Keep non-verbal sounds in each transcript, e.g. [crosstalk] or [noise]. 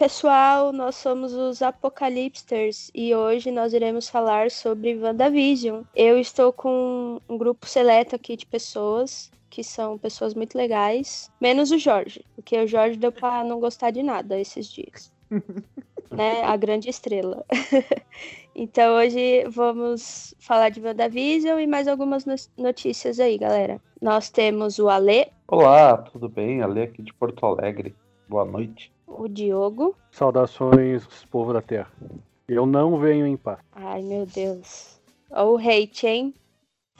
Pessoal, nós somos os Apocalipsters e hoje nós iremos falar sobre WandaVision. Eu estou com um grupo seleto aqui de pessoas que são pessoas muito legais, menos o Jorge, porque o Jorge deu para não gostar de nada esses dias. [laughs] né? A grande estrela. [laughs] então hoje vamos falar de WandaVision e mais algumas notícias aí, galera. Nós temos o Ale. Olá, tudo bem? Ale aqui de Porto Alegre. Boa noite o Diogo. Saudações, povo da Terra. Eu não venho em paz. Ai, meu Deus. Olha o hate, hein?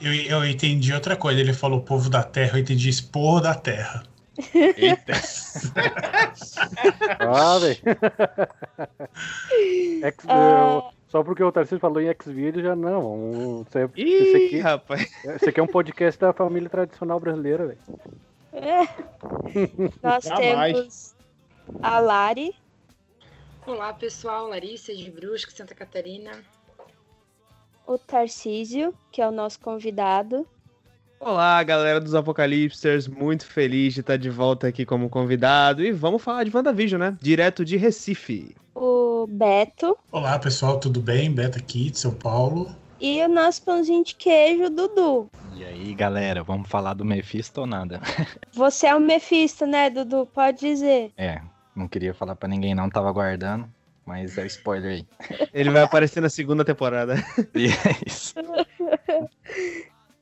Eu, eu entendi outra coisa. Ele falou povo da Terra, eu entendi expor da Terra. Eita! [laughs] ah, velho. [laughs] ah. Só porque o Tarcísio falou em X-Video, já não. Isso, é, Ih, isso aqui, rapaz. Isso aqui é um podcast da família tradicional brasileira, velho. É. [laughs] Nós Jamais. temos a Lari. Olá, pessoal. Larissa de Brusque, Santa Catarina. O Tarcísio, que é o nosso convidado. Olá, galera dos Apocalipsters. Muito feliz de estar de volta aqui como convidado. E vamos falar de WandaVision, né? Direto de Recife. O Beto. Olá, pessoal. Tudo bem? Beto aqui de São Paulo. E o nosso pãozinho de queijo, Dudu. E aí, galera, vamos falar do Mephisto ou nada? [laughs] Você é o Mephisto, né, Dudu? Pode dizer. É, não queria falar para ninguém, não tava guardando. Mas é spoiler aí. [laughs] Ele vai aparecer na segunda temporada. [laughs] E é isso.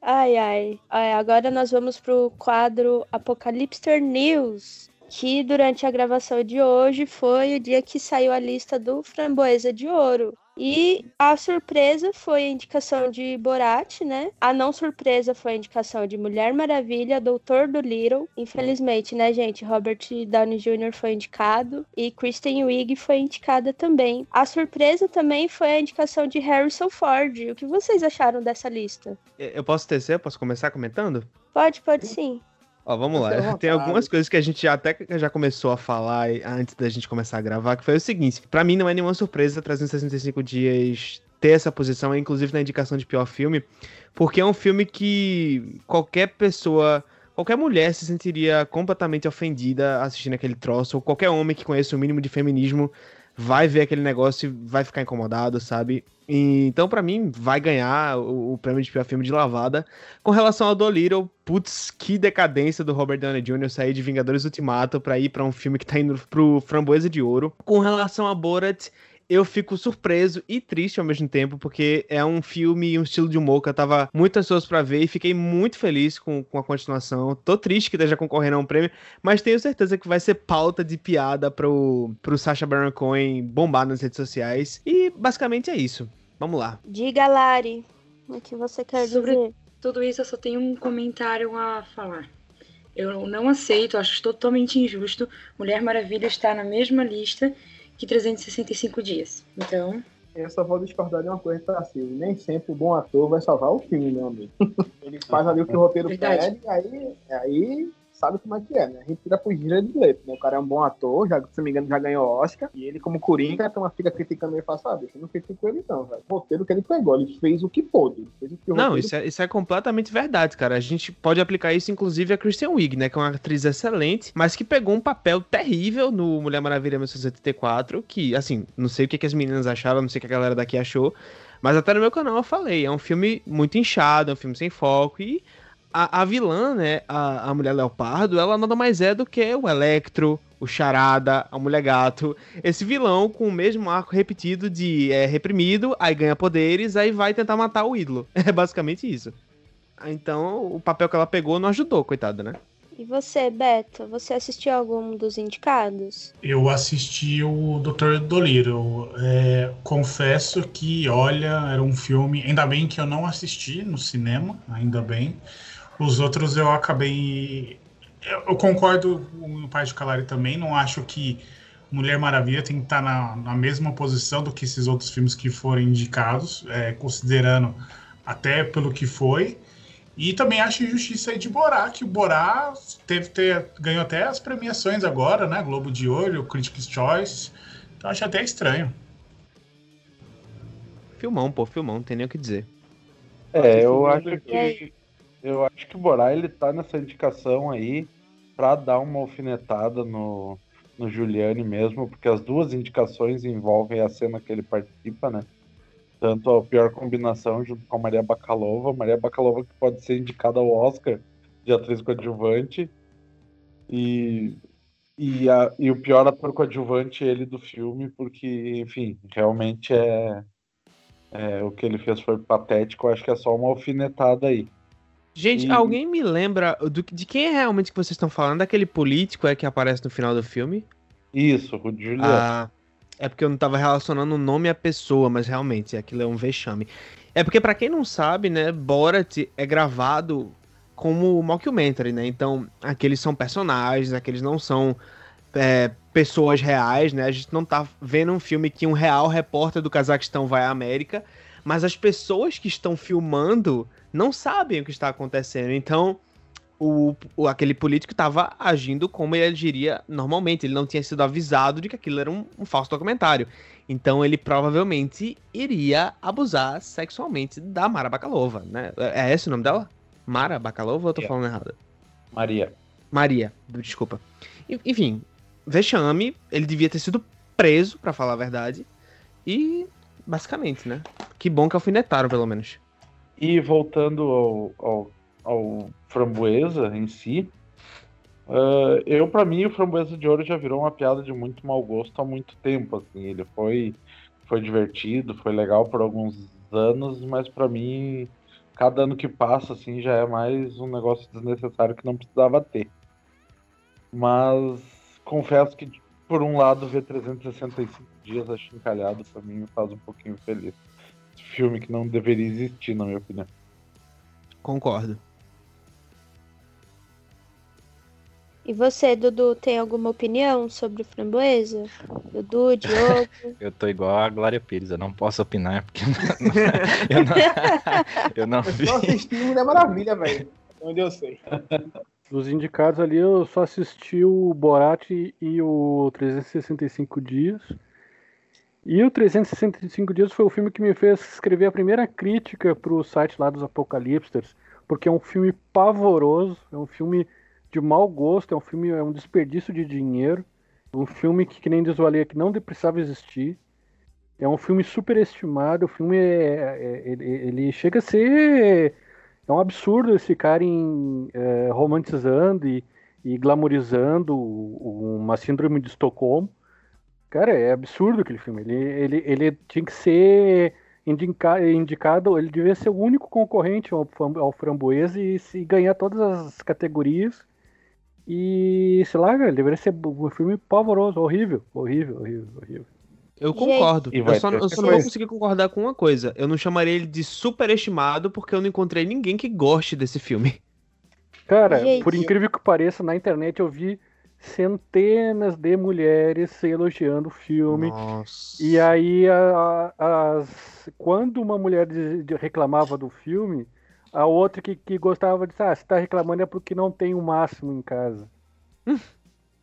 Ai, ai. Agora nós vamos pro quadro Apocalipster News. Que durante a gravação de hoje foi o dia que saiu a lista do Framboesa de Ouro. E a surpresa foi a indicação de Borat, né? A não surpresa foi a indicação de Mulher Maravilha, Doutor do Little. Infelizmente, né, gente? Robert Downey Jr. foi indicado e Kristen Wiig foi indicada também. A surpresa também foi a indicação de Harrison Ford. O que vocês acharam dessa lista? Eu posso tecer? Posso começar comentando? Pode, pode sim. Ó, vamos lá. [laughs] Tem algumas coisas que a gente já, até já começou a falar antes da gente começar a gravar, que foi o seguinte: para mim não é nenhuma surpresa 365 dias ter essa posição, inclusive na indicação de pior filme, porque é um filme que qualquer pessoa, qualquer mulher se sentiria completamente ofendida assistindo aquele troço, ou qualquer homem que conheça o mínimo de feminismo vai ver aquele negócio e vai ficar incomodado, sabe? E, então, para mim, vai ganhar o, o, prêmio de pior filme de lavada. Com relação ao Dolittle, putz, que decadência do Robert Downey Jr. sair de Vingadores Ultimato para ir para um filme que tá indo pro Framboesa de Ouro. Com relação a Borat, eu fico surpreso e triste ao mesmo tempo, porque é um filme e um estilo de humor que eu tava muito ansioso para ver e fiquei muito feliz com, com a continuação. Tô triste que esteja concorrendo a um prêmio, mas tenho certeza que vai ser pauta de piada pro, pro Sacha Baron Cohen bombar nas redes sociais. E basicamente é isso. Vamos lá. Diga, Lari, o que você quer Sobre dizer? Tudo isso eu só tenho um comentário a falar. Eu não aceito, acho totalmente injusto Mulher Maravilha estar na mesma lista que 365 dias. Então. Eu só vou discordar de uma coisa, Tarcísio. Nem sempre o bom ator vai salvar o filme, meu amigo. [laughs] Ele faz ali o que o roteiro Verdade. pede, aí, aí sabe como é que é, né? A gente tira pro de letra, né? O cara é um bom ator, já, se não me engano, já ganhou Oscar. E ele, como Coringa, então fica criticando ele e fala, sabe, você não criticou ele não, velho. O roteiro que ele pegou, ele fez o que pôde. O que não, isso é, isso é completamente verdade, cara. A gente pode aplicar isso, inclusive, a Christian Wiig, né? Que é uma atriz excelente, mas que pegou um papel terrível no Mulher Maravilha 1974, que, assim, não sei o que, que as meninas acharam, não sei o que a galera daqui achou, mas até no meu canal eu falei, é um filme muito inchado, é um filme sem foco e a, a vilã, né, a, a Mulher Leopardo, ela nada mais é do que o Electro, o Charada, a Mulher Gato. Esse vilão com o mesmo arco repetido de é reprimido, aí ganha poderes, aí vai tentar matar o ídolo. [laughs] É basicamente isso. Então, o papel que ela pegou não ajudou, coitada, né? E você, Beto, você assistiu algum dos indicados? Eu assisti o Dr. Dolittle. É, confesso que, olha, era um filme. Ainda bem que eu não assisti no cinema, ainda bem. Os outros eu acabei. Eu, eu concordo com o pai de Calari também. Não acho que Mulher Maravilha tem que estar na, na mesma posição do que esses outros filmes que foram indicados, é, considerando até pelo que foi. E também acho injustiça aí de Borá, que o Borá teve ter, ganhou até as premiações agora, né? Globo de Ouro, Critics' Choice. Então acho até estranho. Filmão, pô, filmão, não tem nem o que dizer. É, eu acho que eu acho que o Borá ele tá nessa indicação aí para dar uma alfinetada no, no Giuliani mesmo, porque as duas indicações envolvem a cena que ele participa, né? Tanto a pior combinação junto com a Maria Bakalova, Maria Bakalova que pode ser indicada ao Oscar de atriz coadjuvante, e, e, a, e o pior ator coadjuvante ele do filme, porque, enfim, realmente é, é o que ele fez foi patético, acho que é só uma alfinetada aí. Gente, e... alguém me lembra do, de quem é realmente que vocês estão falando? Daquele político é que aparece no final do filme? Isso, o Juliette. Ah, é porque eu não tava relacionando o nome à pessoa, mas realmente aquilo é um vexame. É porque para quem não sabe, né, Borat é gravado como mockumentary, né? Então, aqueles são personagens, aqueles não são é, pessoas reais, né? A gente não tá vendo um filme que um real repórter do Cazaquistão vai à América, mas as pessoas que estão filmando não sabem o que está acontecendo. Então, o, o aquele político estava agindo como ele agiria normalmente. Ele não tinha sido avisado de que aquilo era um, um falso documentário. Então, ele provavelmente iria abusar sexualmente da Mara Bakalova, né? É, esse o nome dela? Mara Bakalova ou eu tô falando errado? Maria. Maria, desculpa. Enfim, vexame, ele devia ter sido preso, para falar a verdade. E, basicamente, né? Que bom que alfinetaram, pelo menos. E voltando ao, ao, ao Framboesa em si, uh, eu, para mim, o Framboesa de Ouro já virou uma piada de muito mau gosto há muito tempo. Assim. Ele foi, foi divertido, foi legal por alguns anos, mas para mim, cada ano que passa, assim, já é mais um negócio desnecessário que não precisava ter. Mas confesso que, por um lado, ver 365 dias achincalhado para mim me faz um pouquinho feliz filme que não deveria existir, na minha opinião. Concordo. E você, Dudu, tem alguma opinião sobre o Framboesa? Dudu, Diogo? [laughs] eu tô igual a Glória Pires, eu não posso opinar porque [laughs] eu não, eu não vi. Eu assisti Mulher Maravilha, velho. Onde eu sei. Dos indicados ali, eu só assisti o Borat e o 365 Dias. E o 365 Dias foi o filme que me fez escrever a primeira crítica para o site lá dos Apocalipsters, porque é um filme pavoroso, é um filme de mau gosto, é um filme, é um desperdício de dinheiro, um filme que, que nem diz o que não precisava existir. É um filme superestimado, o filme é, é, ele, ele, chega a ser. É um absurdo eles ficarem é, romantizando e, e glamorizando uma síndrome de Estocolmo Cara, é absurdo aquele filme. Ele, ele, ele tinha que ser indica, indicado, ele devia ser o único concorrente ao, ao Framboesa e se ganhar todas as categorias. E, sei lá, ele deveria ser um filme pavoroso, horrível, horrível, horrível, horrível. Eu concordo. Eu só, eu só não vou conseguir concordar com uma coisa. Eu não chamaria ele de superestimado porque eu não encontrei ninguém que goste desse filme. Cara, Gente. por incrível que pareça, na internet eu vi centenas de mulheres elogiando o filme. Nossa. E aí, a, a, as, quando uma mulher de, de reclamava do filme, a outra que, que gostava disse: Ah, você tá reclamando é porque não tem o máximo em casa.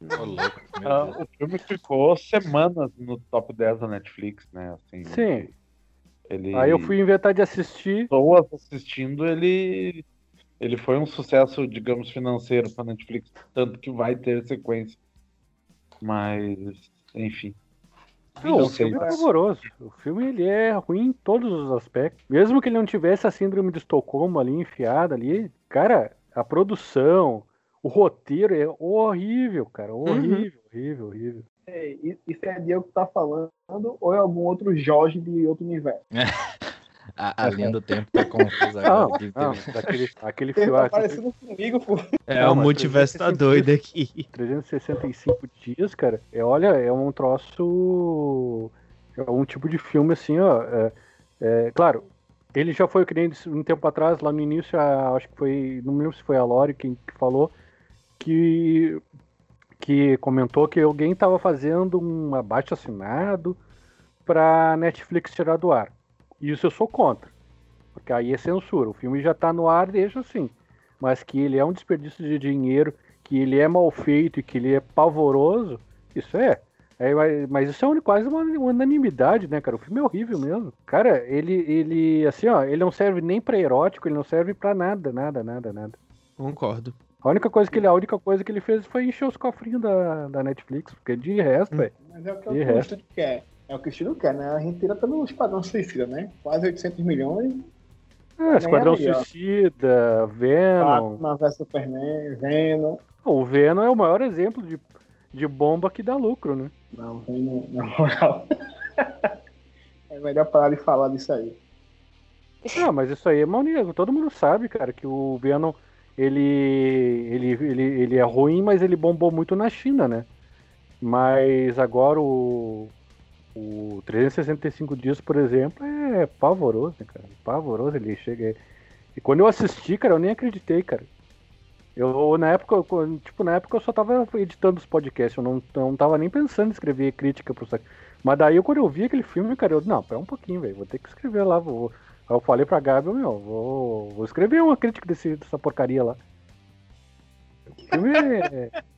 louco, [laughs] ah, o filme ficou semanas no top 10 da Netflix, né? Assim, Sim. Ele... Aí eu fui inventar de assistir. Pessoas assistindo, ele ele foi um sucesso, digamos, financeiro para Netflix, tanto que vai ter sequência. Mas, enfim. Não, o filme é horroroso. O filme ele é ruim em todos os aspectos. Mesmo que ele não tivesse a síndrome de Estocolmo ali enfiada ali, cara, a produção, o roteiro é horrível, cara. Horrível, uhum. horrível, horrível. É, isso é Diego que tá falando ou é algum outro Jorge de outro universo? [laughs] A, a linha do tempo tá confusa [laughs] agora. Não, não, daquele, aquele filme. Tá parecendo comigo, pô. É, não, o multiverso tá doido aqui. 365 dias, cara. É, olha, é um troço. É um tipo de filme assim, ó. É, é, claro, ele já foi, que nem um tempo atrás, lá no início, a, acho que foi. Não me lembro se foi a Lori quem que falou. Que que comentou que alguém estava fazendo um abaixo assinado para Netflix tirar do ar. Isso eu sou contra. Porque aí é censura. O filme já está no ar, deixa assim. Mas que ele é um desperdício de dinheiro, que ele é mal feito e que ele é pavoroso, isso é. é mas isso é quase uma unanimidade, né, cara? O filme é horrível mesmo. Cara, ele, ele, assim, ó, ele não serve nem pra erótico, ele não serve pra nada, nada, nada, nada. Concordo. A única coisa que ele, a única coisa que ele fez foi encher os cofrinhos da, da Netflix, porque de resto, velho. Mas é o que De o resto. estúdio quer. É o que o estúdio quer, né? A gente tira pelo Esquadrão Suicida, né? Quase 800 milhões. É, Esquadrão ó. Suicida, Venom. Batman vs Superman, Venom. O Venom é o maior exemplo de, de bomba que dá lucro, né? Não, Venom, na moral. [laughs] é melhor parar de falar disso aí. Ah, mas isso aí é maníaco. Todo mundo sabe, cara, que o Venom ele, ele, ele, ele é ruim, mas ele bombou muito na China, né? Mas agora o, o 365 dias, por exemplo, é pavoroso, né, cara? Pavoroso. Ele chega. E quando eu assisti, cara, eu nem acreditei, cara. Eu, na época, eu- tipo, na época eu só tava editando os podcasts, eu não, não tava nem pensando em escrever crítica pro site. Mas daí, quando eu vi aquele filme, cara, eu, não, pera um pouquinho, velho, vou ter que escrever lá, vou, Aí eu falei pra Gabi, meu, vou, vou escrever uma crítica desse, dessa porcaria lá. O filme é. [laughs]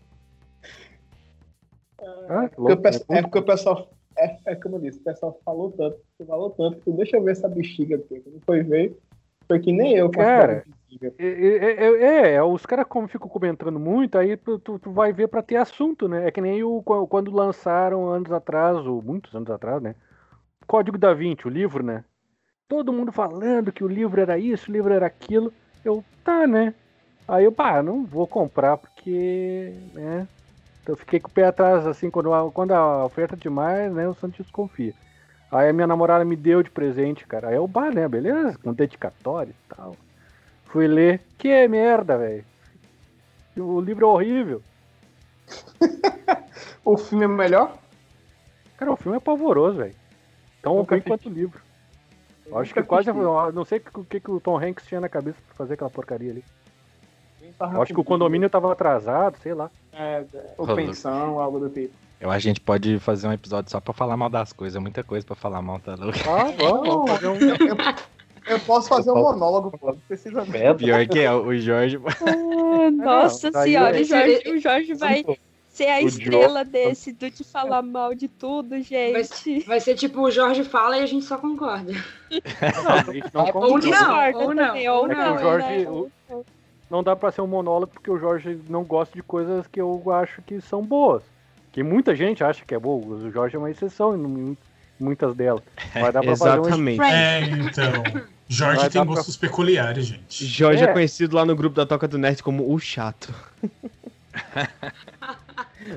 Ah, Porque o louco, né? é porque o pessoal. É, é como eu disse, o pessoal falou tanto, falou tanto, que deixa eu ver essa bexiga aqui. Quando foi ver, foi que nem eu. Cara. É, é, é, é, os caras como ficam comentando muito, aí tu, tu, vai ver pra ter assunto, né? É que nem o, qu- quando lançaram anos atrás, ou muitos anos atrás, né? Código da Vinci, o livro, né? Todo mundo falando que o livro era isso, o livro era aquilo. Eu, tá, né? Aí eu, pá, não vou comprar porque, né? Então eu fiquei com o pé atrás, assim, quando a, quando a oferta é demais, né? O Santos desconfia. Aí a minha namorada me deu de presente, cara. Aí eu, bah, né? Beleza? Com dedicatório e tal. Fui ler. Que merda, velho. O livro é horrível. [laughs] O filme é melhor? Cara, o filme é pavoroso, velho. Tão Nunca ruim quanto o livro. Eu acho que quase. assisti. não sei o que, que, que o Tom Hanks tinha na cabeça pra fazer aquela porcaria ali. Eu acho que o condomínio tava atrasado, sei lá. É, ou Rolou. pensão, algo do tipo. Eu acho que a gente pode fazer um episódio só pra falar mal das coisas. É muita coisa pra falar mal, tá louco? Ah, vamos, fazer um. [laughs] Eu, eu posso fazer um posso- monólogo, pô. Não precisa não. Merda. Pior que é, o Jorge. [laughs] Ah, nossa senhora, eu- o Jorge, o Jorge vai ser a O estrela desse, do de falar mal de tudo, gente. Vai ser tipo, o Jorge fala e a gente só concorda. Não, a gente não Ou concorda. não, Discorda ou não, também, ou ou É não, o Jorge. né? o- Não dá pra ser um monólogo porque o Jorge não gosta de coisas que eu acho que são boas. Que muita gente acha que é boa. O Jorge é uma exceção em mu- muitas delas. Vai dar pra [laughs] fazer um Exatamente. É, então. Jorge Vai tem pra- gostos peculiares, gente. Jorge é. É. conhecido lá no grupo da Toca do Nerd como o chato. [laughs]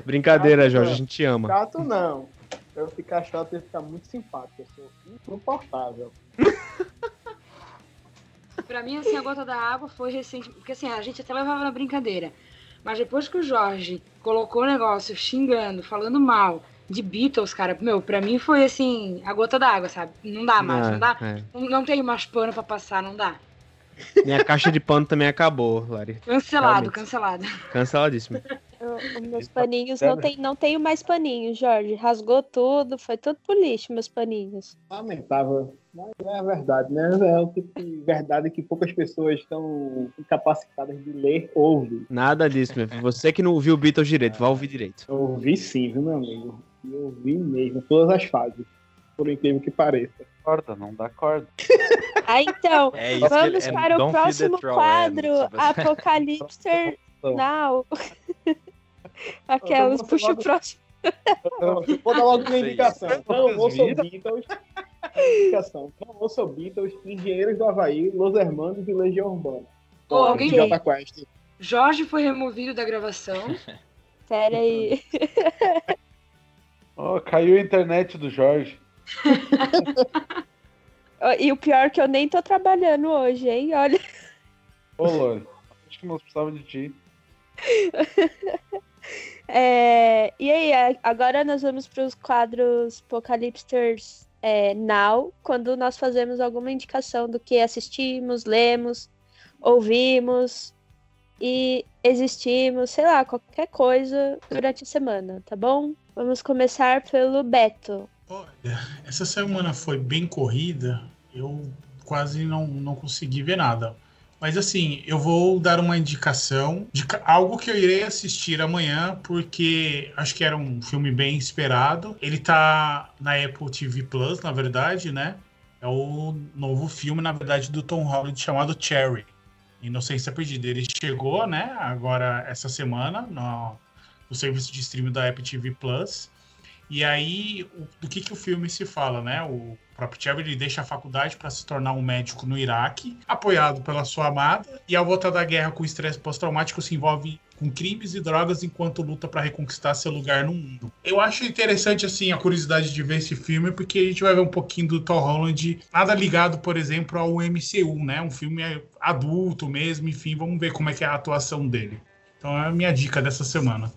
Brincadeira, Jorge, a gente te ama. Chato não. Pra eu ficar chato, eu ficar muito simpático. Eu sou insuportável. [laughs] Pra mim, assim, a gota da água foi recente. Porque assim, a gente até levava na brincadeira. Mas depois que o Jorge colocou o negócio xingando, falando mal de Beatles, cara, meu, pra mim foi assim, a gota da água, sabe? Não dá mais, não dá. é. Não, não tem mais pano pra passar, não dá. Minha caixa de pano também acabou, Lari. Cancelado, Realmente. cancelado. Canceladíssimo. [laughs] Os meus paninhos não tem, não tenho mais paninhos, Jorge. Rasgou tudo, foi tudo pro lixo, meus paninhos. Lamentável. Mas é verdade, né? É o tipo de verdade que poucas pessoas estão incapacitadas de ler ou ouvir. Nada disso, meu filho. Você que não ouviu o Beatles direito, vai ouvir direito. Eu ouvi sim, viu, meu amigo? Eu ouvi mesmo, todas as fases. Por incrível que pareça. Corda, não dá corda. [laughs] Ah, então, É vamos ele- é para o Don't Feed the próximo quadro, é, Apocalipster Now. Aquelas, Então, puxa o próximo. Eu vou dar logo uma indicação. Não ouça Viram? Beatles. Indicação. Não ouça Beatles, Engenheiros do Havaí, Los Hermanos e Legião Urbana. Ô, alguém- Jota Quest. Jorge foi removido da gravação. [laughs] Pera aí. [laughs] Ó, caiu a internet do Jorge. [laughs] E o pior é que eu nem tô trabalhando hoje, hein? Olha. Ô, Lore, acho que nós precisávamos de ti. É, e aí, agora nós vamos para os quadros Apocalipsters é, Now, quando nós fazemos alguma indicação do que assistimos, lemos, ouvimos e existimos, sei lá, qualquer coisa durante a semana, tá bom? Vamos começar pelo Beto. Olha, essa semana foi bem corrida, eu quase não, não consegui ver nada. Mas assim, eu vou dar uma indicação de algo que eu irei assistir amanhã, porque acho que era um filme bem esperado. Ele tá na Apple TV Plus, na verdade, né? É o novo filme, na verdade, do Tom Holland chamado Cherry. Inocência Perdida. Ele chegou, né, agora essa semana no, no serviço de streaming da Apple TV Plus. E aí, o, do que, que o filme se fala, né? O próprio Trevor ele deixa a faculdade para se tornar um médico no Iraque, apoiado pela sua amada, e ao volta da guerra com estresse pós-traumático se envolve com crimes e drogas enquanto luta para reconquistar seu lugar no mundo. Eu acho interessante assim a curiosidade de ver esse filme porque a gente vai ver um pouquinho do Tom Holland, nada ligado, por exemplo, ao MCU, né? Um filme adulto mesmo, enfim, vamos ver como é que é a atuação dele. Então é a minha dica dessa semana.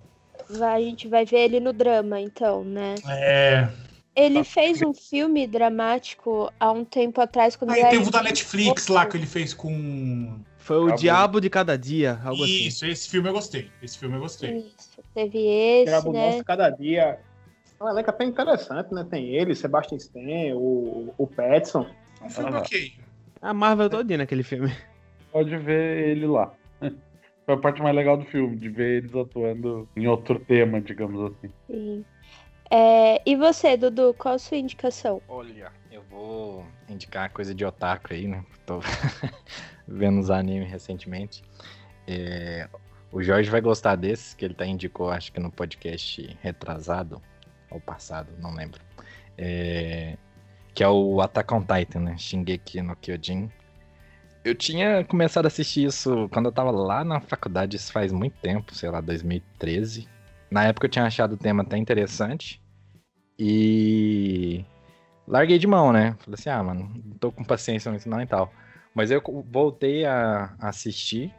Vai, a gente vai ver ele no drama, então, né? É. Ele fez um filme dramático há um tempo atrás. Quando Aí ele teve o da Netflix lá que ele fez com. Foi o Acabou. Diabo de Cada Dia, algo assim. Isso, esse filme eu gostei. Esse filme eu gostei. Isso, teve esse, Diabo né? Nosso cada dia. É um elenco até interessante, né? Tem ele, Sebastian Stan, o, o Petson. É um filme Ah. ok. A Marvel todinha naquele filme. Pode ver ele lá. Foi a parte mais legal do filme, de ver eles atuando em outro tema, digamos assim. Sim. É, e você, Dudu, qual a sua indicação? Olha, eu vou indicar coisa de otaku aí, né? Tô [laughs] vendo os animes recentemente. É, o Jorge vai gostar desses, que ele tá indicou, acho que no podcast retrasado, ou passado, não lembro. É, que é o Attack on Titan, né? Shingeki no Kyojin. Eu tinha começado a assistir isso quando eu tava lá na faculdade, isso faz muito tempo, sei lá, 2013. Na época eu tinha achado o tema até interessante. E larguei de mão, né? Falei assim, ah, mano, não tô com paciência muito não e tal. Mas eu voltei a assistir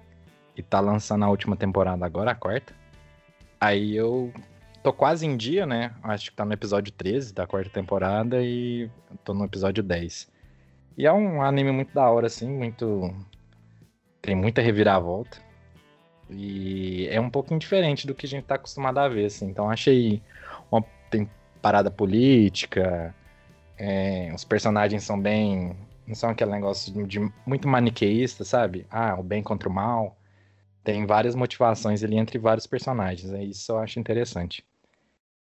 e tá lançando a última temporada agora, a quarta. Aí eu tô quase em dia, né? Acho que tá no episódio 13 da quarta temporada e tô no episódio 10. E é um anime muito da hora, assim, muito. Tem muita reviravolta. E é um pouquinho diferente do que a gente tá acostumado a ver, assim. Então achei uma tem parada política. é, os personagens são bem. Não são aquele negócio de, de muito maniqueísta, sabe? Ah, o bem contra o mal. Tem várias motivações ali entre vários personagens. É isso eu acho interessante.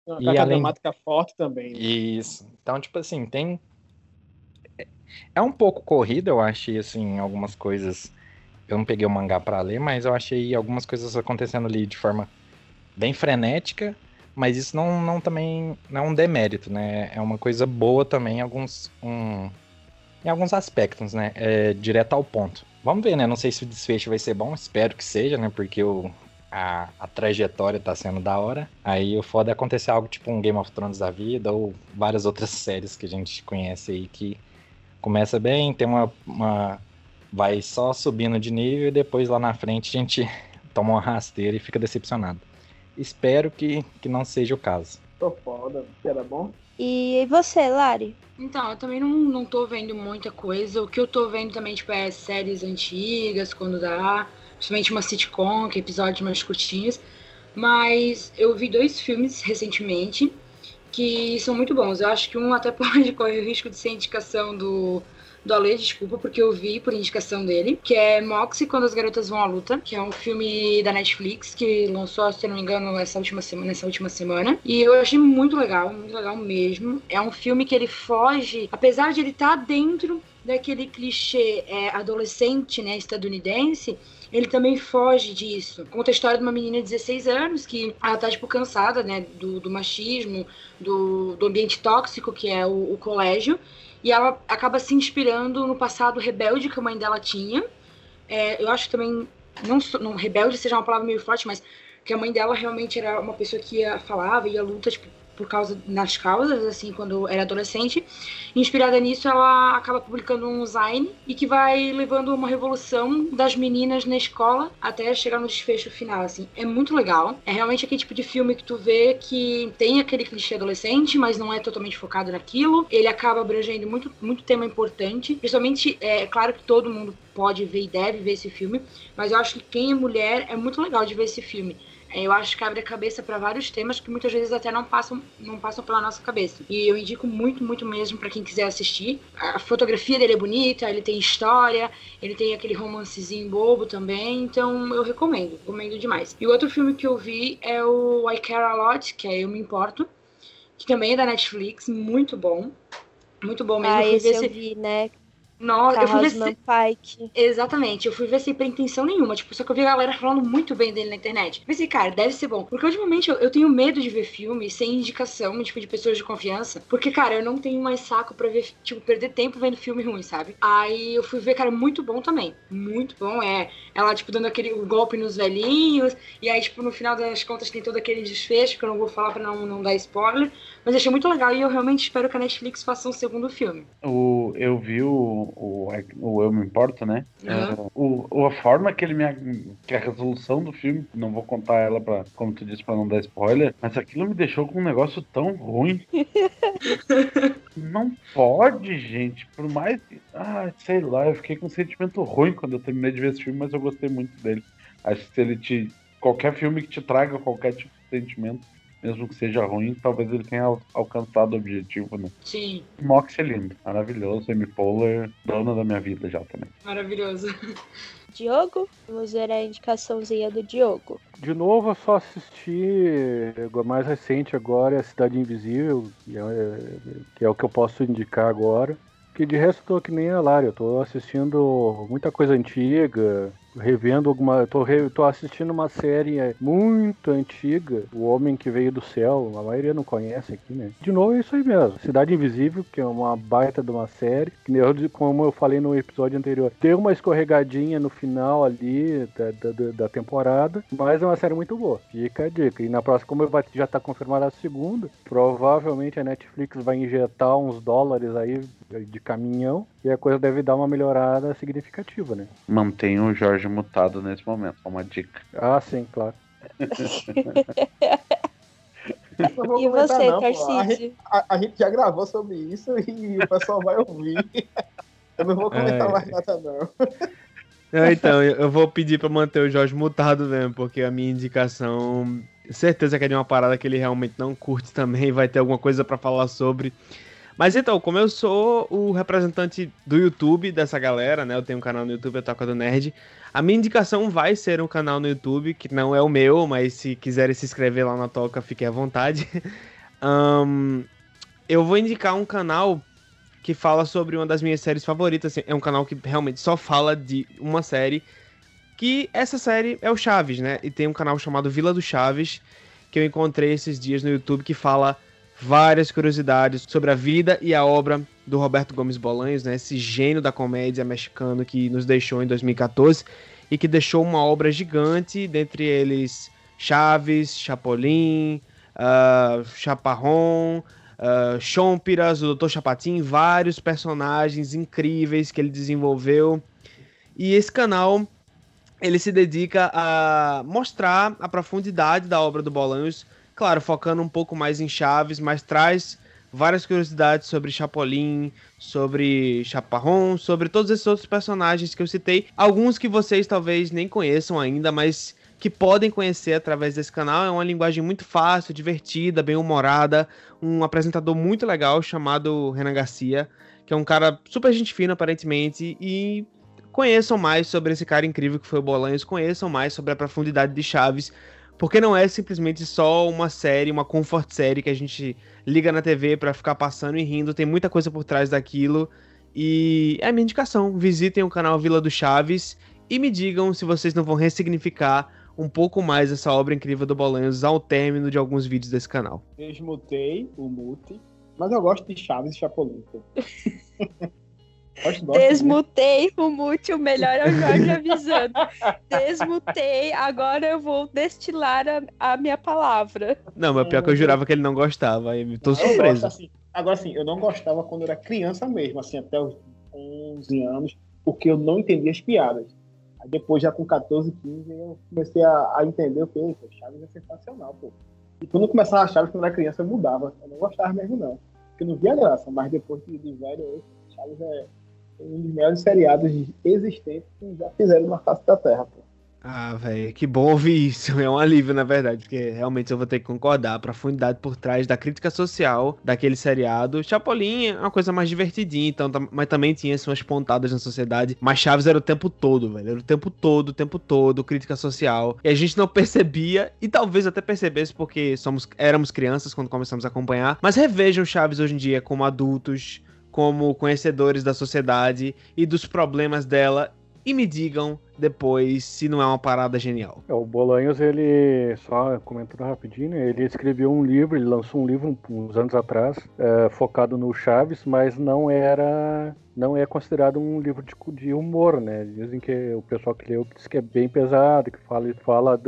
Uma E além- dramática forte também. né? Isso. Então, tipo assim, tem. É um pouco corrido, eu achei, assim, algumas coisas. Eu não peguei o mangá pra ler, mas eu achei algumas coisas acontecendo ali de forma bem frenética, mas isso não, não também não é um demérito, né? É uma coisa boa também em alguns, um- em alguns aspectos, né? É direto ao ponto. Vamos ver, né? Não sei se o desfecho vai ser bom, espero que seja, né? Porque o, a, a trajetória tá sendo da hora. Aí o foda é acontecer algo tipo um Game of Thrones da vida ou várias outras [laughs] séries que a gente conhece aí que começa bem, tem uma, uma vai só subindo de nível e depois lá na frente a gente [laughs] toma uma rasteira e fica decepcionado. Espero que, que não seja o caso. Tô foda, era bom. E você, Lari? Então, eu também não, não tô vendo muita coisa. O que eu tô vendo também, tipo, é séries antigas, quando dá. Principalmente uma sitcom, que é episódios mais curtinhos. Mas eu vi dois filmes recentemente que são muito bons. Eu acho que um até [laughs] pode correr o risco de ser indicação do, do Ale, desculpa, porque eu vi por indicação dele, que é Moxie Quando as Garotas Vão à Luta, que é um filme da Netflix que lançou, se não me engano, essa última semana, nessa última semana. E eu achei muito legal, muito legal mesmo. É um filme que ele foge, apesar de ele estar dentro daquele clichê é, adolescente, né, estadunidense, ele também foge disso. Conta a história de uma menina de 16 anos que ela tá, tipo, cansada, né, do, do machismo, do, do ambiente tóxico que é o, o colégio, e ela acaba se inspirando no passado rebelde que a mãe dela tinha. É, eu acho que também, não, não rebelde seja uma palavra meio forte, mas que a mãe dela realmente era uma pessoa que ia, falava ia luta, tipo, por causa nas causas, assim, quando era adolescente. Inspirada nisso, ela acaba publicando um zine e que vai levando uma revolução das meninas na escola até chegar no desfecho final, assim. É muito legal. É realmente aquele tipo de filme que tu vê que tem aquele clichê adolescente, mas não é totalmente focado naquilo. Ele acaba abrangendo muito, muito tema importante. Principalmente, é claro que todo mundo pode ver e deve ver esse filme, mas eu acho que quem é mulher é muito legal de ver esse filme. Eu acho que abre a cabeça para vários temas que muitas vezes até não passam, não passam pela nossa cabeça. E eu indico muito, muito mesmo para quem quiser assistir. A fotografia dele é bonita, ele tem história, ele tem aquele romancezinho bobo também, então eu recomendo, recomendo demais. E o outro filme que eu vi é o I Care A Lot, que é Eu Me Importo, que também é da Netflix, muito bom. Muito bom mesmo. Ah, esse ver eu esse- vi, né? Nossa, eu fui ver se... Pike. Exatamente, eu fui ver sem pretensão nenhuma. Tipo, só que eu vi a galera falando muito bem dele na internet. Pensei, cara, deve ser bom. Porque ultimamente eu, eu tenho medo de ver filme sem indicação, tipo, de pessoas de confiança. Porque, cara, eu não tenho mais saco pra ver, tipo, perder tempo vendo filme ruim, sabe? Aí eu fui ver, cara, muito bom também. Muito bom. É ela, tipo, dando aquele golpe nos velhinhos. E aí, tipo, no final das contas tem todo aquele desfecho que eu não vou falar pra não, não dar spoiler. Mas achei muito legal e eu realmente espero que a Netflix faça um segundo filme. O, eu vi o, o, o Eu Me Importo, né? Uhum. O, o- a forma que ele me. que a resolução do filme, não vou contar ela pra, como tu disse, pra não dar spoiler, mas aquilo me deixou com um negócio tão ruim. [laughs] não pode, gente. Por mais. Ah, sei lá, eu fiquei com um sentimento ruim quando eu terminei de ver esse filme, mas eu gostei muito dele. Acho que se ele te. Qualquer filme que te traga qualquer tipo de sentimento, mesmo que seja ruim, talvez ele tenha al- alcançado o objetivo, né? Sim, Mox é lindo, maravilhoso, Amy Poehler, dona da minha vida já também. maravilhoso. [laughs] Diogo? Vamos ver a indicaçãozinha do Diogo. De novo, eu só assisti o mais recente agora, é a Cidade Invisível, que é, que é o que eu posso indicar agora. Que de resto eu tô que nem a Lara, eu tô assistindo muita coisa antiga, revendo alguma. Tô, re- tô assistindo uma série muito antiga, O Homem que Veio do Céu, a maioria não conhece aqui, né? De novo é isso aí mesmo. Cidade Invisível, que é uma baita de uma série, que como eu falei no episódio anterior, tem uma escorregadinha no final ali da, da- da- da temporada, mas é uma série muito boa. Fica a dica. E na próxima, como já tá confirmada a segunda, provavelmente a Netflix vai injetar uns dólares aí de caminhão e a coisa deve dar uma melhorada significativa, né? Mantenha o Jorge mutado nesse momento, é uma dica. Ah, sim, claro. E você, não, pô. A, gente- Tarcísio? a- a gente já gravou sobre isso e o pessoal vai ouvir. Eu não vou comentar É. mais nada, não. Não, então, eu eu vou pedir pra manter o Jorge mutado mesmo, porque a minha indicação, certeza que é de uma parada que ele realmente não curte também, vai ter alguma coisa pra falar sobre. Mas então, como eu sou o representante do YouTube dessa galera, né? Eu tenho um canal no YouTube, a Toca do Nerd. A minha indicação vai ser um canal no YouTube, que não é o meu, mas se quiserem se inscrever lá na Toca, fiquem à vontade. [laughs] Ahn, eu vou indicar um canal que fala sobre uma das minhas séries favoritas. assim, É um canal que realmente só fala de uma série. Que essa série é o Chaves, né? E tem um canal chamado Vila do Chaves, que eu encontrei esses dias no YouTube, que fala várias curiosidades sobre a vida e a obra do Roberto Gomes Bolanhos, né? Esse gênio da comédia mexicano que nos deixou em 2014 e que deixou uma obra gigante, dentre eles Chaves, Chapolin, ah, Chaparrón, uh, Chompiras, o Dr. Chapatin, vários personagens incríveis que ele desenvolveu. E esse canal ele se dedica a mostrar a profundidade da obra do Bolanhos, claro, focando um pouco mais em Chaves, mas traz várias curiosidades sobre Chapolin, sobre Chaparrón, sobre todos esses outros personagens que eu citei, alguns que vocês talvez nem conheçam ainda, mas que podem conhecer através desse canal. É uma linguagem muito fácil, divertida, bem humorada, um apresentador muito legal chamado Renan Garcia, que é um cara super gente fina aparentemente e conheçam mais sobre esse cara incrível que foi o Bolanhos, conheçam mais sobre a profundidade de Chaves, porque não é simplesmente só uma série, uma comfort série que a gente liga na TV pra ficar passando e rindo, tem muita coisa por trás daquilo. E é a minha indicação, visitem o canal Vila do Chaves e me digam se vocês não vão ressignificar um pouco mais essa obra incrível do Bolanhos ao término de alguns vídeos desse canal. Desmutei o mute, mas eu gosto de Chaves e Chapolin. [laughs] Desmutei o mute, o melhor é o Jorge avisando. Desmutei, agora eu vou destilar a, a minha palavra. Não, mas pior que eu jurava que ele não gostava, aí tô surpreso. assim. Agora, assim, eu não gostava quando era criança mesmo, assim, até os 11 anos, porque eu não entendia as piadas. Aí depois, já com 14, 15, eu comecei a, a entender o que, pô, Chaves é sensacional, pô. E quando eu começava a Chaves, quando era criança, eu mudava. Eu não gostava mesmo, não. Porque eu não via graça, mas depois de, de velho, eu- Chaves é um dos melhores seriados existentes que já fizeram na face da Terra, pô. Ah, velho, que bom ouvir isso. É um alívio, na verdade, porque realmente eu vou ter que concordar. A profundidade por trás da crítica social daquele seriado. Chapolin é uma coisa mais divertidinha, então, mas também tinha suas pontadas na sociedade. Mas Chaves era o tempo todo, velho. Era o tempo todo, o tempo todo, crítica social. E a gente não percebia, e talvez até percebesse porque somos, éramos crianças quando começamos a acompanhar. Mas revejam Chaves hoje em dia como adultos. Como conhecedores da sociedade e dos problemas dela e me digam depois se não é uma parada genial. É, o Bolanhos, ele, só comentando rapidinho, né, ele escreveu um livro, ele lançou um livro uns anos atrás, é, focado no Chaves, mas não era não é considerado um livro de, de, humor, né? Dizem que o pessoal que leu diz que é bem pesado, que fala, fala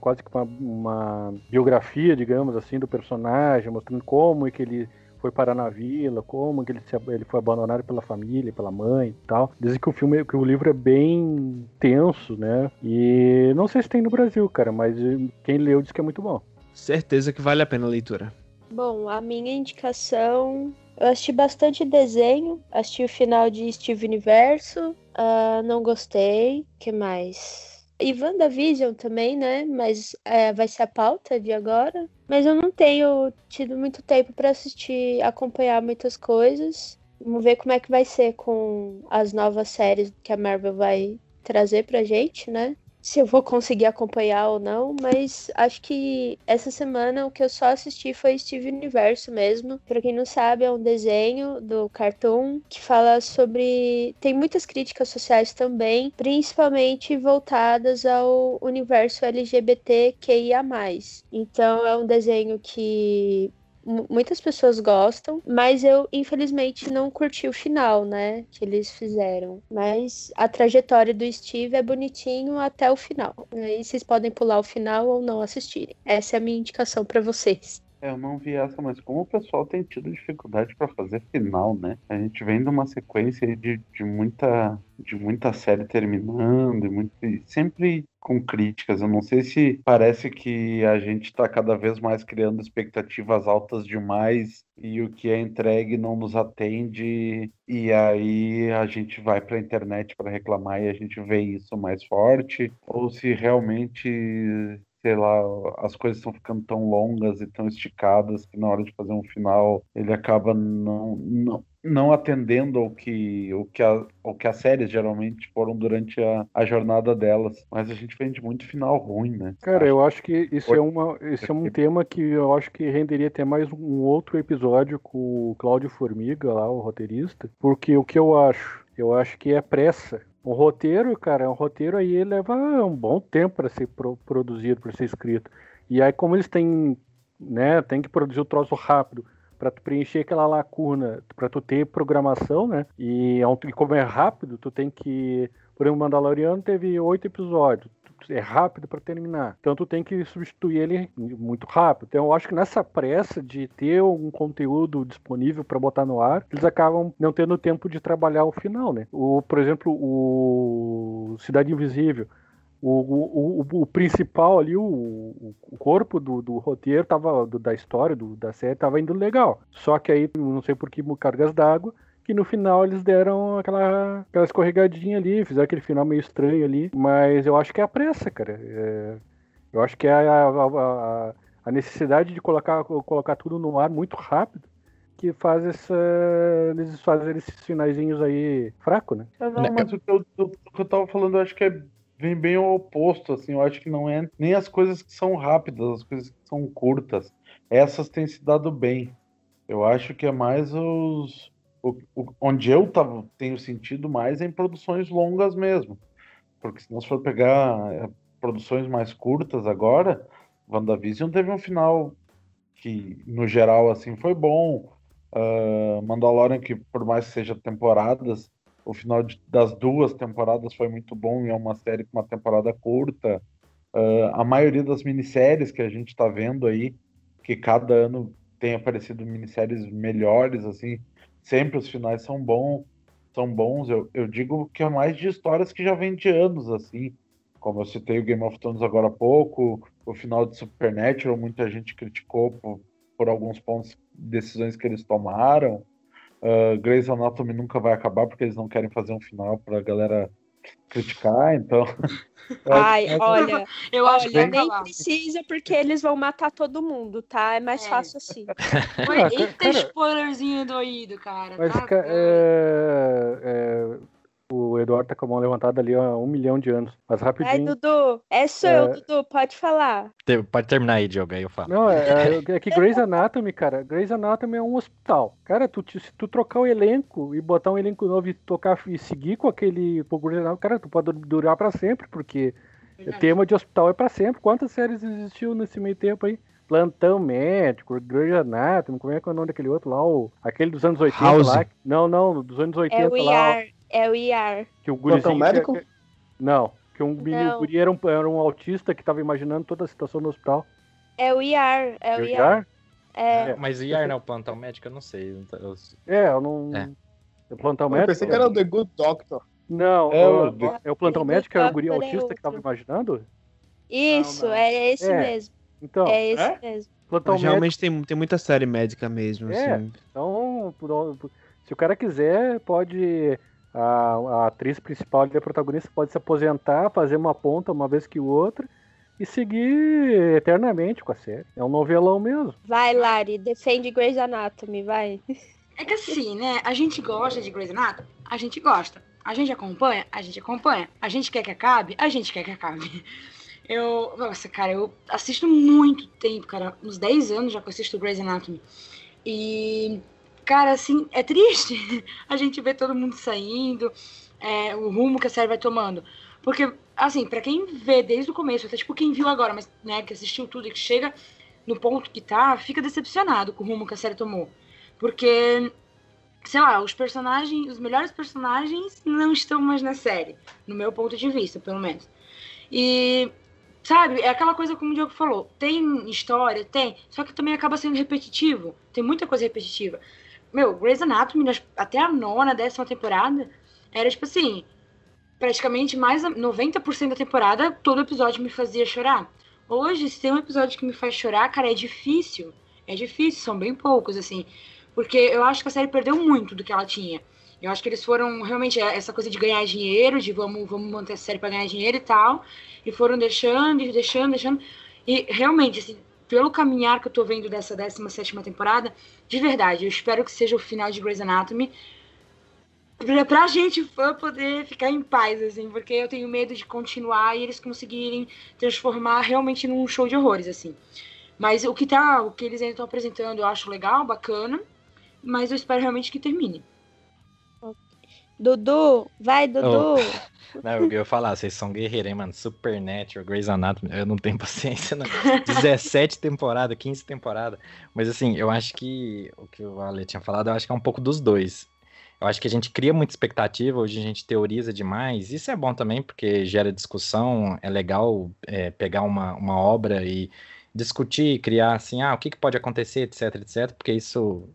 quase que uma, uma biografia, digamos assim, do personagem, mostrando como é que ele foi parar na vila, como que ele, se, ele foi abandonado pela família, pela mãe e tal. Dizem que o filme, que o livro é bem tenso, né? E não sei se tem no Brasil, cara, mas quem leu diz que é muito bom. Certeza que vale a pena a leitura. Bom, a minha indicação eu assisti bastante desenho, assisti o final de Steve Universo, uh, não gostei. que mais? E WandaVision também, né? Mas é, vai ser a pauta de agora. Mas eu não tenho tido muito tempo para assistir, acompanhar muitas coisas. Vamos ver como é que vai ser com as novas séries que a Marvel vai trazer pra gente, né? Se eu vou conseguir acompanhar ou não, mas acho que essa semana o que eu só assisti foi Steve Universo mesmo. Para quem não sabe, é um desenho do Cartoon que fala sobre tem muitas críticas sociais também, principalmente voltadas ao universo LGBTQIA+. Então é um desenho que muitas pessoas gostam, mas eu infelizmente não curti o final, né, que eles fizeram. Mas a trajetória do Steve é bonitinho até o final. Aí vocês podem pular o final ou não assistirem. Essa é a minha indicação para vocês. Eu não vi essa, mas como o pessoal tem tido dificuldade para fazer final, né? A gente vem de uma sequência de, de, muita, de muita série terminando, e, muito, sempre com críticas. Eu não sei se parece que a gente está cada vez mais criando expectativas altas demais e o que é entregue não nos atende, e aí a gente vai para a internet para reclamar e a gente vê isso mais forte, ou se realmente sei lá, as coisas estão ficando tão longas e tão esticadas que na hora de fazer um final ele acaba não, não, não atendendo ao que, o que, a, ao que as séries geralmente foram durante a, a jornada delas. Mas a gente vende muito final ruim, né? Cara, acho eu acho que isso é, uma, esse é um tema que eu acho que renderia até mais um outro episódio com o Cláudio Formiga, lá, o roteirista, porque o que eu acho? Eu acho que é pressa um roteiro, cara, um roteiro aí leva um bom tempo para ser pro, produzido, para ser escrito. E aí, como eles têm, né, tem que produzir o troço rápido para tu preencher aquela lacuna, para tu ter programação, né? E, é e como é rápido, tu tem que, por exemplo, Mandaloriano teve oito episódios é rápido para terminar. Então tu tem que substituir ele muito rápido. Então eu acho que nessa pressa de ter um conteúdo disponível para botar no ar, eles acabam não tendo tempo de trabalhar o final, né? O, por exemplo, o Cidade Invisível. O, o, o, o, principal ali, o, corpo do, do roteiro tava, do, da história, do, da série, tava indo legal. Só que aí, não sei por que cargas d'água, que no final eles deram aquela, aquela escorregadinha ali, fizeram aquele final meio estranho ali, mas eu acho que é a pressa, cara. É, eu acho que é a, a, a, necessidade de colocar, colocar tudo no ar muito rápido que faz essa, eles esses finaizinhos aí fraco, né? É, não, mas o que, eu, o que eu tava falando, eu acho que é vem bem ao oposto, assim, eu acho que não é nem as coisas que são rápidas, as coisas que são curtas, essas têm se dado bem. Eu acho que é mais os, o, o, onde eu tava, tenho sentido mais é em produções longas mesmo. Porque se nós for pegar é, produções mais curtas agora, WandaVision teve um final que, no geral, assim, foi bom. Uh, Mandalorian, que por mais que seja temporadas, o final de, das duas temporadas foi muito bom e é uma série com uma temporada curta. Uh, a maioria das minisséries que a gente está vendo aí, que cada ano tem aparecido minisséries melhores, assim, sempre os finais são bons, são bons. Eu, eu digo que é mais de histórias que já vem de anos, assim. Como eu citei o Game of Thrones agora há pouco, o final de Supernatural, muita gente criticou por, por alguns pontos, decisões que eles tomaram. Uh, Grey's Anatomy nunca vai acabar porque eles não querem fazer um final pra galera criticar, então. [laughs] Ai, olha, [laughs] eu olha, acho que nem precisa porque eles vão matar todo mundo, tá? É mais é. fácil assim. [laughs] Oi, eita cara, spoilerzinho doído, cara. Mas, tá, é, é, o Eduardo tá com a mão levantada ali há um milhão de anos. Mas rapidinho. Ai, Dudu, é sou eu, Dudu, pode falar. Pode terminar aí, Diogo, aí eu falo. Não, é, é, [laughs] é que Grey's Anatomy, cara, Grey's Anatomy é um hospital. Cara, tu, se tu trocar o elenco e botar um elenco novo e tocar e seguir com aquele cara, tu pode durar para sempre, porque o tema de hospital é para sempre. Quantas séries existiu nesse meio tempo aí? Plantão Médico, Grey's Anatomy, como é que é o nome daquele outro lá? O, aquele dos anos 80 House. lá. Não, não, dos anos 80 É o lá. IR, é o IR. Que o Plantão gurizinho- Médico? que- Não, que um menino Não. guri era um, era um autista que tava imaginando toda a situação no hospital. É o IR, é o Eu IR. já? É, Mas o IAR não é o plantão médico? Eu não sei. Eu- É, eu não. É. O plantão Eu médico? pensei que era o The Good Doctor. Não, É o- o- é o plantão Aquele médico, era o guri é autista que tava outro. imaginando? isso, Não, não. é esse É. mesmo. Então, É esse É? mesmo. plantão Mas médico. realmente tem, tem muita série médica mesmo, É. assim. Então, se o cara quiser, pode. A, a atriz principal ali, a protagonista, pode se aposentar, fazer uma ponta uma vez que outra e seguir eternamente com a série. É um novelão mesmo. Vai, Lari, defende Grey's Anatomy, vai. É que assim, né? A gente gosta de Grey's Anatomy? A gente gosta. A gente acompanha? A gente acompanha. A gente quer que acabe? A gente quer que acabe. Eu. Nossa, cara, eu assisto muito tempo, cara. Uns 10 anos já que eu assisto Grey's Anatomy. E. Cara, assim, é triste [laughs] a gente ver todo mundo saindo, é, o rumo que a série vai tomando. Porque, assim, pra quem vê desde o começo, até tipo quem viu agora, mas, né, que assistiu tudo e que chega no ponto que tá, fica decepcionado com o rumo que a série tomou. Porque, sei lá, os personagens, os melhores personagens não estão mais na série, no meu ponto de vista, pelo menos. E, sabe, é aquela coisa como o Diogo falou, tem história, tem, só que também acaba sendo repetitivo, tem muita coisa repetitiva. Meu, Grey's Anatomy, até a nona, décima temporada, era tipo assim, praticamente mais a- 90% da temporada, todo episódio me fazia chorar. Hoje, se tem um episódio que me faz chorar, cara, é difícil. É difícil, são bem poucos, assim. Porque eu acho que a série perdeu muito do que ela tinha. Eu acho que eles foram realmente é, essa coisa de ganhar dinheiro, de vamos, vamos manter a série pra ganhar dinheiro e tal. E foram deixando, deixando, deixando. E realmente, assim, pelo caminhar que eu tô vendo dessa 17 temporada, de verdade, eu espero que seja o final de Grey's Anatomy. Pra, gente fã poder ficar em paz, assim, porque eu tenho medo de continuar e eles conseguirem transformar realmente num show de horrores, assim. Mas o que tá, o que eles ainda estão apresentando, eu acho legal, bacana, mas eu espero realmente que termine. Dudu, vai, Dudu. [laughs] Não, eu ia falar, vocês são guerreiros, hein, mano? Supernatural, Grey's Anatomy, eu não tenho [laughs] paciência, não. 17 temporadas, 15 temporadas. Mas assim, eu acho que o que o Ale tinha falado, eu acho que é um pouco dos dois. Eu acho que a gente cria muita expectativa, hoje a gente teoriza demais. Isso é bom também, porque gera discussão, é legal é, pegar uma, uma obra e discutir, criar assim, ah, o que, que pode acontecer, etc, etc, porque isso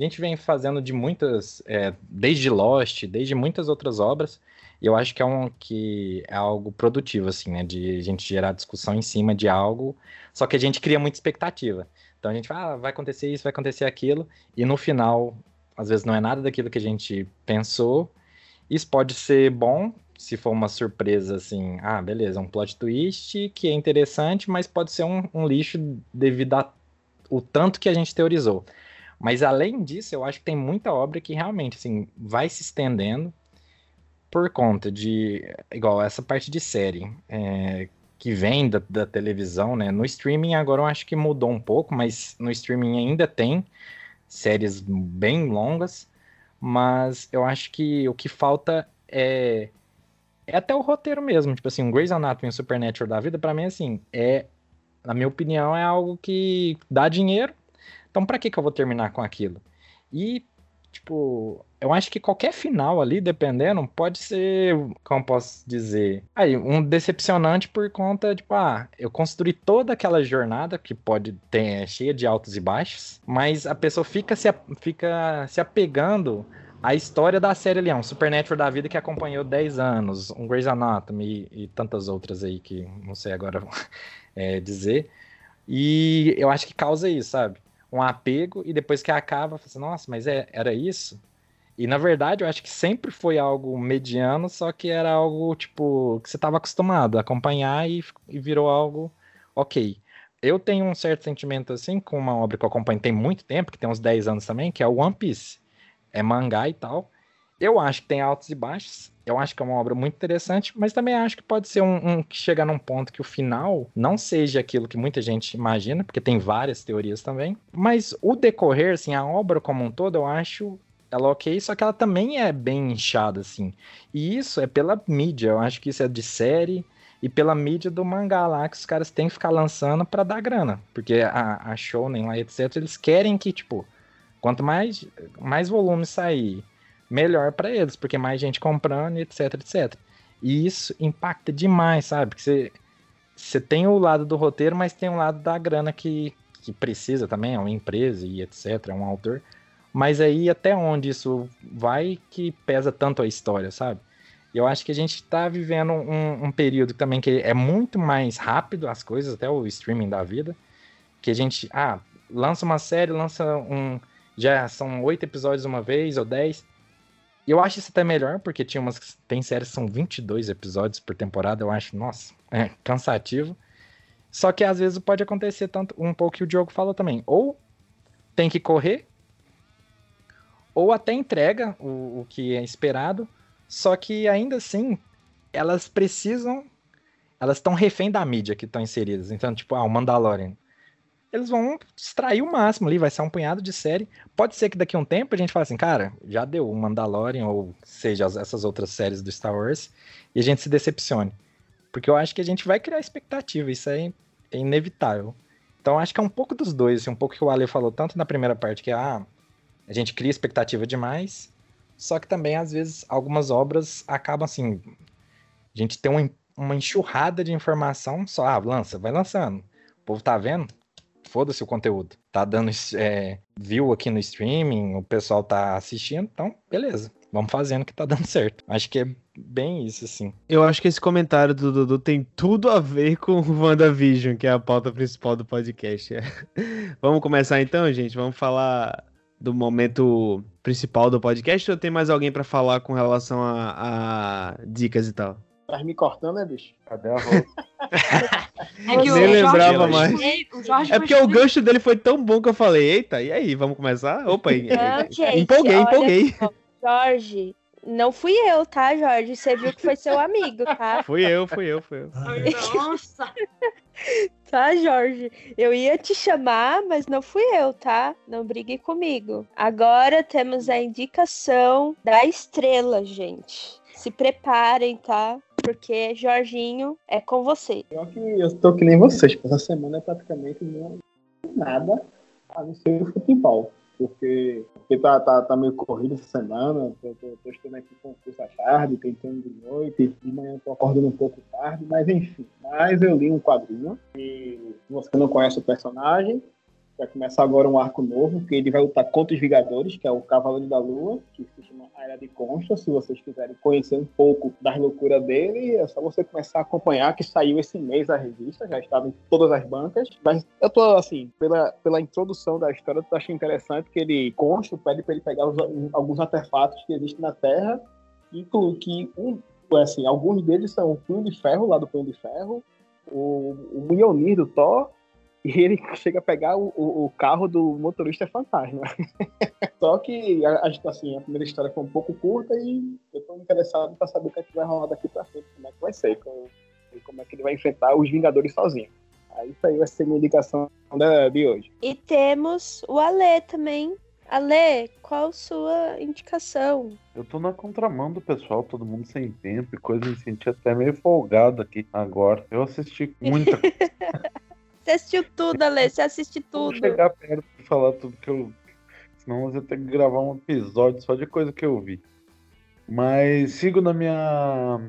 a gente vem fazendo de muitas, é, desde Lost, desde muitas outras obras, e eu acho que é, um, que é algo produtivo, assim, né, de a gente gerar discussão em cima de algo, só que a gente cria muita expectativa. Então a gente fala, ah, vai acontecer isso, vai acontecer aquilo, e no final, às vezes não é nada daquilo que a gente pensou. Isso pode ser bom, se for uma surpresa, assim, ah, beleza, um plot twist que é interessante, mas pode ser um, um lixo devido ao tanto que a gente teorizou. Mas além disso, eu acho que tem muita obra que realmente assim, vai se estendendo por conta de. Igual essa parte de série é, que vem da, da, televisão, né? No streaming agora eu acho que mudou um pouco, mas no streaming ainda tem séries bem longas. Mas eu acho que o que falta é. É até o roteiro mesmo. Tipo assim, um Grey's Anatomy e um Supernatural da vida, para mim, assim, é. Na minha opinião, é algo que dá dinheiro então, para que, que eu vou terminar com aquilo? E, tipo, eu acho que qualquer final ali, dependendo, pode ser, como posso dizer, aí, um decepcionante por conta, tipo, ah, eu construí toda aquela jornada que pode ter, é cheia de altos e baixos, mas a pessoa fica se, fica se apegando à história da série Leão, Supernatural da vida que acompanhou 10 anos, um Grey's Anatomy e, e tantas outras aí que não sei agora [laughs] é, dizer. E eu acho que causa isso, sabe? Um apego e depois que acaba, você assim, nossa, mas é, era isso? E na verdade eu acho que sempre foi algo mediano, só que era algo tipo que você estava acostumado a acompanhar e, e, virou algo ok. Eu tenho um certo sentimento assim com uma obra que eu acompanho tem muito tempo, que tem uns 10 anos também, que é o One Piece. É mangá e tal. eu acho que tem altos e baixos. Eu acho que é uma obra muito interessante, mas também acho que pode ser um, um que chega num ponto que o final não seja aquilo que muita gente imagina, porque tem várias teorias também. Mas o decorrer, assim, a obra como um todo, eu acho ela ok, só que ela também é bem inchada, assim. E isso é pela mídia, eu acho que isso é de série e pela mídia do mangá lá, que os caras têm que ficar lançando para dar grana. Porque a, a Shonen lá, etc., eles querem que, tipo, quanto mais, mais volume sair, melhor para eles, porque mais gente comprando, etc, etc. E isso impacta demais, sabe? Porque você, você tem o lado do roteiro, mas tem o lado da grana que, que precisa também, é uma empresa e etc, é um autor. Mas aí até onde isso vai que pesa tanto a história, sabe? Eu acho que a gente está vivendo um, um, período também que é muito mais rápido as coisas, até o streaming da vida, que a gente, ah, lança uma série, lança um, já são oito episódios uma vez ou dez. Eu acho isso até melhor, porque tinha umas, tem séries que são 22 episódios por temporada, eu acho, nossa, é cansativo. Só que às vezes pode acontecer tanto um pouco que o Diogo falou também, ou tem que correr ou até entrega o, o que é esperado, só que ainda assim elas precisam, elas estão refém da mídia que estão inseridas. Então, tipo, ah, o Mandalorian. Eles vão extrair o máximo ali, vai ser um punhado de série. Pode ser que daqui a um tempo a gente fale assim, cara, já deu o Mandalorian, ou seja, essas outras séries do Star Wars, e a gente se decepcione. Porque eu acho que a gente vai criar expectativa, isso é, é inevitável. Então acho que é um pouco dos dois, assim, um pouco que o Ale falou, tanto na primeira parte, que ah, a gente cria expectativa demais, só que também, às vezes, algumas obras acabam assim. A gente tem uma, uma enxurrada de informação, só, ah, lança, vai lançando. O povo tá vendo? Foda-se o conteúdo. Tá dando é, view aqui no streaming, o pessoal tá assistindo, então, beleza. Vamos fazendo que tá [laughs] dando certo. Acho que é bem isso, assim. Eu acho que esse comentário do Dudu tem tudo a ver com o WandaVision, que é a pauta principal do podcast. [laughs] Vamos começar então, gente? Vamos falar do momento principal do podcast ou tem mais alguém para falar com relação a, a, dicas e tal? Tá me cortando, né, bicho? Cadê a roupa? [laughs] é que Nem lembrava mais. é porque o gancho dele foi tão bom que eu falei, eita, e aí, vamos começar? Opa, Não, gente, empolguei, empolguei. Jorge, não fui eu, tá, Jorge? Você viu que foi seu amigo, tá? [laughs] fui eu, fui eu, fui eu. Nossa! [laughs] tá, Jorge? Eu ia te chamar, mas não fui eu, tá? Não brigue comigo. Agora temos a indicação da estrela, gente. Se preparem, tá? Porque Jorginho é com você. Pior que eu tô que nem vocês, essa semana é praticamente nada a não ser o futebol porque, porque tá, tá, tá meio corrido essa semana, tô, tô, tô estudando aqui concurso à tarde, tentando de noite, de manhã tô acordando um pouco tarde, mas enfim. Mas eu li um quadrinho e você não conhece o personagem, Vai começar agora um arco novo, que ele vai lutar contra os Vingadores, que é o Cavaleiro da Lua, que se chama A Era de Consta. Se vocês quiserem conhecer um pouco das loucuras dele, é só você começar a acompanhar, que saiu esse mês a revista, já estava em todas as bancas. Mas eu tô, assim, pela, pela introdução da história, eu achando interessante que ele consta, pede para ele pegar os, alguns artefatos que existem na Terra, inclui que um, assim, alguns deles são o Punho de Ferro, lá do Punho de Ferro, o, o Mjolnir do Thor, e ele [laughs] chega a pegar o, o, o carro do motorista fantasma. [laughs] Só que a, assim, a primeira história foi um pouco curta e eu estou interessado para saber o que, é que vai rolar daqui para frente, como é que vai ser, como, como é que ele vai enfrentar os Vingadores sozinho. Aí isso aí vai ser minha indicação de hoje. E temos o Alê também. Alê, qual sua indicação? Eu tô na contramão do pessoal, todo mundo sem tempo e coisa, me senti até meio folgado aqui agora. Eu assisti muita [laughs] Você assistiu tudo, Ale, você assiste tudo. Vou chegar perto pra falar tudo que eu. Senão você tem que gravar um episódio só de coisa que eu vi. Mas sigo na minha,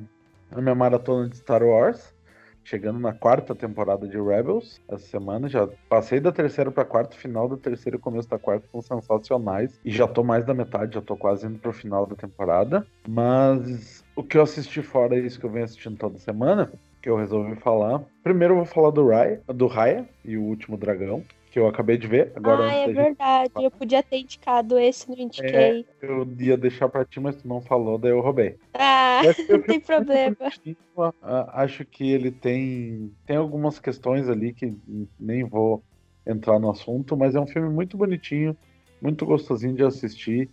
na minha maratona de Star Wars. Chegando na quarta temporada de Rebels essa semana. Já passei da terceira pra quarta, final da terceira e começo da quarta são sensacionais. E já tô mais da metade, já tô quase indo pro final da temporada. Mas o que eu assisti fora é isso que eu venho assistindo toda semana que eu resolvi falar. Primeiro eu vou falar do Raya, do Raya e o Último Dragão, que eu acabei de ver. Agora, ah, é verdade. Eu podia ter indicado esse no indiquei. É, eu ia deixar pra ti, mas tu não falou, daí eu roubei. Ah, não tem [laughs] problema. Acho que ele tem, tem algumas questões ali que nem vou entrar no assunto, mas é um filme muito bonitinho, muito gostosinho de assistir.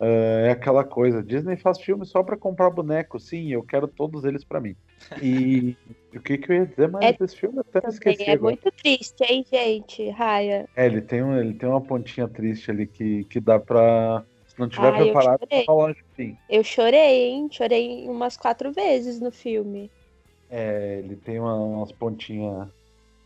Uh, é aquela coisa, Disney faz filme só para comprar boneco, sim, eu quero todos eles para mim. E [laughs] o que, que eu ia dizer mais é, desse filme? Até também esqueci. É agora. muito triste, hein, gente? Raya. É, ele tem, um, ele tem uma pontinha triste ali que, que dá pra. Se não tiver preparado, eu falar enfim. Eu chorei, hein? Chorei umas quatro vezes no filme. É, ele tem uma, umas pontinhas.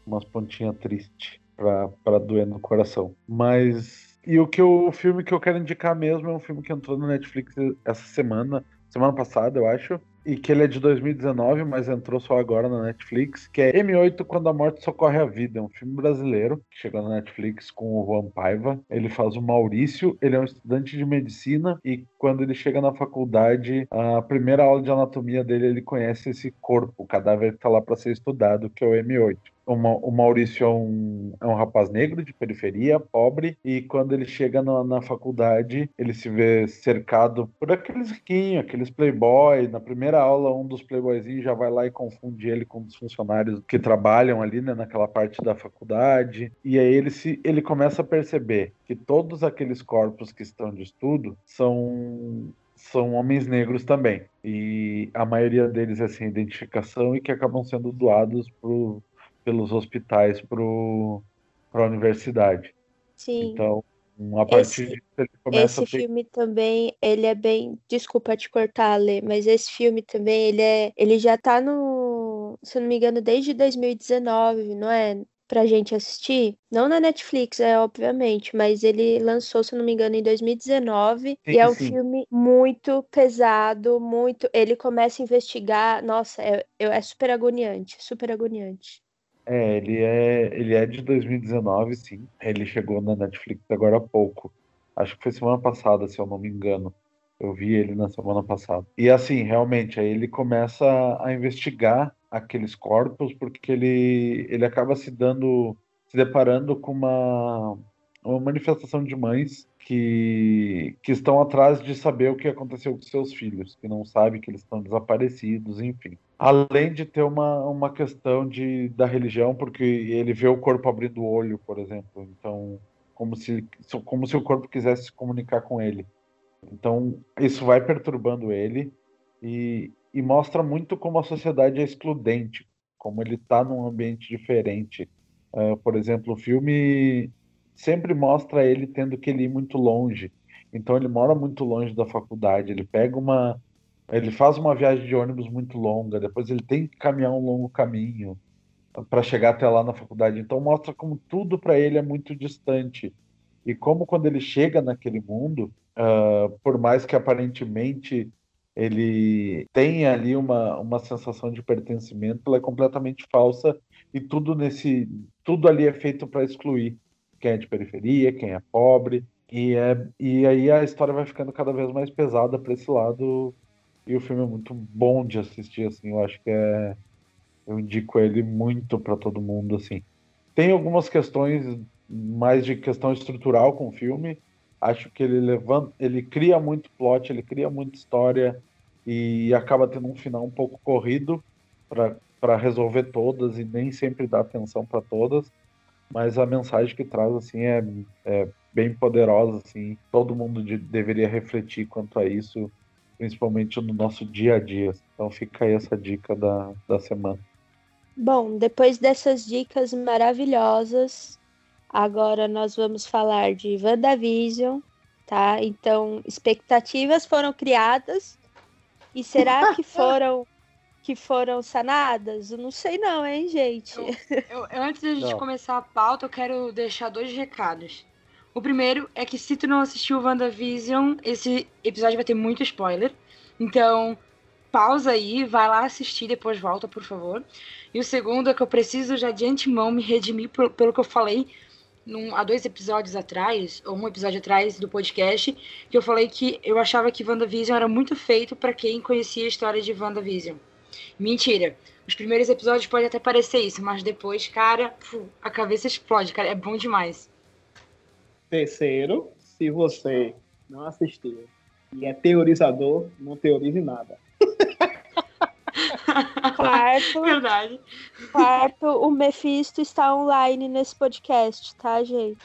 Umas pontinhas tristes pra, pra doer no coração. Mas e o que o filme que eu quero indicar mesmo é um filme que entrou no Netflix essa semana, semana passada, eu acho, e que ele é de 2019, mas entrou só agora na Netflix, que é M8 Quando a Morte Socorre a Vida. É um filme brasileiro que chegou na Netflix com o Juan Paiva. Ele faz o Maurício, ele é um estudante de medicina e quando ele chega na faculdade, a primeira aula de anatomia dele, ele conhece esse corpo, o cadáver que está lá para ser estudado, que é o M8 o Maurício é um, é um rapaz negro de periferia, pobre, e quando ele chega na, na faculdade, ele se vê cercado por aqueles riquinhos, aqueles playboy. Na primeira aula, um dos playboyzinhos já vai lá e confunde ele com um funcionários que trabalham ali, né, naquela parte da faculdade. E aí ele, se, ele começa a perceber que todos aqueles corpos que estão de estudo são são homens negros também. E a maioria deles é sem identificação e que acabam sendo doados pro, pelos hospitais para a universidade. Sim. Então, a partir esse, disso ele começa esse a ter... filme também ele é bem desculpa te cortar Lê, mas esse filme também ele é ele já tá no se eu não me engano desde 2019 não é pra gente assistir não na Netflix é obviamente mas ele lançou se eu não me engano em 2019 sim, e é um sim. filme muito pesado muito ele começa a investigar nossa é, é super agoniante super agoniante é, ele é, ele é de 2019, sim. Ele chegou na Netflix agora há pouco. Acho que foi semana passada, se eu não me engano. Eu vi ele na semana passada. E assim, realmente, aí ele começa a investigar aqueles corpos, porque ele, ele acaba se dando, se deparando com uma, uma manifestação de mães que, que estão atrás de saber o que aconteceu com seus filhos, que não sabem que eles estão desaparecidos, enfim. Além de ter uma, uma questão de, da religião, porque ele vê o corpo abrindo o olho, por exemplo. Então, como se, como se o corpo quisesse se comunicar com ele. Então, isso vai perturbando ele e, e mostra muito como a sociedade é excludente, como ele está num ambiente diferente. Uh, por exemplo, o filme sempre mostra ele tendo que ir muito longe. Então, ele mora muito longe da faculdade, ele pega uma ele faz uma viagem de ônibus muito longa, depois ele tem que caminhar um longo caminho para chegar até lá na faculdade. Então mostra como tudo para ele é muito distante e como quando ele chega naquele mundo, uh, por mais que aparentemente ele tenha ali uma, uma sensação de pertencimento, ela é completamente falsa e tudo nesse tudo ali é feito para excluir quem é de periferia, quem é pobre e é e aí a história vai ficando cada vez mais pesada para esse lado e o filme é muito bom de assistir, assim. Eu acho que é. Eu indico ele muito para todo mundo, assim. Tem algumas questões mais de questão estrutural com o filme. Acho que ele levanta, ele cria muito plot, ele cria muita história e acaba tendo um final um pouco corrido para resolver todas e nem sempre dá atenção para todas. Mas a mensagem que traz assim é, é bem poderosa, assim. Todo mundo de, deveria refletir quanto a isso principalmente no nosso dia a dia. Então fica aí essa dica da, da semana. Bom, depois dessas dicas maravilhosas, agora nós vamos falar de WandaVision, tá? Então, expectativas foram criadas e será que [laughs] foram que foram sanadas? Eu não sei não, hein, gente? Eu, eu, antes de a gente não. começar a pauta, eu quero deixar dois recados. O primeiro é que se tu não assistiu WandaVision, esse episódio vai ter muito spoiler. Então, pausa aí, vai lá assistir, depois volta, por favor. E o segundo é que eu preciso já de antemão me redimir por, pelo que eu falei num, há dois episódios atrás, ou um episódio atrás do podcast, que eu falei que eu achava que WandaVision era muito feito para quem conhecia a história de WandaVision. Mentira. Os primeiros episódios pode até parecer isso, mas depois, cara, a cabeça explode, cara. É bom demais. Terceiro, se você não assistiu e é teorizador, não teorize nada. [laughs] [laughs] Quarto, Verdade. quarto, o Mephisto está online nesse podcast, tá, gente?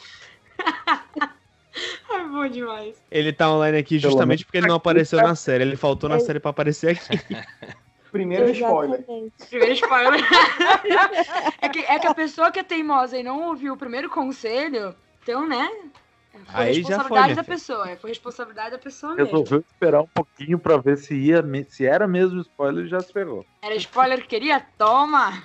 Ai, [laughs] Bom demais. Ele tá online aqui justamente porque ele não apareceu na série. Ele faltou na série pra aparecer aqui. Primeiro spoiler. Primeiro [laughs] spoiler. é, que, é que a pessoa que é teimosa e não ouviu o primeiro conselho, então, né? Foi Aí já foi, responsabilidade minha da pessoa. Foi responsabilidade da pessoa mesmo. Resolveu esperar um pouquinho pra ver se, ia, se era mesmo spoiler e já se ferrou. Era spoiler que queria? Toma!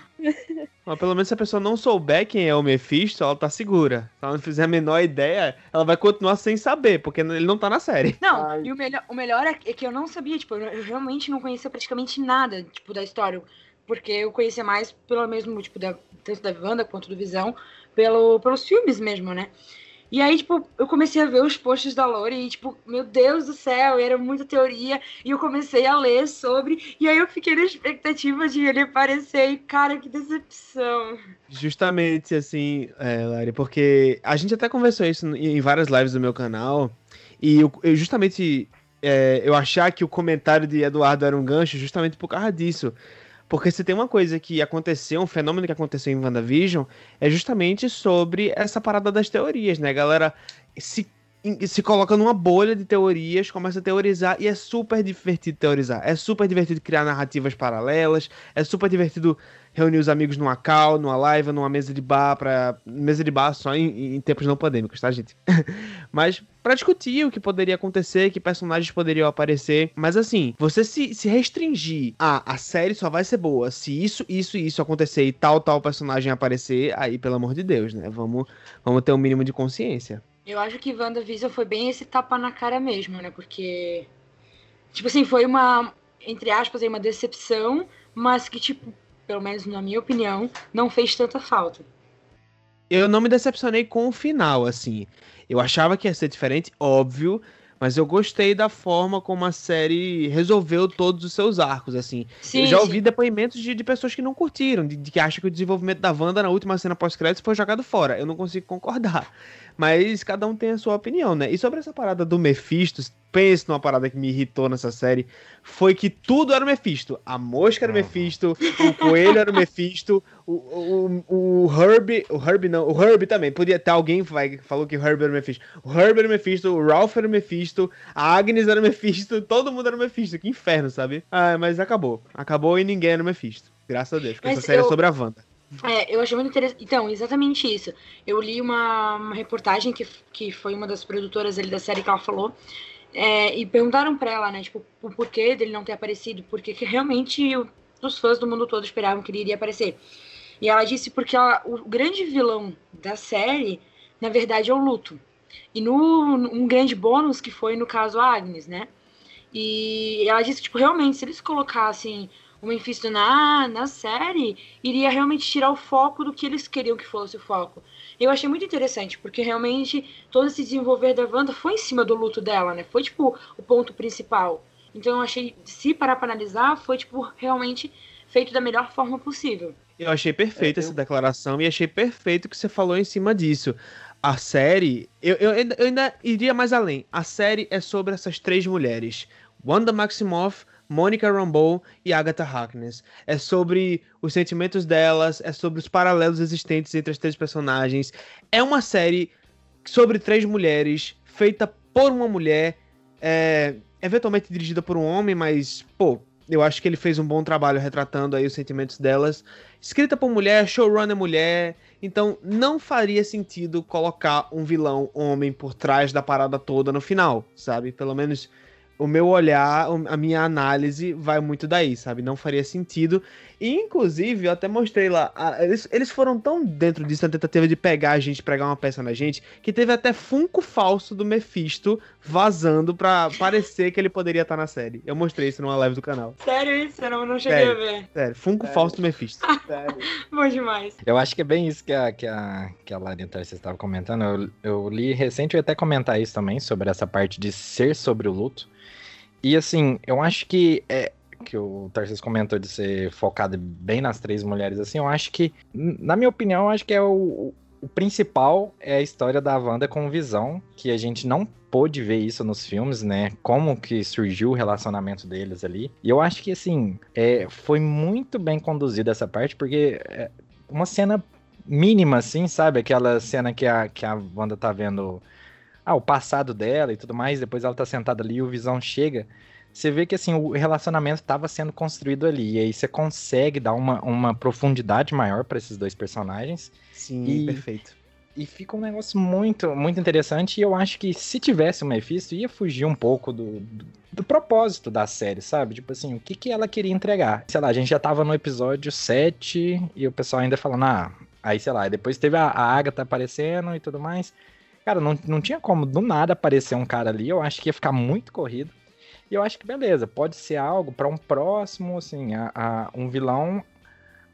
Mas pelo menos se a pessoa não souber quem é o Mephisto, ela tá segura. Se ela não fizer a menor ideia, ela vai continuar sem saber, porque ele não tá na série. Não, Ai. e o melhor, o melhor é que eu não sabia, tipo, eu eu realmente não conhecia praticamente nada, tipo, da história. Porque eu conhecia mais pelo mesmo, tipo, da, tanto da Wanda quanto do Visão, pelo, pelos filmes mesmo, né? E aí, tipo, eu comecei a ver os posts da Lore e, tipo, meu Deus do céu, era muita teoria. E eu comecei a ler sobre. E aí eu fiquei na expectativa de ele aparecer. E, cara, que decepção. Justamente assim, é, Lari, porque a gente até conversou isso em várias lives do meu canal, e eu, eu justamente é, eu achar que o comentário de Eduardo era um gancho justamente por causa disso. Porque se tem uma coisa que aconteceu, um fenômeno que aconteceu em WandaVision, é justamente sobre essa parada das teorias, né? A galera se, se coloca numa bolha de teorias, começa a teorizar, e é super divertido teorizar. É super divertido criar narrativas paralelas, é super divertido reunir os amigos numa call, numa live, numa mesa de bar, pra. Mesa de bar só em, em tempos não pandêmicos, tá, gente? [laughs] Mas pra discutir o que poderia acontecer, que personagens poderiam aparecer. Mas assim, você se, se restringir a a série só vai ser boa se isso, isso e isso acontecer e tal, tal personagem aparecer, aí, pelo amor de Deus, né? Vamos, vamos ter um mínimo de consciência. Eu acho que WandaVision foi bem esse tapa na cara mesmo, né? Porque, tipo assim, foi uma, entre aspas, uma decepção, mas que, tipo, pelo menos na minha opinião, não fez tanta falta. Eu não me decepcionei com o final, assim. Eu achava que ia ser diferente, óbvio, mas eu gostei da forma como a série resolveu todos os seus arcos, assim. Sim, eu já sim. ouvi depoimentos de, de pessoas que não curtiram, de, de que acham que o desenvolvimento da Wanda na última cena pós-créditos foi jogado fora. Eu não consigo concordar. Mas cada um tem a sua opinião, né? E sobre essa parada do Mephisto, pense numa parada que me irritou nessa série, foi que tudo era o Mephisto. A mosca era o Uhum. Mephisto, o coelho era o Mephisto, o, o, o Herb, o Herb não, o Herb também, podia ter alguém vai, falou que o Herb era o Mephisto. O Herb era o Mephisto, o Ralph era o Mephisto, a Agnes era o Mephisto, todo mundo era o Mephisto, que inferno, sabe? Ah, mas acabou. Acabou e ninguém era o Mephisto. Graças a Deus, porque Mas essa série eu- é sobre a Wanda. É, eu achei muito interessante. Então, exatamente isso. Eu li uma, uma reportagem que, que foi uma das produtoras ali da série que ela falou. É, e perguntaram pra ela, né, tipo, o porquê dele não ter aparecido, porque que realmente os fãs do mundo todo esperavam que ele iria aparecer. E ela disse porque ela- o grande vilão da série, na verdade, é o luto. E no um grande bônus que foi no caso a Agnes, né? E ela disse que, tipo, realmente, se eles colocassem o Mephisto na, na série, iria realmente tirar o foco do que eles queriam que fosse o foco. Eu achei muito interessante, porque realmente todo esse desenvolver da Wanda foi em cima do luto dela, né? Foi, tipo, o ponto principal. Então eu achei, se parar pra analisar, foi, tipo, realmente feito da melhor forma possível. Eu achei perfeita É, eu- essa declaração e achei perfeito o que você falou em cima disso. A série, eu, eu, ainda- eu ainda iria mais além. A série é sobre essas três mulheres: Wanda Maximoff, Monica Rambeau e Agatha Harkness. É sobre os sentimentos delas, é sobre os paralelos existentes entre as três personagens. É uma série sobre três mulheres, feita por uma mulher, é, eventualmente dirigida por um homem, mas, pô, eu acho que ele fez um bom trabalho retratando aí os sentimentos delas. Escrita por mulher, showrunner mulher, então não faria sentido colocar um vilão homem por trás da parada toda no final, sabe? Pelo menos o meu olhar, a minha análise vai muito daí, sabe? Não faria sentido. E, inclusive, eu até mostrei lá, a- eles, eles foram tão dentro disso na tentativa de pegar a gente, pregar uma peça na gente, que teve até funko falso do Mephisto vazando pra parecer que ele poderia estar na série. Eu mostrei isso numa live do canal. Sério isso? Eu não, não cheguei Sério. a ver. Sério, funko Sério? falso do Mephisto. [laughs] Sério. Bom demais. Eu acho que é bem isso que a, que a, que a Larissa estava comentando. Eu, eu li recente, eu ia até comentar isso também, sobre essa parte de ser sobre o luto. E assim, eu acho que é que o Tarcísio comentou de ser focado bem nas três mulheres, assim, eu acho que, na minha opinião, acho que é o, o- o principal é a história da Wanda com visão, que a gente não pôde ver isso nos filmes, né? Como que surgiu o relacionamento deles ali. E eu acho que, assim, é, foi muito bem conduzida essa parte, porque é uma cena mínima, assim, sabe? Aquela cena que a, que a Wanda tá vendo ah, o passado dela e tudo mais, depois ela tá sentada ali e o Visão chega, você vê que assim, o relacionamento estava sendo construído ali. E aí você consegue dar uma, uma profundidade maior para esses dois personagens. Sim, E- perfeito. E fica um negócio muito, muito interessante. E eu acho que se tivesse o Mephisto, ia fugir um pouco do, do, do propósito da série, sabe? Tipo assim, o que, que ela queria entregar? Sei lá, a gente já tava no episódio 7 e o pessoal ainda falando, ah, aí sei lá, depois teve a, a Agatha aparecendo e tudo mais. Cara, não, não tinha como do nada aparecer um cara ali. Eu acho que ia ficar muito corrido. E eu acho que beleza, pode ser algo para um próximo, assim, a, a- um vilão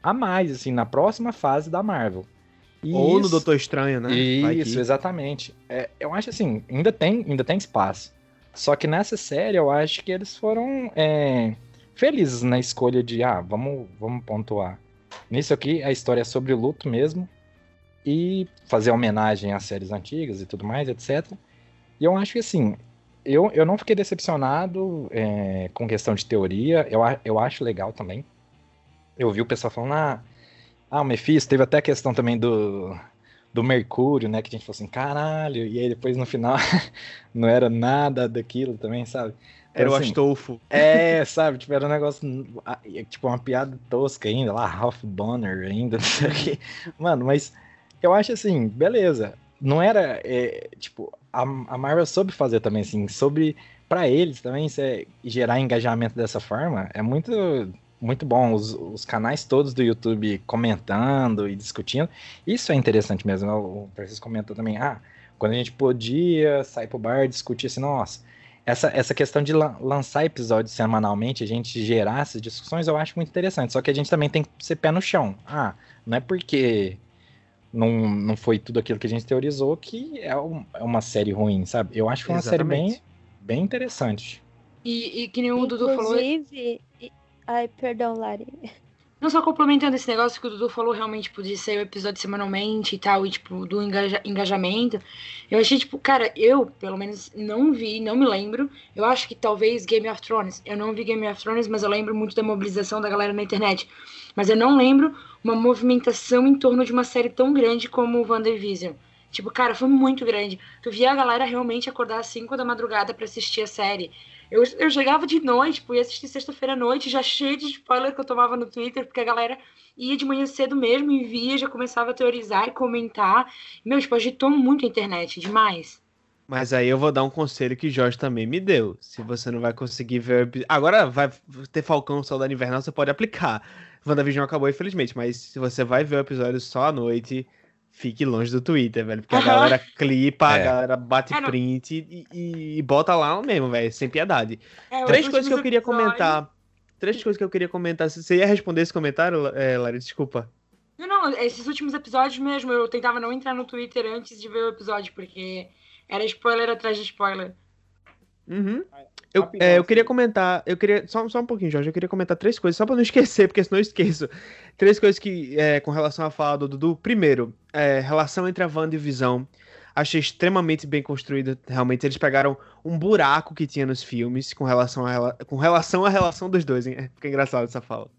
a mais, assim, na próxima fase da Marvel. E Ou no isso- Doutor Estranho, né? Isso, exatamente. É, eu acho assim, ainda tem, ainda tem espaço. Só que nessa série eu acho que eles foram é, felizes na escolha de, ah, vamos, vamos pontuar. Nisso aqui a história é sobre o luto mesmo e fazer homenagem às séries antigas e tudo mais, etc. E eu acho que assim, eu, eu não fiquei decepcionado é, com questão de teoria, eu, eu acho legal também. Eu vi o pessoal falando, ah, ah, o Mephisto, teve até a questão também do, do Mercúrio, né? Que a gente falou assim, caralho, e aí depois no final [laughs] não era nada daquilo também, sabe? Então, Era o assim, Astolfo. É, sabe? Tipo, era um negócio. Tipo, uma piada tosca ainda, lá, Ralph Bonner ainda, não sei o quê. Mano, mas eu acho assim, beleza. Não era. é, tipo, a, a Marvel soube fazer também, assim, soube. Pra eles também, cê gerar engajamento dessa forma é muito. Muito bom, os, os canais todos do YouTube comentando e discutindo. Isso é interessante mesmo. né? O Francisco comentou também, ah, quando a gente podia sair pro bar discutir assim, nossa, essa, essa questão de lan- lançar episódios semanalmente, a gente gerar essas discussões, eu acho muito interessante. Só que a gente também tem que ser pé no chão. Ah, não é porque não, não foi tudo aquilo que a gente teorizou que é, um- é uma série ruim, sabe? Eu acho que foi uma série bem, bem interessante. E, e que nem o Dudu falou. Inclusive. Ai, perdão, Lari. Não só complementando esse negócio que o Dudu falou, realmente podia ser o episódio semanalmente e tal, e tipo, do engaja- engajamento. Eu achei, tipo, cara, eu, pelo menos, não vi, não me lembro. Eu acho que talvez Game of Thrones. Eu não vi Game of Thrones, mas eu lembro muito da mobilização da galera na internet. Mas eu não lembro uma movimentação em torno de uma série tão grande como WandaVision. Tipo, cara, foi muito grande. Tu via a galera realmente acordar às 5 da madrugada pra assistir a série. Eu, eu de noite, tipo, ia assistir sexta-feira à noite, já cheio de spoiler que eu tomava no Twitter, porque a galera ia de manhã cedo mesmo e via, já começava a teorizar e comentar. Meu, tipo, agitou muito a internet, demais. Mas aí eu vou dar um conselho que Jorge também me deu. Se você não vai conseguir ver. Agora vai ter Falcão Soldado Invernal, você pode aplicar. WandaVision acabou, infelizmente. Mas se você vai ver o episódio só à noite, fique longe do Twitter, velho. Porque a galera clipa, a É. galera bate É, print e, e- bota lá mesmo, velho. Sem piedade. É, Três coisas que eu queria episódios- comentar. Três coisas que eu queria comentar. Você ia responder esse comentário, é, Larry? Desculpa. Não, não, esses últimos episódios mesmo, eu tentava não entrar no Twitter antes de ver o episódio, porque era spoiler atrás de spoiler. Uhum. Eu, é, eu queria assim. comentar, eu queria, só, só um pouquinho, Jorge, eu queria comentar três coisas, só pra não [laughs] esquecer, porque senão eu esqueço. Três coisas que, é, com relação à fala do Dudu. Primeiro, é, relação entre a Wanda e o Visão. Achei extremamente bem construída, realmente. Eles pegaram um buraco que tinha nos filmes com relação, a, com relação à relação dos dois, hein? [laughs] Fica engraçado essa fala.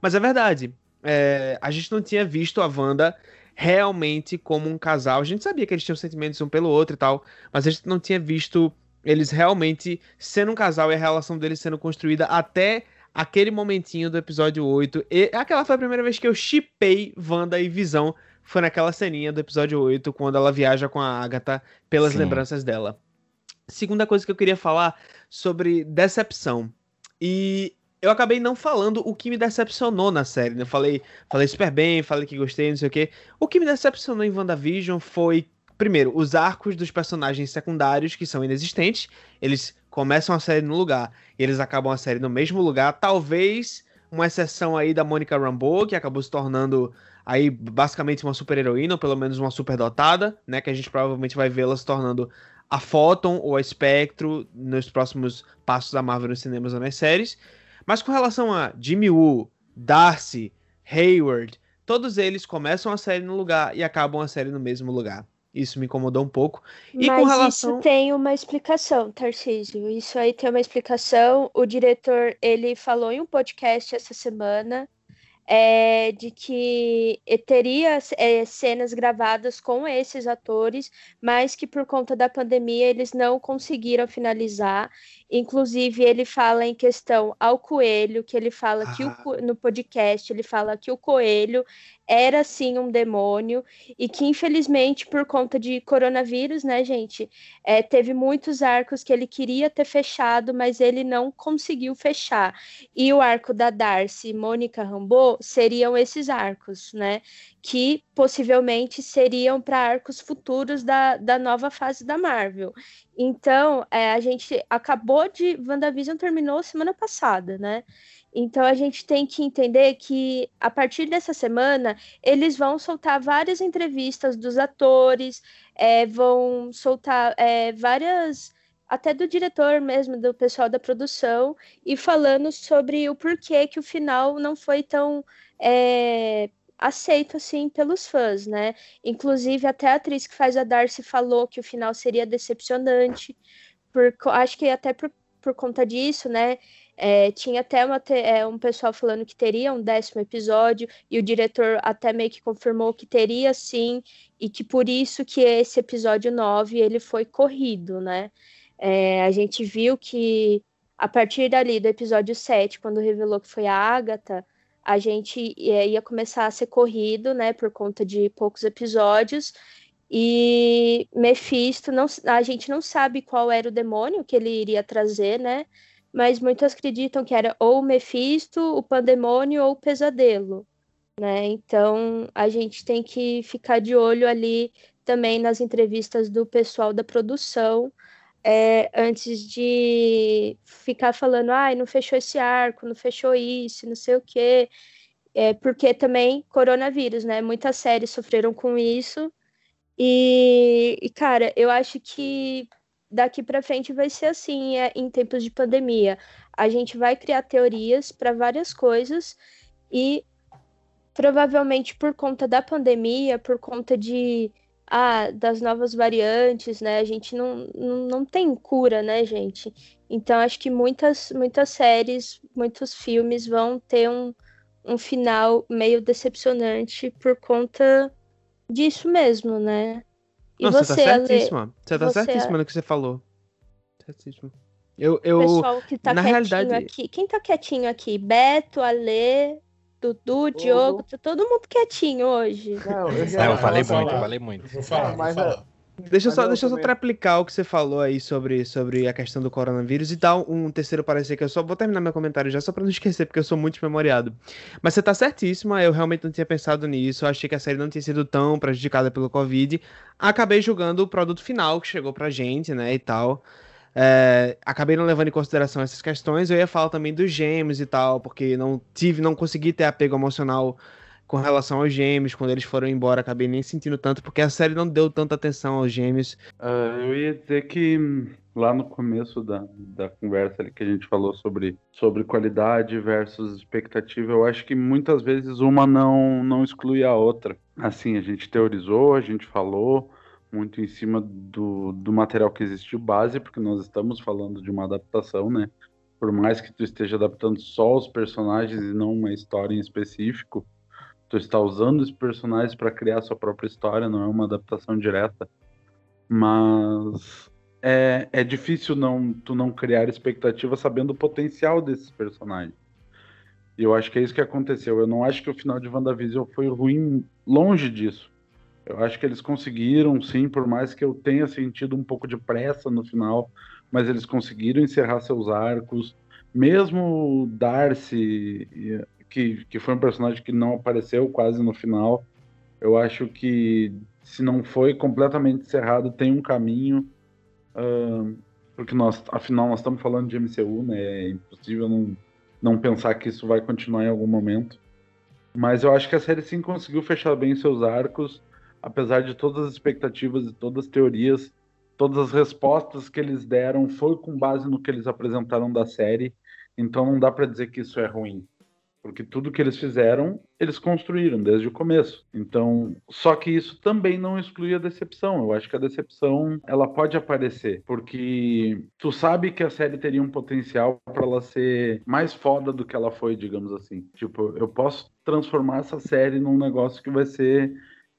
Mas é verdade, é, a gente não tinha visto a Wanda realmente como um casal. A gente sabia que eles tinham sentimentos um pelo outro e tal, mas a gente não tinha visto eles realmente sendo um casal e a relação deles sendo construída até aquele momentinho do episódio 8. E aquela foi a primeira vez que eu chipei Wanda e Visão. Foi naquela ceninha do episódio 8, quando ela viaja com a Agatha pelas Sim. lembranças dela. Segunda coisa que eu queria falar sobre decepção. E eu acabei não falando o que me decepcionou na série. né? Eu falei, falei super bem, falei que gostei, não sei o quê. O que me decepcionou em WandaVision foi, primeiro, os arcos dos personagens secundários, que são inexistentes. Eles começam a série no lugar eles acabam a série no mesmo lugar. Talvez uma exceção aí da Mônica Rambeau, que acabou se tornando aí basicamente uma super-heroína, ou pelo menos uma superdotada, né? Que a gente provavelmente vai vê-la se tornando a Photon ou a Spectro nos próximos passos da Marvel nos cinemas ou nas séries. Mas com relação a Jimmy Woo, Darcy, Hayward, todos eles começam a série no lugar e acabam a série no mesmo lugar. Isso me incomodou um pouco. E Mas com relação- isso tem uma explicação, Tarcísio. Isso aí tem uma explicação. O diretor, ele falou em um podcast essa semana é, de que teria é, cenas gravadas com esses atores, mas que por conta da pandemia eles não conseguiram finalizar. Inclusive, ele fala em questão ao coelho, que ele fala ah. que o, ah. no podcast, ele fala que o coelho era sim um demônio e que infelizmente por conta de coronavírus, né, gente, é, teve muitos arcos que ele queria ter fechado, mas ele não conseguiu fechar. E o arco da Darcy Mônica Rambeau seriam esses arcos, né, que possivelmente seriam para arcos futuros da, da nova fase da Marvel. Então, é, a gente acabou de. WandaVision terminou semana passada, né? Então a gente tem que entender que a partir dessa semana eles vão soltar várias entrevistas dos atores, é, vão soltar é, várias, até do diretor mesmo, do pessoal da produção, e falando sobre o porquê que o final não foi tão é, aceito assim pelos fãs, né? Inclusive até a atriz que faz a Darcy falou que o final seria decepcionante, por, acho que até por, por conta disso, né? É, tinha até uma, é, um pessoal falando que teria um décimo episódio, e o diretor até meio que confirmou que teria sim, e que por isso que esse episódio 9 ele foi corrido, né? É, a gente viu que a partir dali do episódio 7, quando revelou que foi a Agatha, a gente é, ia começar a ser corrido, né, por conta de poucos episódios, e Mephisto, não, a gente não sabe qual era o demônio que ele iria trazer, né? mas muitos acreditam que era ou o Mephisto, o Pandemônio ou o Pesadelo, né? Então a gente tem que ficar de olho ali também nas entrevistas do pessoal da produção, é, antes de ficar falando, ai, ah, não fechou esse arco, não fechou isso, não sei o quê. É, porque também coronavírus, né? Muitas séries sofreram com isso. E, e cara, eu acho que daqui para frente vai ser assim é, em tempos de pandemia. A gente vai criar teorias para várias coisas e provavelmente por conta da pandemia, por conta de ah, das novas variantes, né? A gente não, não, tem cura, né, gente? Então acho que muitas muitas séries, muitos filmes vão ter um, um final meio decepcionante por conta disso mesmo, né? E Não, você, tá certíssima. Você tá você... certíssima no que você falou. Certíssima. Eu, eu, o pessoal que tá na realidade... aqui. Quem tá quietinho aqui? Beto, Ale, Dudu, Diogo, tá todo mundo quietinho hoje. Não, eu, já... eu falei muito, eu falei muito. Vou falar, mas, vou falar. Deixa eu só, deixa eu só replicar o que você falou aí sobre, sobre a questão do coronavírus e um, um terceiro parecer que eu só vou terminar meu comentário já só para não esquecer, porque eu sou muito memoriado. Mas você tá certíssima, eu realmente não tinha pensado nisso, eu achei que a série não tinha sido tão prejudicada pelo Covid. Acabei julgando o produto final que chegou pra gente, né, e tal. É, acabei não levando em consideração essas questões. Eu ia falar também dos gêmeos e tal, porque não tive, não consegui ter apego emocional com relação aos gêmeos, quando eles foram embora, acabei nem sentindo tanto, porque a série não deu tanta atenção aos gêmeos. Uh, eu ia dizer que lá no começo da, da conversa ali que a gente falou sobre, sobre qualidade versus expectativa, eu acho que muitas vezes uma não, não exclui a outra. Assim, a gente teorizou, a gente falou muito em cima do, do material que existiu base, porque nós estamos falando de uma adaptação, né? Por mais que tu esteja adaptando só os personagens e não uma história em específico, tu está usando os personagens para criar sua própria história, não é uma adaptação direta. Mas é, é difícil não tu não criar expectativa sabendo o potencial desses personagens. E eu acho que é isso que aconteceu. Eu não acho que o final de WandaVision foi ruim, longe disso. Eu acho que eles conseguiram, sim, por mais que eu tenha sentido um pouco de pressa no final, mas eles conseguiram encerrar seus arcos. Mesmo Darcy que, que foi um personagem que não apareceu quase no final. Eu acho que se não foi completamente encerrado, tem um caminho. Uh, porque nós, afinal, nós estamos falando de MCU, né? É impossível não, não pensar que isso vai continuar em algum momento. Mas eu acho que a série sim conseguiu fechar bem seus arcos, apesar de todas as expectativas e todas as teorias, todas as respostas que eles deram foi com base no que eles apresentaram da série. Então não dá para dizer que isso é ruim. Porque tudo que eles fizeram, eles construíram desde o começo. Então, só que isso também não exclui a decepção. Eu acho que a decepção, ela pode aparecer, porque tu sabe que a série teria um potencial para ela ser mais foda do que ela foi, digamos assim. Tipo, eu posso transformar essa série num negócio que vai ser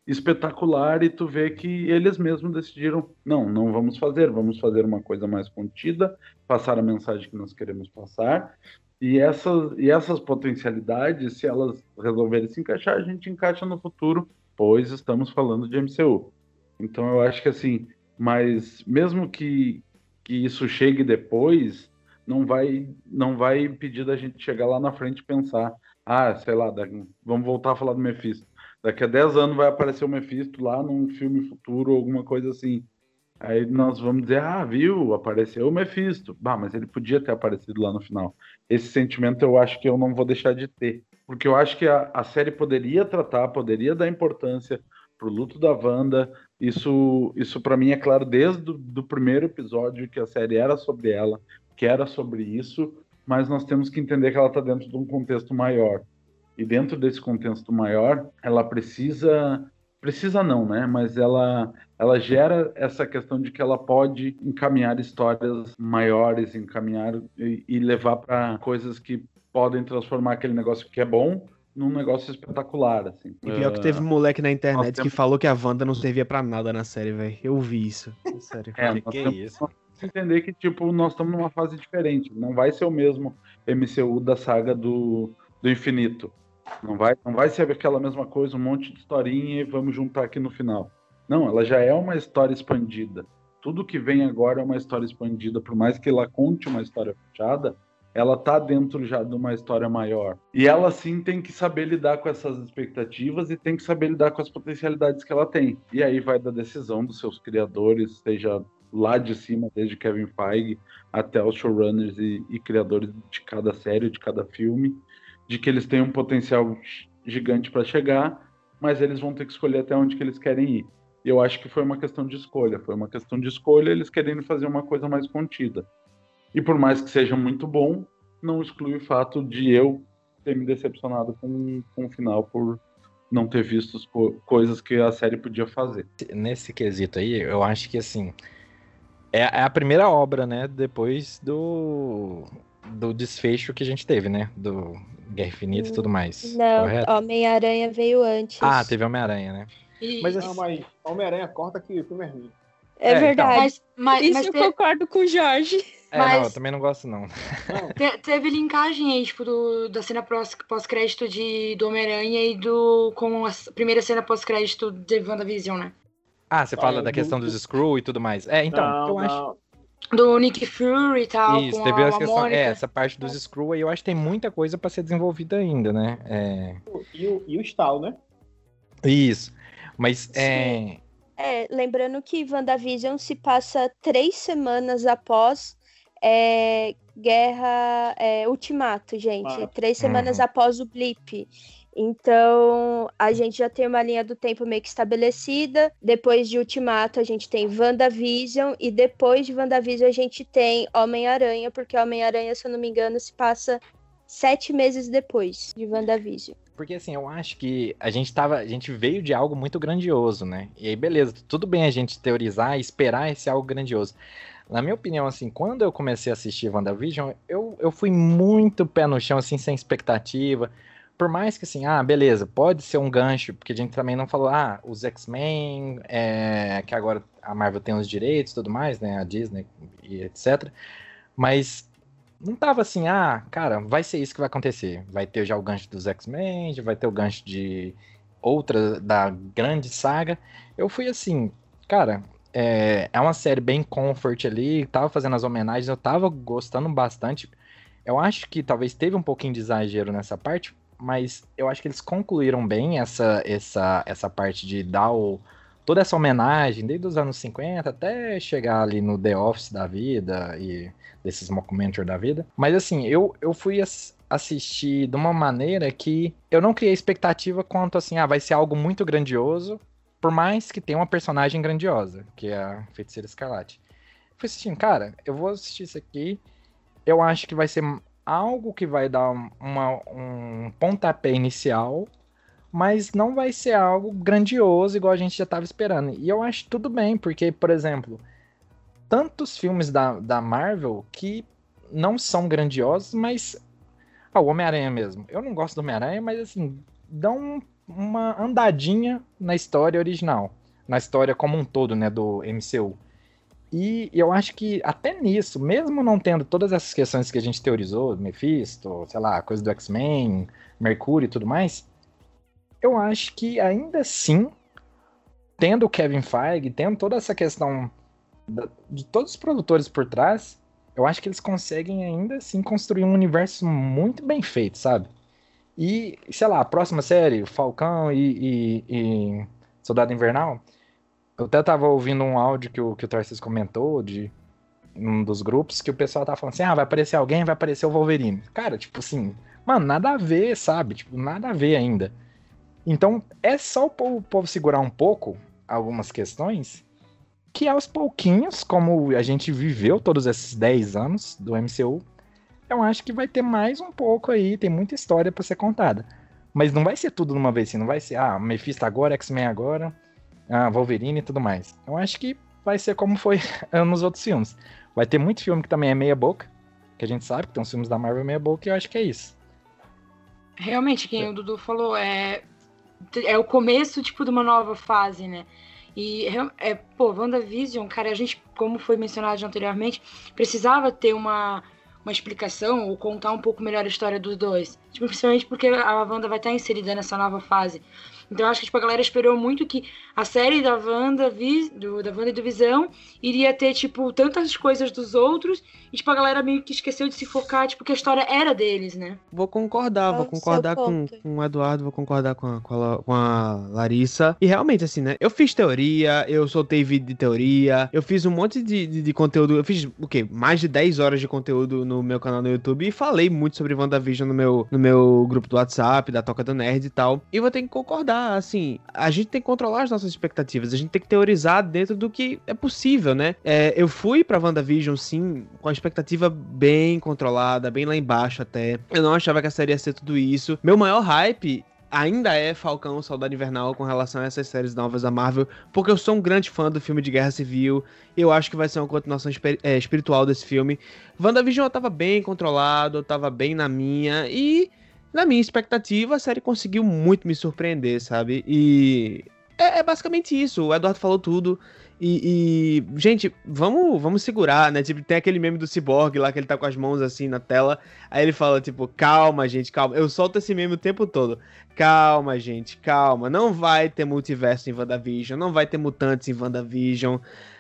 espetacular e tu vê que eles mesmos decidiram, não, não vamos fazer, vamos fazer uma coisa mais contida, passar a mensagem que nós queremos passar e essas, e essas potencialidades, se elas resolverem se encaixar, a gente encaixa no futuro, pois estamos falando de MCU. Então eu acho que assim, mas mesmo que, que isso chegue depois, não vai não vai impedir da gente chegar lá na frente e pensar, ah, sei lá, vamos voltar a falar do Mephisto. Daqui a 10 anos vai aparecer o Mephisto lá num filme futuro, alguma coisa assim. Aí nós vamos dizer, ah, viu, apareceu o Mephisto. Bah, mas ele podia ter aparecido lá no final. Esse sentimento eu acho que eu não vou deixar de ter. Porque eu acho que a, a série poderia tratar, poderia dar importância pro luto da Wanda. Isso, isso para mim é claro desde o do primeiro episódio que a série era sobre ela, que era sobre isso, mas nós temos que entender que ela está dentro de um contexto maior. E dentro desse contexto maior, ela precisa precisa não, né? Mas ela ela gera essa questão de que ela pode encaminhar histórias maiores, encaminhar e, e levar para coisas que podem transformar aquele negócio que é bom num negócio espetacular, assim. E pior que teve um moleque na internet temos... que falou que a Wanda não servia para nada na série, velho. Eu vi isso. [laughs] Sério. É, que, que é isso? entender que, tipo, nós estamos numa fase diferente. Não vai ser o mesmo MCU da saga do, do infinito. Não vai, não vai ser aquela mesma coisa, um monte de historinha e vamos juntar aqui no final. Não, ela já é uma história expandida. Tudo que vem agora é uma história expandida, por mais que ela conte uma história fechada, ela tá dentro já de uma história maior. E ela sim tem que saber lidar com essas expectativas e tem que saber lidar com as potencialidades que ela tem. E aí vai da decisão dos seus criadores, seja lá de cima, desde Kevin Feige até os showrunners e, e criadores de cada série, de cada filme, de que eles têm um potencial gigante para chegar, mas eles vão ter que escolher até onde que eles querem ir. E eu acho que foi uma questão de escolha, foi uma questão de escolha eles querendo fazer uma coisa mais contida. E por mais que seja muito bom, não exclui o fato de eu ter me decepcionado com, com o final por não ter visto coisas que a série podia fazer. Nesse quesito aí, eu acho que assim é, é a primeira obra, né, depois do do desfecho que a gente teve, né, do Guerra Infinita e tudo mais. Não, Homem-Aranha veio antes. Ah, teve Homem-Aranha, né? E... Mas, assim... Não, mas Homem-Aranha corta que o filme é ruim. É, é verdade. Então. Mas, mas, Isso mas eu te... concordo com o Jorge. É, mas... não, eu também não gosto, não. Te, teve linkagem aí, tipo, do, da cena pós-crédito de do Homem-Aranha e do. com a primeira cena pós-crédito de WandaVision, né? Ah, você fala da questão dos Screw e tudo mais. É, então, não, eu não. acho do Nick Fury e tal. Isso, teve a, essa questão. É, essa parte dos Screw aí eu acho que tem muita coisa para ser desenvolvida ainda, né? É... E, o, e o Stall, né? Isso. Mas é. É, lembrando que WandaVision se passa três semanas após é, Guerra é, Ultimato, gente. Ah. Três semanas uhum. após o Blip. Então, a gente já tem uma linha do tempo meio que estabelecida. Depois de Ultimato, a gente tem WandaVision. E depois de WandaVision, a gente tem Homem-Aranha, porque Homem-Aranha, se eu não me engano, se passa sete meses depois de WandaVision. Porque assim, eu acho que a gente tava. A gente veio de algo muito grandioso, né? E aí, beleza, tudo bem a gente teorizar e esperar esse algo grandioso. Na minha opinião, assim, quando eu comecei a assistir WandaVision, eu, eu fui muito pé no chão, assim, sem expectativa por mais que assim, ah, beleza, pode ser um gancho, porque a gente também não falou, ah, os X-Men, é, que agora a Marvel tem os direitos e tudo mais, né, a Disney e etc. Mas não tava assim, ah, cara, vai ser isso que vai acontecer. Vai ter já o gancho dos X-Men, vai ter o gancho de outra da grande saga. Eu fui assim, cara, é, é uma série bem comfort ali, tava fazendo as homenagens, eu tava gostando bastante. Eu acho que talvez teve um pouquinho de exagero nessa parte, mas eu acho que eles concluíram bem essa, essa, essa parte de dar o, toda essa homenagem, desde os anos 50 até chegar ali no The Office da vida e desses mockumentaries da vida. Mas assim, eu, eu fui ass assistir de uma maneira que eu não criei expectativa quanto assim, ah, vai ser algo muito grandioso, por mais que tenha uma personagem grandiosa, que é a Feiticeira Escarlate. Fui assistindo, cara, eu vou assistir isso aqui, eu acho que vai ser algo que vai dar uma, um pontapé inicial, mas não vai ser algo grandioso igual a gente já estava esperando. E eu acho tudo bem, porque, por exemplo, tantos filmes da, da Marvel que não são grandiosos, mas. Ah, o Homem-Aranha mesmo. Eu não gosto do Homem-Aranha, mas assim, dão uma andadinha na história original. Na história como um todo, né, do MCU. E eu acho que até nisso, mesmo não tendo todas essas questões que a gente teorizou, Mephisto, sei lá, coisa do X-Men, Mercúrio e tudo mais, eu acho que ainda assim, tendo o Kevin Feige, tendo toda essa questão de todos os produtores por trás, eu acho que eles conseguem ainda assim construir um universo muito bem feito, sabe? E, sei lá, a próxima série, Falcão e, e, e Soldado Invernal, eu até tava ouvindo um áudio que o, que o Tarcísio comentou de um dos grupos que o pessoal tava falando assim: ah, vai aparecer alguém, vai aparecer o Wolverine. Cara, tipo assim, mano, nada a ver, sabe? Tipo, nada a ver ainda. Então, é só o povo, o povo segurar um pouco algumas questões que aos pouquinhos, como a gente viveu todos esses 10 anos do MCU, eu acho que vai ter mais um pouco aí, tem muita história para ser contada. Mas não vai ser tudo numa vez assim, não vai ser, ah, Mephisto agora, X-Men agora, ah, Wolverine e tudo mais. Eu acho que vai ser como foi [laughs] nos outros filmes. Vai ter muito filme que também é meia boca, que a gente sabe que tem uns filmes da Marvel meia boca, e eu acho que é isso. Realmente, quem é. o Dudu falou, é, é o começo, tipo, de uma nova fase, né? E, é, pô, WandaVision, cara, a gente, como foi mencionado anteriormente, precisava ter uma, uma explicação ou contar um pouco melhor a história dos dois. Tipo, principalmente porque a Wanda vai estar inserida nessa nova fase. Então acho que tipo, a galera esperou muito que a série da Wanda, vi, do, da Wanda e do Visão iria ter, tipo, tantas coisas dos outros, e tipo, a galera meio que esqueceu de se focar, tipo, que a história era deles, né? Vou concordar, vou concordar com, com o Eduardo, vou concordar com a, com, a, com a Larissa. E realmente, assim, né? Eu fiz teoria, eu soltei vídeo de teoria, eu fiz um monte de, de, de conteúdo, eu fiz, o quê? Mais de 10 horas de conteúdo no meu canal no YouTube e falei muito sobre WandaVision no meu, no meu grupo do WhatsApp, da Toca do Nerd e tal. E vou ter que concordar assim, a gente tem que controlar as nossas expectativas, a gente tem que teorizar dentro do que é possível, né? É, eu fui pra WandaVision, sim, com a expectativa bem controlada, bem lá embaixo até. Eu não achava que a série ia ser tudo isso. Meu maior hype ainda é Falcão Saudade Invernal com relação a essas séries novas da Marvel, porque eu sou um grande fã do filme de Guerra Civil, eu acho que vai ser uma continuação é, espiritual desse filme. WandaVision eu tava bem controlado, eu tava bem na minha, e na minha expectativa, a série conseguiu muito me surpreender, sabe? E é, é basicamente isso. O Eduardo falou tudo. E, e, gente, vamos, vamos segurar, né? Tipo, tem aquele meme do Cyborg lá que ele tá com as mãos assim na tela. Aí ele fala, tipo, calma, gente, calma. Eu solto esse meme o tempo todo. Calma, gente, calma. Não vai ter multiverso em WandaVision. Não vai ter mutantes em WandaVision.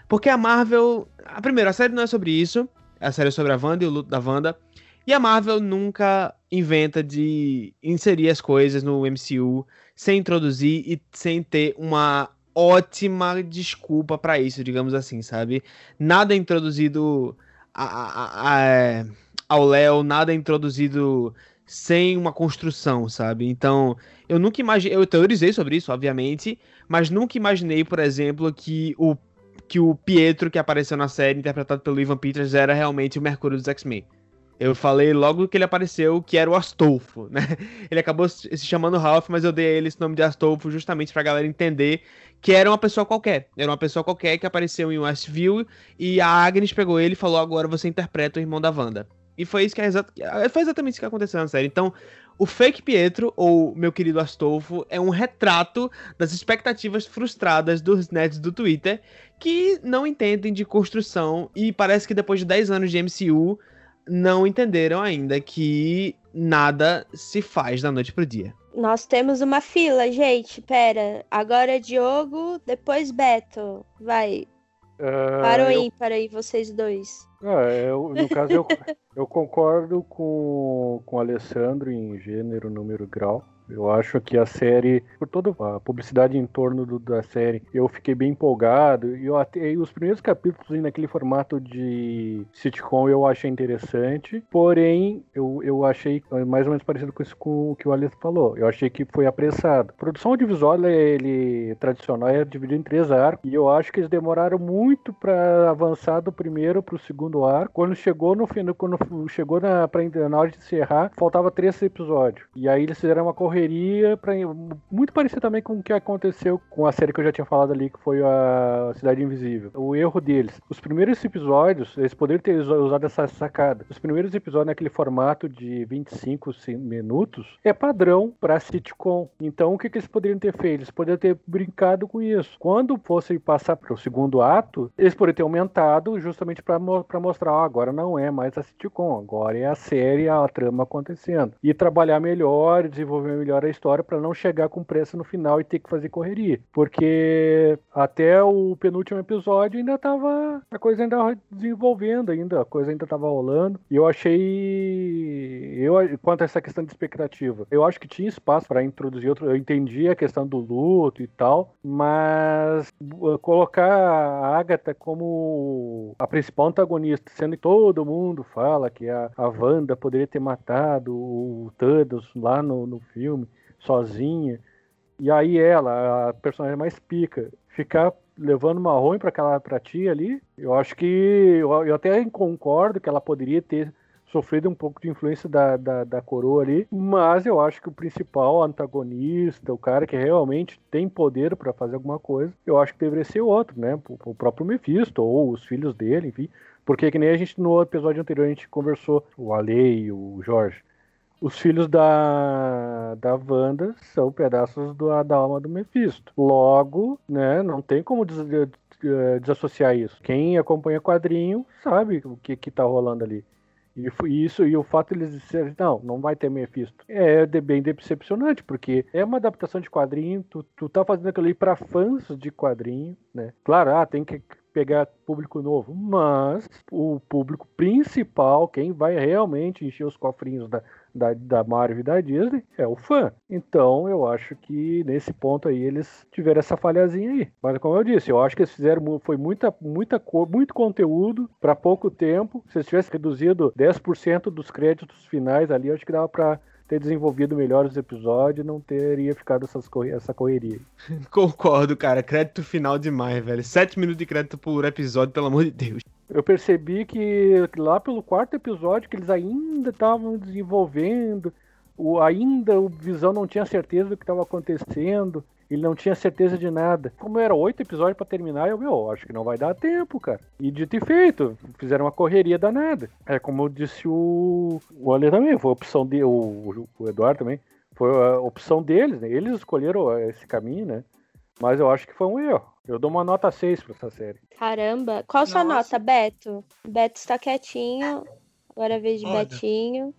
Porque a Marvel. A primeira, a série não é sobre isso. A série é sobre a Wanda e o luto da Wanda. E a Marvel nunca inventa de inserir as coisas no MCU sem introduzir e sem ter uma ótima desculpa para isso, digamos assim, sabe? Nada introduzido a, a, a, ao Léo, nada introduzido sem uma construção, sabe? Então, eu nunca imaginei, eu teorizei sobre isso, obviamente, mas nunca imaginei, por exemplo, que o que o Pietro que apareceu na série, interpretado pelo Ivan Peters, era realmente o Mercúrio dos X-Men. Eu falei logo que ele apareceu que era o Astolfo, né? [laughs] Ele acabou se chamando Ralph, mas eu dei a ele esse nome de Astolfo justamente pra galera entender que era uma pessoa qualquer. Era uma pessoa qualquer que apareceu em Westview e a Agnes pegou ele e falou: agora você interpreta o irmão da Wanda. E foi isso que é exa foi exatamente isso que aconteceu na série. Então, o fake Pietro, ou meu querido Astolfo, é um retrato das expectativas frustradas dos nets do Twitter que não entendem de construção e parece que depois de 10 anos de MCU não entenderam ainda que nada se faz da noite pro dia. Nós temos uma fila, gente. Pera. Agora é Diogo, depois Beto. Vai. Uh, para o eu... ímpar aí, vocês dois. Ah, eu, no caso, eu, [laughs] eu concordo com, com o Alessandro em gênero, número grau. Eu acho que a série, por toda a publicidade em torno do, da série, eu fiquei bem empolgado. E eu até, os primeiros capítulos naquele formato de sitcom eu achei interessante. Porém, eu, eu achei mais ou menos parecido com, isso, com o que o Alisson falou. Eu achei que foi apressado. Produção audiovisual, ele tradicional, é dividido em três arcos. E eu acho que eles demoraram muito para avançar do primeiro para o segundo arco. Quando chegou no fim, quando chegou na, pra, na hora de encerrar, faltava três episódios. E aí eles fizeram uma correria correria, pra, muito parecido também com o que aconteceu com a série que eu já tinha falado ali, que foi a Cidade Invisível. O erro deles. Os primeiros episódios, eles poderiam ter usado essa sacada. Os primeiros episódios naquele formato de 25 minutos é padrão para sitcom. Então o que, que eles poderiam ter feito? Eles poderiam ter brincado com isso. Quando fosse passar para o segundo ato, eles poderiam ter aumentado justamente para mostrar, oh, agora não é mais a sitcom, agora é a série, a trama acontecendo. E trabalhar melhor, desenvolver melhor a história para não chegar com pressa no final e ter que fazer correria. Porque até o penúltimo episódio ainda tava. A coisa ainda desenvolvendo, ainda, a coisa ainda tava rolando. E eu achei. Eu, quanto a essa questão de expectativa, eu acho que tinha espaço para introduzir outro. Eu entendi a questão do luto e tal, mas uh, colocar a Agatha como a principal antagonista, sendo que todo mundo fala que a, a Wanda poderia ter matado o Thanos lá no, no filme sozinha. E aí ela, a personagem mais pica, ficar levando uma ruim para aquela pra tia ali, eu acho que eu, eu, até concordo que ela poderia ter sofrido um pouco de influência da, da, da, coroa ali, mas eu acho que o principal antagonista, o cara que realmente tem poder para fazer alguma coisa, eu acho que deveria ser outro, né? O, próprio Mephisto ou os filhos dele, enfim. Porque que nem a gente no episódio anterior a gente conversou, o Ale e o Jorge os filhos da, da Wanda são pedaços do, da alma do Mephisto. Logo, né, não tem como des, desassociar isso. Quem acompanha quadrinho sabe o que, que tá rolando ali. E isso e o fato eles disserem, não, não vai ter Mephisto, é bem decepcionante, porque é uma adaptação de quadrinho, tu, tu tá fazendo aquilo ali para fãs de quadrinho, né? Claro, ah, tem que pegar público novo, mas o público principal, quem vai realmente encher os cofrinhos da, da, da Marvel e da Disney é o fã. Então eu acho que nesse ponto aí eles tiveram essa falhazinha aí. Mas como eu disse, eu acho que eles fizeram foi muita, muita cor, muito conteúdo para pouco tempo. Se eles tivessem reduzido 10% dos créditos finais ali, eu acho que dava para ter desenvolvido melhor os episódios, não teria ficado essas corre essa correria. [laughs] Concordo, cara. Crédito final demais, velho. Sete minutos de crédito por episódio, pelo amor de Deus eu percebi que lá pelo quarto episódio que eles ainda estavam desenvolvendo, o, ainda o Visão não tinha certeza do que estava acontecendo, ele não tinha certeza de nada. Como era oito episódios para terminar, eu, meu, acho que não vai dar tempo, cara. E dito e feito, fizeram uma correria danada. É como disse o, o Ale também, foi a opção de o, o Eduardo também, foi a opção deles, né? Eles escolheram esse caminho, né? Mas eu acho que foi um erro. Eu dou uma nota 6 pra essa série. Caramba. Qual Nossa. sua nota, Beto? Beto está quietinho. Agora é vez de Olha. Betinho.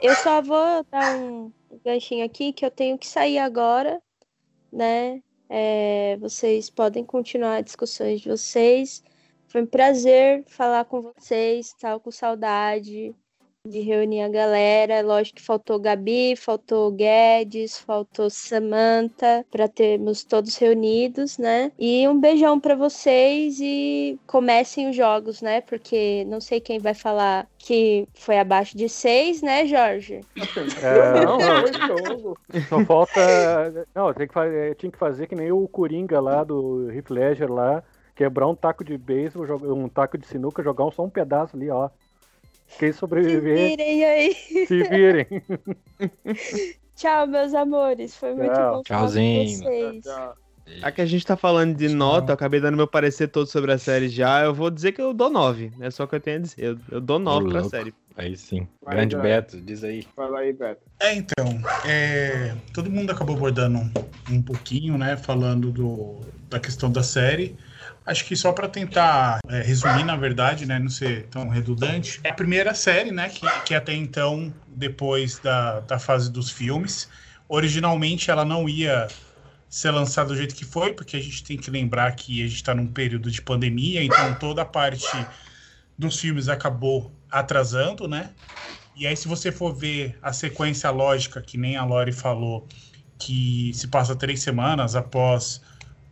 Eu só vou dar um ganchinho aqui que eu tenho que sair agora, né? É, vocês podem continuar as discussões de vocês. Foi um prazer falar com vocês, tal, com saudade de reunir a galera. Lógico que faltou Gabi, faltou Guedes, faltou Samantha para termos todos reunidos, né? E um beijão para vocês e comecem os jogos, né? Porque não sei quem vai falar que foi abaixo de seis, né, Jorge? É, não, só falta. Não, tem que fazer, tinha que fazer que nem o Coringa lá do Heath Ledger lá, quebrar um taco de beisebol, um taco de sinuca, jogar só um pedaço ali, ó. Quem sobreviver. Se virem aí. Se virem. [laughs] Tchau, meus amores. Foi muito bom Tchauzinho. falar com vocês. Tchau, Aqui a gente tá falando de nota, eu acabei dando meu parecer todo sobre a série já. Eu vou dizer que eu dou 9. É só o que eu tenho a dizer. Eu, eu dou 9 pra série. Aí sim. Vai, Grande. Beto, diz aí. Fala aí, Beto. É, então. É, todo mundo acabou abordando um, um pouquinho, né? Falando do, da questão da série. Acho que só para tentar é, resumir, na verdade, né, não ser tão redundante, é a primeira série, né, que, que até então, depois da, da fase dos filmes, originalmente ela não ia ser lançada do jeito que foi, porque a gente tem que lembrar que a gente está num período de pandemia, então toda a parte dos filmes acabou atrasando, né? E aí, se você for ver a sequência lógica, que nem a Lori falou, que se passa três semanas após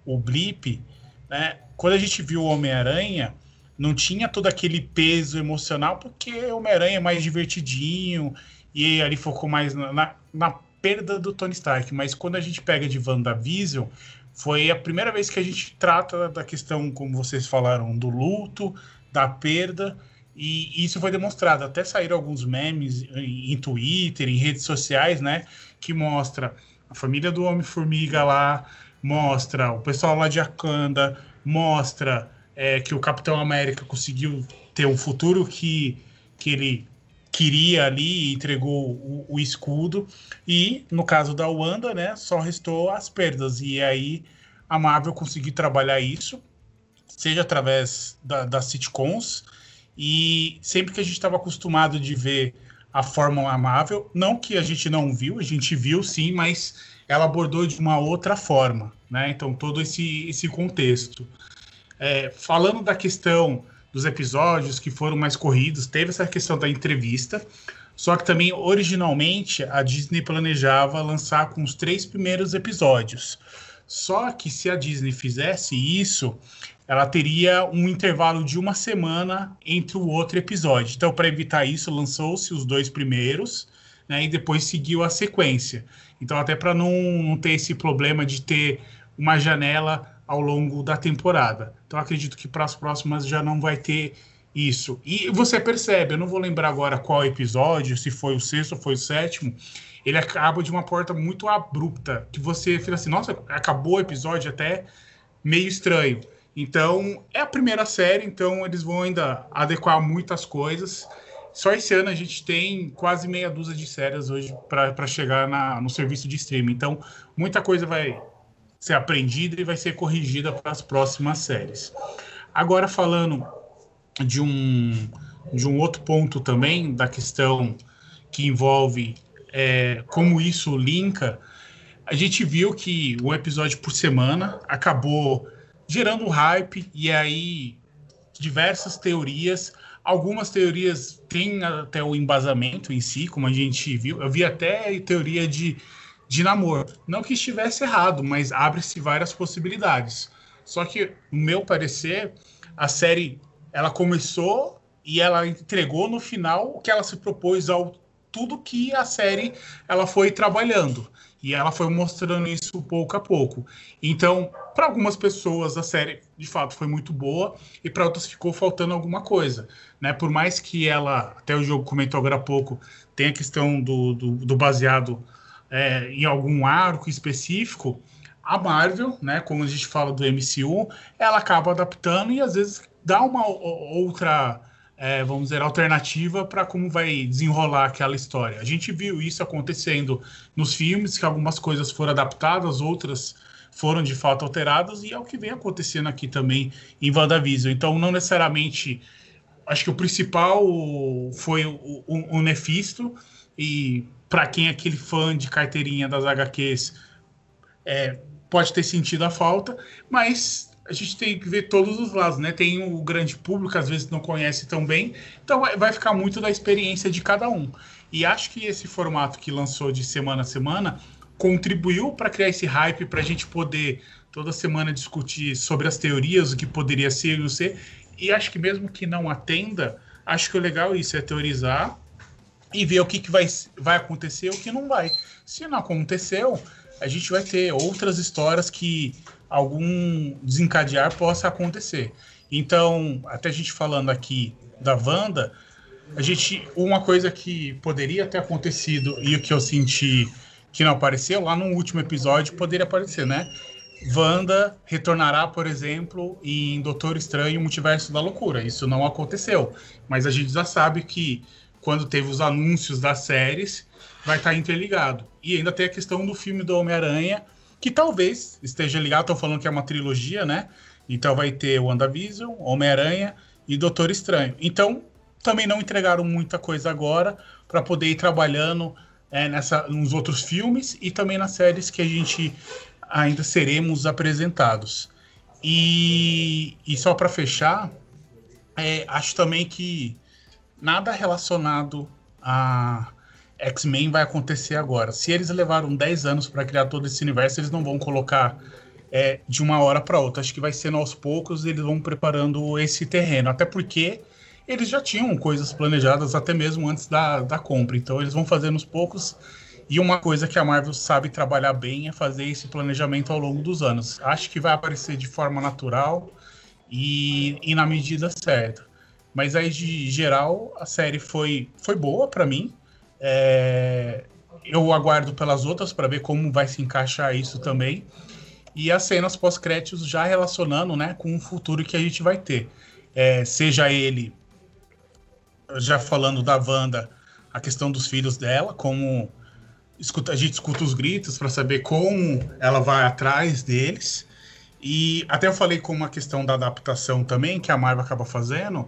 o blip, né? Quando a gente viu o Homem-Aranha, não tinha todo aquele peso emocional, porque o Homem-Aranha é mais divertidinho, e ali focou mais na, na, perda do Tony Stark. Mas quando a gente pega de WandaVision, foi a primeira vez que a gente trata da questão, como vocês falaram, do luto, da perda, e isso foi demonstrado. Até saíram alguns memes em Twitter, em redes sociais, né? Que mostra a família do Homem-Formiga lá, mostra o pessoal lá de Akanda, mostra é, que o Capitão América conseguiu ter um futuro que, que ele queria ali e entregou o, o, escudo. E no caso da Wanda, né, só restou as perdas. E aí a Marvel conseguiu trabalhar isso, seja através da, das sitcoms, e sempre que a gente estava acostumado de ver a Fórmula Marvel, não que a gente não viu, a gente viu sim, mas ela abordou de uma outra forma, né? Então todo esse, esse contexto. É, falando da questão dos episódios que foram mais corridos, teve essa questão da entrevista, só que também originalmente a Disney planejava lançar com os três primeiros episódios. Só que se a Disney fizesse isso, ela teria um intervalo de uma semana entre o outro episódio. Então, para evitar isso, lançou-se os dois primeiros, né, e depois seguiu a sequência. Então, até para não, não ter esse problema de ter uma janela ao longo da temporada. Então, acredito que para as próximas já não vai ter isso. E você percebe, eu não vou lembrar agora qual episódio, se foi o sexto ou foi o sétimo, ele acaba de uma porta muito abrupta, que você fica assim, nossa, acabou o episódio até meio estranho. Então, é a primeira série, então eles vão ainda adequar muitas coisas. Só esse ano a gente tem quase meia dúzia de séries hoje para chegar na, no serviço de streaming. Então, muita coisa vai ser aprendida e vai ser corrigida para as próximas séries. Agora falando de um de um outro ponto também da questão que envolve é, como isso linka, a gente viu que um episódio por semana acabou gerando hype e aí diversas teorias. Algumas teorias têm até o embasamento em si, como a gente viu. Eu vi até teoria de de namoro. Não que estivesse errado, mas abre-se várias possibilidades. Só que, no meu parecer, a série ela começou e ela entregou no final o que ela se propôs ao tudo que a série ela foi trabalhando e ela foi mostrando isso pouco a pouco. Então, para algumas pessoas a série de fato foi muito boa e para outras ficou faltando alguma coisa, né? Por mais que ela, até o jogo comentou agora há pouco, tem a questão do, do, do baseado é, em algum arco específico, a Marvel, né, como a gente fala do MCU, ela acaba adaptando e às vezes dá uma outra, é, vamos dizer, alternativa para como vai desenrolar aquela história. A gente viu isso acontecendo nos filmes, que algumas coisas foram adaptadas, outras foram de fato alteradas, e é o que vem acontecendo aqui também em WandaVision. Então, não necessariamente. Acho que o principal foi o, o, o Nefisto, e para quem é aquele fã de carteirinha das HQs, é, pode ter sentido a falta, mas a gente tem que ver todos os lados, né? Tem o grande público, às vezes não conhece tão bem, então vai ficar muito da experiência de cada um. E acho que esse formato que lançou de semana a semana contribuiu para criar esse hype para a gente poder toda semana discutir sobre as teorias, o que poderia ser e não ser. E acho que mesmo que não atenda, acho que o legal é isso, é teorizar e ver o que, que vai, vai acontecer e o que não vai. Se não aconteceu, a gente vai ter outras histórias que algum desencadear possa acontecer. Então, até a gente falando aqui da Wanda, a gente uma coisa que poderia ter acontecido e o que eu senti que não apareceu lá no último episódio poderia aparecer, né? Wanda retornará, por exemplo, em Doutor Estranho Multiverso da Loucura. Isso não aconteceu, mas a gente já sabe que quando teve os anúncios das séries, vai estar interligado. E ainda tem a questão do filme do Homem-Aranha, que talvez esteja ligado, estão falando que é uma trilogia, né? Então vai ter o WandaVision, Homem-Aranha e Doutor Estranho. Então, também não entregaram muita coisa agora para poder ir trabalhando é, nessa, nos outros filmes e também nas séries que a gente ainda seremos apresentados. E, e só para fechar, é, acho também que nada relacionado a X-Men vai acontecer agora. Se eles levaram 10 anos para criar todo esse universo, eles não vão colocar é, de uma hora para outra. Acho que vai sendo aos poucos, eles vão preparando esse terreno. Até porque eles já tinham coisas planejadas até mesmo antes da, da compra. Então eles vão fazendo aos poucos. E uma coisa que a Marvel sabe trabalhar bem é fazer esse planejamento ao longo dos anos. Acho que vai aparecer de forma natural e, e na medida certa. Mas aí, de geral, a série foi, foi boa para mim. É, eu aguardo pelas outras para ver como vai se encaixar isso também. E as cenas pós-créditos já relacionando né, com o futuro que a gente vai ter. É, seja ele, já falando da Wanda, a questão dos filhos dela, como escuta, a gente escuta os gritos para saber como ela vai atrás deles. E até eu falei com uma questão da adaptação também, que a Marvel acaba fazendo.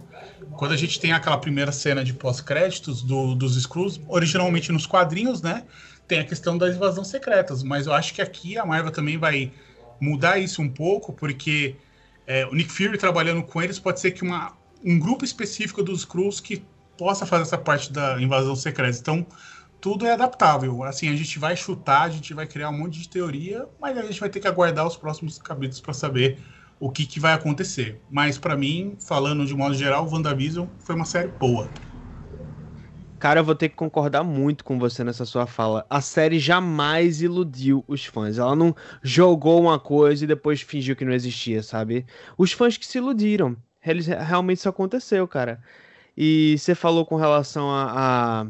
Quando a gente tem aquela primeira cena de pós-créditos do, dos Screws, originalmente nos quadrinhos, né? Tem a questão das invasões secretas, mas eu acho que aqui a Marvel também vai mudar isso um pouco, porque é, o Nick Fury trabalhando com eles pode ser que uma, um grupo específico dos Screws que possa fazer essa parte da invasão secreta. Então, tudo é adaptável. Assim, a gente vai chutar, a gente vai criar um monte de teoria, mas a gente vai ter que aguardar os próximos capítulos para saber o que, que vai acontecer. Mas para mim, falando de modo geral, WandaVision foi uma série boa. Cara, eu vou ter que concordar muito com você nessa sua fala. A série jamais iludiu os fãs. Ela não jogou uma coisa e depois fingiu que não existia, sabe? Os fãs que se iludiram. Eles, realmente isso aconteceu, cara. E você falou com relação a, a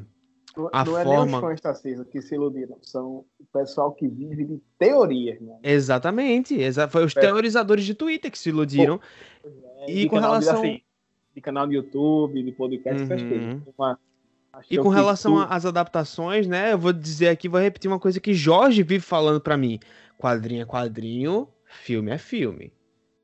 a não forma... é nem os fãs Tarcísio, que se iludiram, são o pessoal que vive de teorias. Né? Exatamente, exa foi os é. teorizadores de Twitter que se iludiram. Pô, é, e com relação... De, assim, de canal de YouTube, de podcast, uhum. essas coisas. Uma... E com relação tu... às adaptações, né? Eu vou dizer aqui, vou repetir uma coisa que Jorge vive falando para mim. Quadrinho é quadrinho, filme é filme.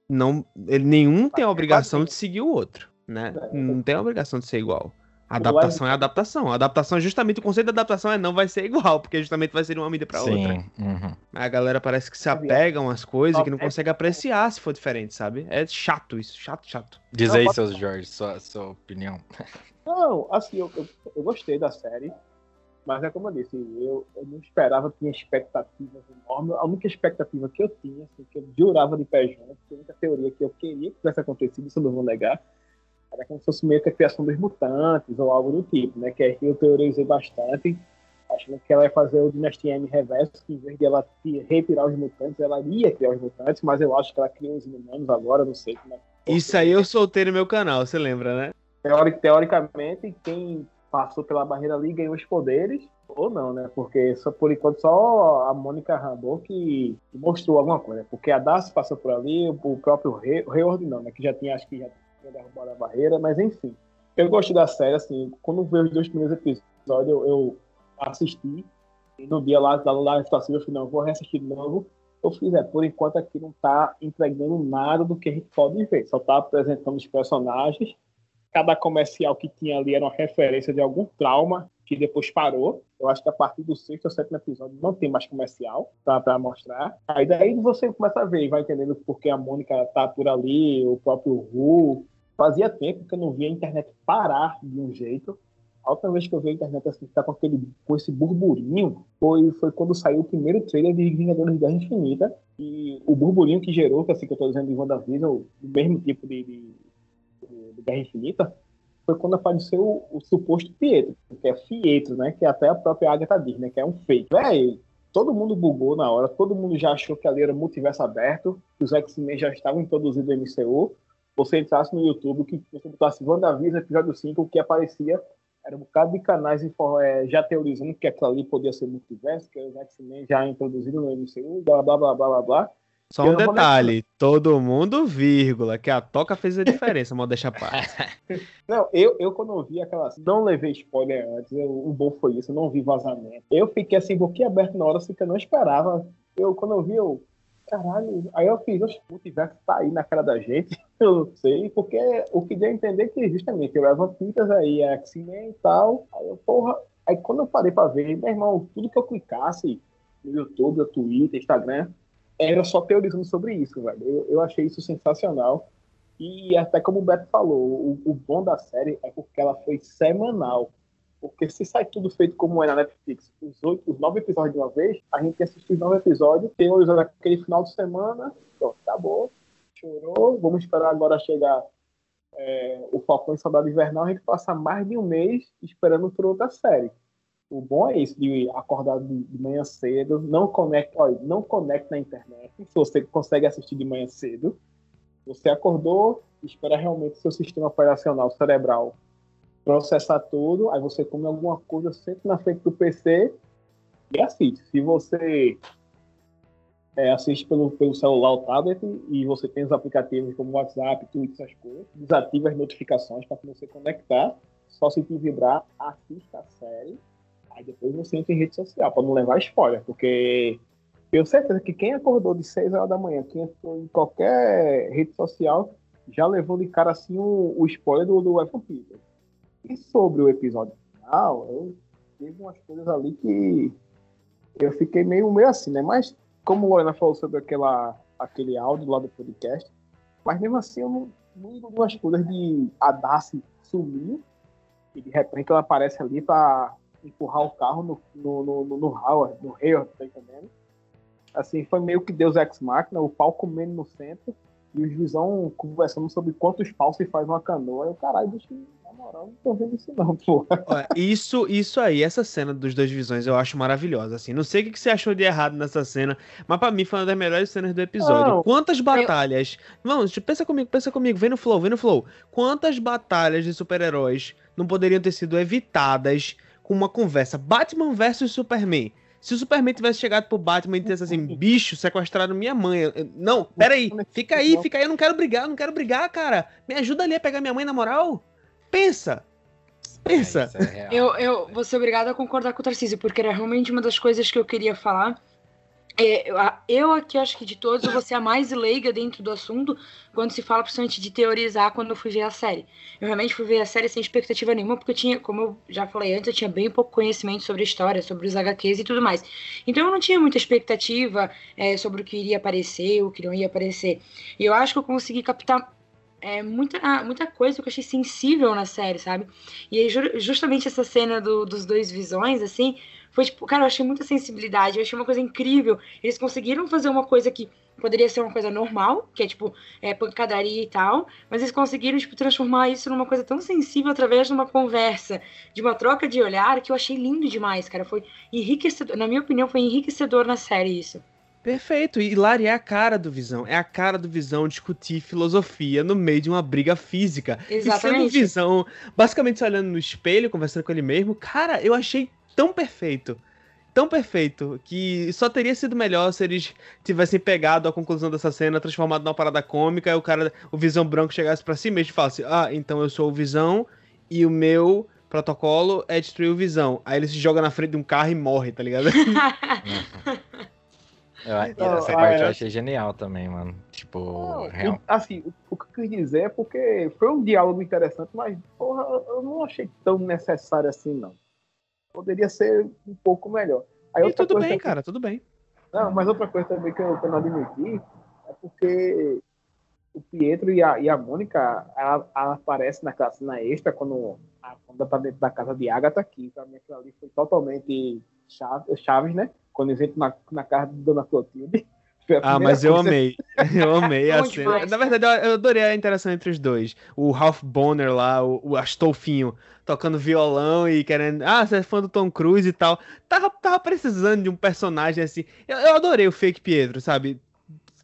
Não, ele, nenhum tem a obrigação de seguir o outro, né? É, não tem a obrigação de ser igual. Adaptação é adaptação. A adaptação é justamente o conceito da adaptação é não vai ser igual, porque justamente vai ser uma mídia para outra. Uhum. A galera parece que se apegam às coisas e que não consegue apreciar se for diferente, sabe? É chato isso, chato, chato. Diz aí, seus Jorge, sua, sua opinião. Não, assim, eu, eu, eu, gostei da série, mas é como eu disse, eu, eu não esperava, tinha expectativas enormes. A única expectativa que eu tinha, assim, que eu jurava de pé junto, a única teoria que eu queria que tivesse acontecido, isso eu não vou negar, era como se fosse meio que a criação dos mutantes ou algo do tipo, né? Que eu teorizei bastante, achando que ela ia fazer o Dinastia M reverso, que em vez de ela retirar os mutantes, ela ia criar os mutantes, mas eu acho que ela cria os inumanos agora, não sei como é. Isso aí eu soltei no meu canal, você lembra, né? Teoric, teoricamente, quem passou pela barreira ali ganhou os poderes, ou não, né? Porque só, por enquanto só a Mônica Rambeau que mostrou alguma coisa. Porque a Darcy passou por ali, o próprio Hayward não, né? Que já tinha, acho que já tinha derrubado a barreira, mas enfim. Eu gosto da série, assim, quando veio os dois primeiros episódios, eu, eu assisti, e no dia lá da live eu falei, não, vou reassistir de novo. Eu fiz, é, por enquanto aqui não tá entregando nada do que a gente pode ver, só tá apresentando os personagens. Cada comercial que tinha ali era uma referência de algum trauma que depois parou. Eu acho que a partir do sexto ou sétimo episódio não tem mais comercial para mostrar. Aí daí você começa a ver vai entendendo por que a Mônica tá por ali, o próprio Ru, Fazia tempo que eu não via a internet parar de um jeito. A última vez que eu vi a internet assim, ficar com, aquele, com esse burburinho foi, foi quando saiu o primeiro trailer de Vingadores da Infinita. E o burburinho que gerou, que assim que eu estou dizendo de WandaVision, o mesmo tipo de, de, de, Guerra Infinita, foi quando apareceu o, o, suposto Pietro, que é Fietro, né? Que é até a própria Agatha diz, né? Que é um fake. Véi, todo mundo bugou na hora, todo mundo já achou que ali era multiverso aberto, que os X-Men já estavam introduzidos no MCU, você entrasse no YouTube, que você botasse WandaVision, episódio 5, o que aparecia era um bocado de canais é, já teorizando que aquilo ali podia ser multiverso, que os X-Men já introduzido no MCU, blá, blá, blá, blá, blá, blá. Só um detalhe, todo mundo, vírgula, que a toca fez a diferença, [laughs] mal deixa parte. [laughs] Não, eu, eu quando vi aquela. Não levei spoiler antes, eu, o bom foi isso, eu não vi vazamento. Eu fiquei assim, boquiaberto na hora, assim, que eu não esperava. Eu, quando eu vi, eu, caralho. Aí eu fiz, o multiverso tá aí na cara da gente, eu não sei, porque o que deu a entender que justamente o Evan Peters aí é X-Men e tal. Aí eu, porra, aí quando eu parei pra ver, meu irmão, tudo que eu clicasse no YouTube, no Twitter, Instagram, era só teorizando sobre isso, velho. Eu, eu achei isso sensacional. E até como o Beto falou, o, o bom da série é porque ela foi semanal. Porque se sai tudo feito como é na Netflix, os, oito, os nove episódios de uma vez, a gente tem assistir os nove episódios, tem aquele final de semana, pronto, acabou, chorou, vamos esperar agora chegar é, o Falcão e Soldado Invernal, a gente passa mais de um mês esperando por outra série. O bom é isso, de acordar de, de manhã cedo, não conecta, olha, não conecta na internet, se você consegue assistir de manhã cedo, você acordou, espera realmente seu sistema operacional cerebral processar tudo, aí você come alguma coisa sempre na frente do PC e assiste. Se você é, assiste pelo, pelo celular ou tablet e você tem os aplicativos como WhatsApp, Twitter, essas coisas, desativa as notificações para você conectar, só se te vibrar, assista a série, aí depois você entra em rede social, para não levar spoiler, porque tenho certeza que quem acordou de 6 horas da manhã, quem entrou em qualquer rede social, já levou de cara assim o, o spoiler do, do Evan Peters. E sobre o episódio final, eu teve umas coisas ali que eu fiquei meio, meio assim, né? Mas como o Lorena falou sobre aquela, aquele áudio lá do podcast, mas mesmo assim eu não, não ligo umas coisas de a Darcy sumir e de repente ela aparece ali para empurrar o carro no, no, no, no, no Howard, no Hayward, tá entendendo? Assim, foi meio que Deus Ex Machina, o pau comendo no centro e os visão conversando sobre quantos paus se faz uma canoa. Eu, caralho, bicho, moral, não tô vendo isso não, pô. isso, isso aí, essa cena dos dois visões eu acho maravilhosa, assim. Não sei o que você achou de errado nessa cena, mas pra mim foi uma das melhores cenas do episódio. Não, Quantas batalhas... Eu... Vamos, pensa comigo, pensa comigo, vem no flow, vem no flow. Quantas batalhas de super-heróis não poderiam ter sido evitadas com uma conversa Batman versus Superman? Se o Superman tivesse chegado pro Batman e dissesse assim, [laughs] bicho, sequestraram minha mãe. Não, peraí, [laughs] fica aí, fica aí, eu não quero brigar, eu não quero brigar, cara. Me ajuda ali a pegar minha mãe na moral. Pensa. Pensa. É, é eu, eu vou ser obrigada a concordar com o Tarcísio, porque era realmente uma das coisas que eu queria falar. É, eu aqui acho que de todos eu vou ser a mais leiga dentro do assunto quando se fala principalmente de teorizar quando eu fui ver a série. Eu realmente fui ver a série sem expectativa nenhuma, porque eu tinha, como eu já falei antes, eu tinha bem pouco conhecimento sobre a história, sobre os HQs e tudo mais. Então eu não tinha muita expectativa é, sobre o que iria aparecer, o que não ia aparecer. E eu acho que eu consegui captar é, muita, muita coisa que eu achei sensível na série, sabe? E aí, justamente essa cena do, dos dois visões, assim, foi tipo, cara, eu achei muita sensibilidade, eu achei uma coisa incrível. Eles conseguiram fazer uma coisa que poderia ser uma coisa normal, que é tipo é, pancadaria e tal, mas eles conseguiram tipo, transformar isso numa coisa tão sensível através de uma conversa, de uma troca de olhar, que eu achei lindo demais, cara. Foi enriquecedor, na minha opinião, foi enriquecedor na série isso. Perfeito. E Lari é a cara do Visão. É a cara do Visão discutir filosofia no meio de uma briga física. Exatamente. E sendo Visão, basicamente olhando no espelho, conversando com ele mesmo. Cara, eu achei tão perfeito. Tão perfeito que só teria sido melhor se eles tivessem pegado a conclusão dessa cena, transformado numa parada cômica, e o cara, o Visão Branco chegasse para si mesmo e falasse: Ah, então eu sou o Visão e o meu protocolo é destruir o Visão. Aí ele se joga na frente de um carro e morre, tá ligado? [laughs] [laughs] Eu, essa parte eu achei genial também, mano. Tipo, não, real... assim, o que eu quis dizer é porque foi um diálogo interessante, mas, porra, eu não achei tão necessário assim, não poderia ser um pouco melhor. Aí, e tudo bem, cara, tudo bem. Não, mas outra coisa também que eu, que eu não admiti é porque o Pietro e a, e a Mônica, ela, ela aparece naquela cena extra quando a Wanda tá dentro da casa de Agatha aqui. Pra mim aquilo ali foi totalmente chave, Chaves, né? Quando eles entram na, na casa de Dona Clotilde. [laughs] Ah, mas eu amei. [laughs] Eu amei a cena. Na verdade, eu adorei a interação entre os dois. O Ralph Bonner lá, o, o Astolfinho, tocando violão e querendo. Ah, você é fã do Tom Cruise e tal. Tava, tava precisando de um personagem assim. Eu, eu adorei o Fake Pietro, sabe?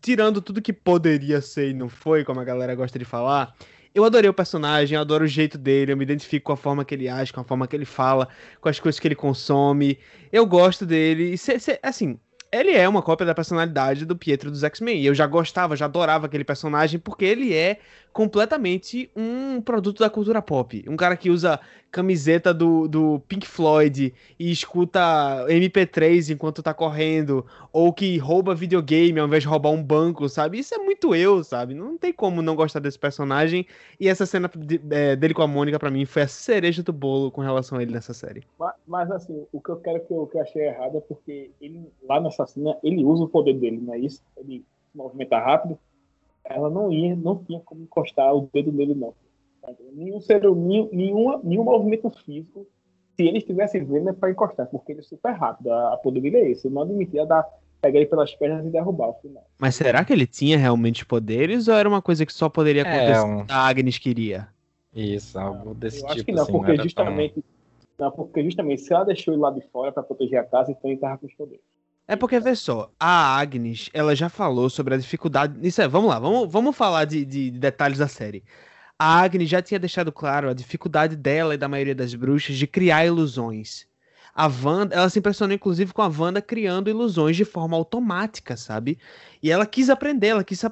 Tirando tudo que poderia ser e não foi, como a galera gosta de falar. Eu adorei o personagem, eu adoro o jeito dele, eu me identifico com a forma que ele age, com a forma que ele fala, com as coisas que ele consome. Eu gosto dele. E cê, cê, assim, ele é uma cópia da personalidade do Pietro dos X-Men. E eu já gostava, já adorava aquele personagem, porque ele é completamente um produto da cultura pop. Um cara que usa camiseta do, do Pink Floyd e escuta MP3 enquanto tá correndo, ou que rouba videogame ao invés de roubar um banco, sabe? Isso é muito eu, sabe? Não tem como não gostar desse personagem. E essa cena de, é, dele com a Mônica, para mim, foi a cereja do bolo com relação a ele nessa série. Mas, mas assim, o que eu quero que eu, que eu achei errado é porque ele, lá nessa cena, ele usa o poder dele, não é isso? Ele se movimenta rápido ela não ia, não tinha como encostar o dedo nele, não. Nenhum ser, nenhum, nenhuma, nenhum movimento físico se ele estivesse vendo é pra encostar, porque ele é super rápido. A, a poder dele é esse. Eu não admitia dar, pegar ele pelas pernas e derrubar o final. Mas será que ele tinha realmente poderes ou era uma coisa que só poderia É, acontecer um- se a Agnes queria? Isso, algo desse Eu tipo. acho que não, assim, porque era justamente. Não, porque justamente se ela deixou ele lá de fora pra proteger a casa, então ele tava com os poderes. É porque, vê só, a Agnes, ela já falou sobre a dificuldade. Isso é, vamos lá, vamos, vamos falar de, de detalhes da série. A Agnes já tinha deixado claro a dificuldade dela e da maioria das bruxas de criar ilusões. A Wanda, ela se impressionou inclusive com a Wanda criando ilusões de forma automática, sabe? E ela quis aprender, ela quis.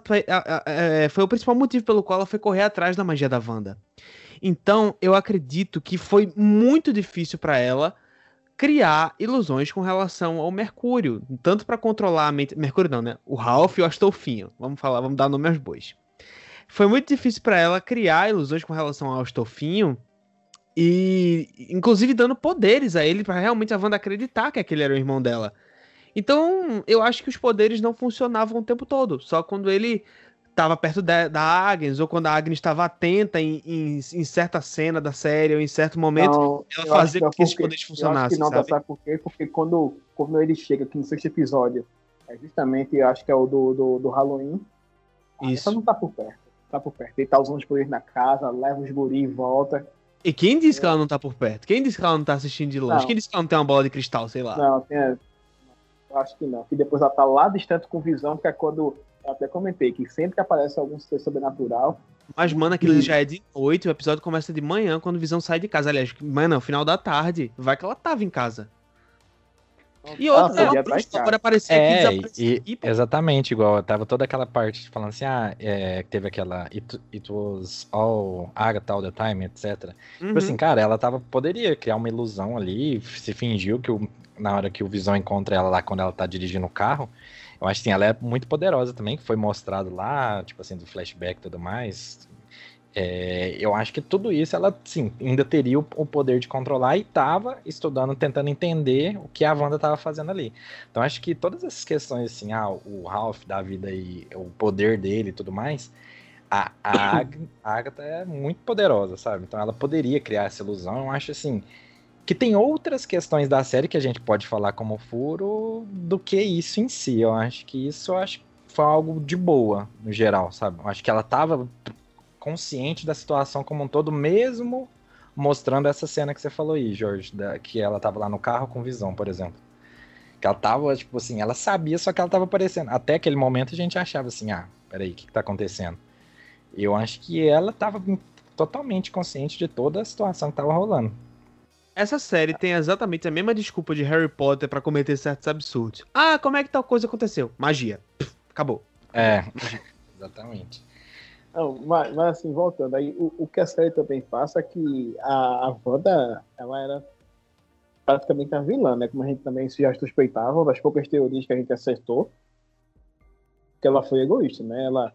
é, foi o principal motivo pelo qual ela foi correr atrás da magia da Wanda. Então, eu acredito que foi muito difícil pra ela criar ilusões com relação ao Mercúrio, tanto pra controlar a mente, Mercúrio não, né? O Ralph e o Astolfinho. Vamos falar, vamos dar nome aos bois. Foi muito difícil pra ela criar ilusões com relação ao Astolfinho e inclusive dando poderes a ele pra realmente a Wanda acreditar que aquele era o irmão dela. Então, eu acho que os poderes não funcionavam o tempo todo, só quando ele estava perto da, da Agnes, ou quando a Agnes estava atenta em, em, em certa cena da série, ou em certo momento, Não, ela fazia acho com que esses poderes funcionassem, não, sabe? sabe por quê? Porque quando, quando ele chega aqui no sexto episódio, é justamente, acho que é o do, do, do Halloween, Isso. Não tá por perto. Tá por perto. Ele tá usando os poderes na casa, leva os guri e volta. E quem disse que ela não tá por perto? Quem disse que ela não tá assistindo de longe? Não. Quem disse que ela não tem uma bola de cristal, sei lá? Não, tem. Eu acho que não. Que depois ela tá lá distante com visão, que é quando. Eu até comentei que sempre que aparece algum ser sobrenatural, Mas, mano, aquilo já é de noite, o episódio começa de manhã, quando Visão sai de casa. Aliás, manhã não, final da tarde. Vai que ela tava em casa. E ela outra, ela estar em bruxa, agora aparecia aqui, É, e, exatamente igual. Tava toda aquela parte falando assim, ah, é, que teve aquela it, it was all Agatha all the time, etc. Uhum. Tipo assim, cara, ela tava, poderia criar uma ilusão ali, se fingiu que o- na hora que o Visão encontra ela lá quando ela tá dirigindo o carro. Eu acho que sim, ela é muito poderosa também, que foi mostrado lá, tipo assim, do flashback e tudo mais. É, eu acho que tudo isso ela, sim, ainda teria o, o poder de controlar e tava estudando, tentando entender o que a Wanda tava fazendo ali. Então acho que todas essas questões, assim, ah, o Ralph da vida e o poder dele e tudo mais, a, a, [coughs] Ag- a Agatha é muito poderosa, sabe? Então ela poderia criar essa ilusão. Eu acho assim que tem outras questões da série que a gente pode falar como furo do que isso em si. Eu acho que isso eu acho foi algo de boa no geral, sabe? Eu acho que ela tava consciente da situação como um todo, mesmo mostrando essa cena que você falou aí, Jorge, da- que ela tava lá no carro com visão, por exemplo. Que ela tava, tipo assim, ela sabia, só que ela tava aparecendo. Até aquele momento a gente achava assim, ah, peraí, o que, que tá acontecendo? Eu acho que ela tava totalmente consciente de toda a situação que tava rolando. Essa série tem exatamente a mesma desculpa de Harry Potter pra cometer certos absurdos. Ah, como é que tal coisa aconteceu? Magia. Pff, acabou. É, [laughs] exatamente. Não, mas, mas assim, voltando, aí o, o que a série também passa é que a, a Wanda, ela era praticamente a vilã, né? Como a gente também já suspeitava, das poucas teorias que a gente acertou, que ela foi egoísta, né? Ela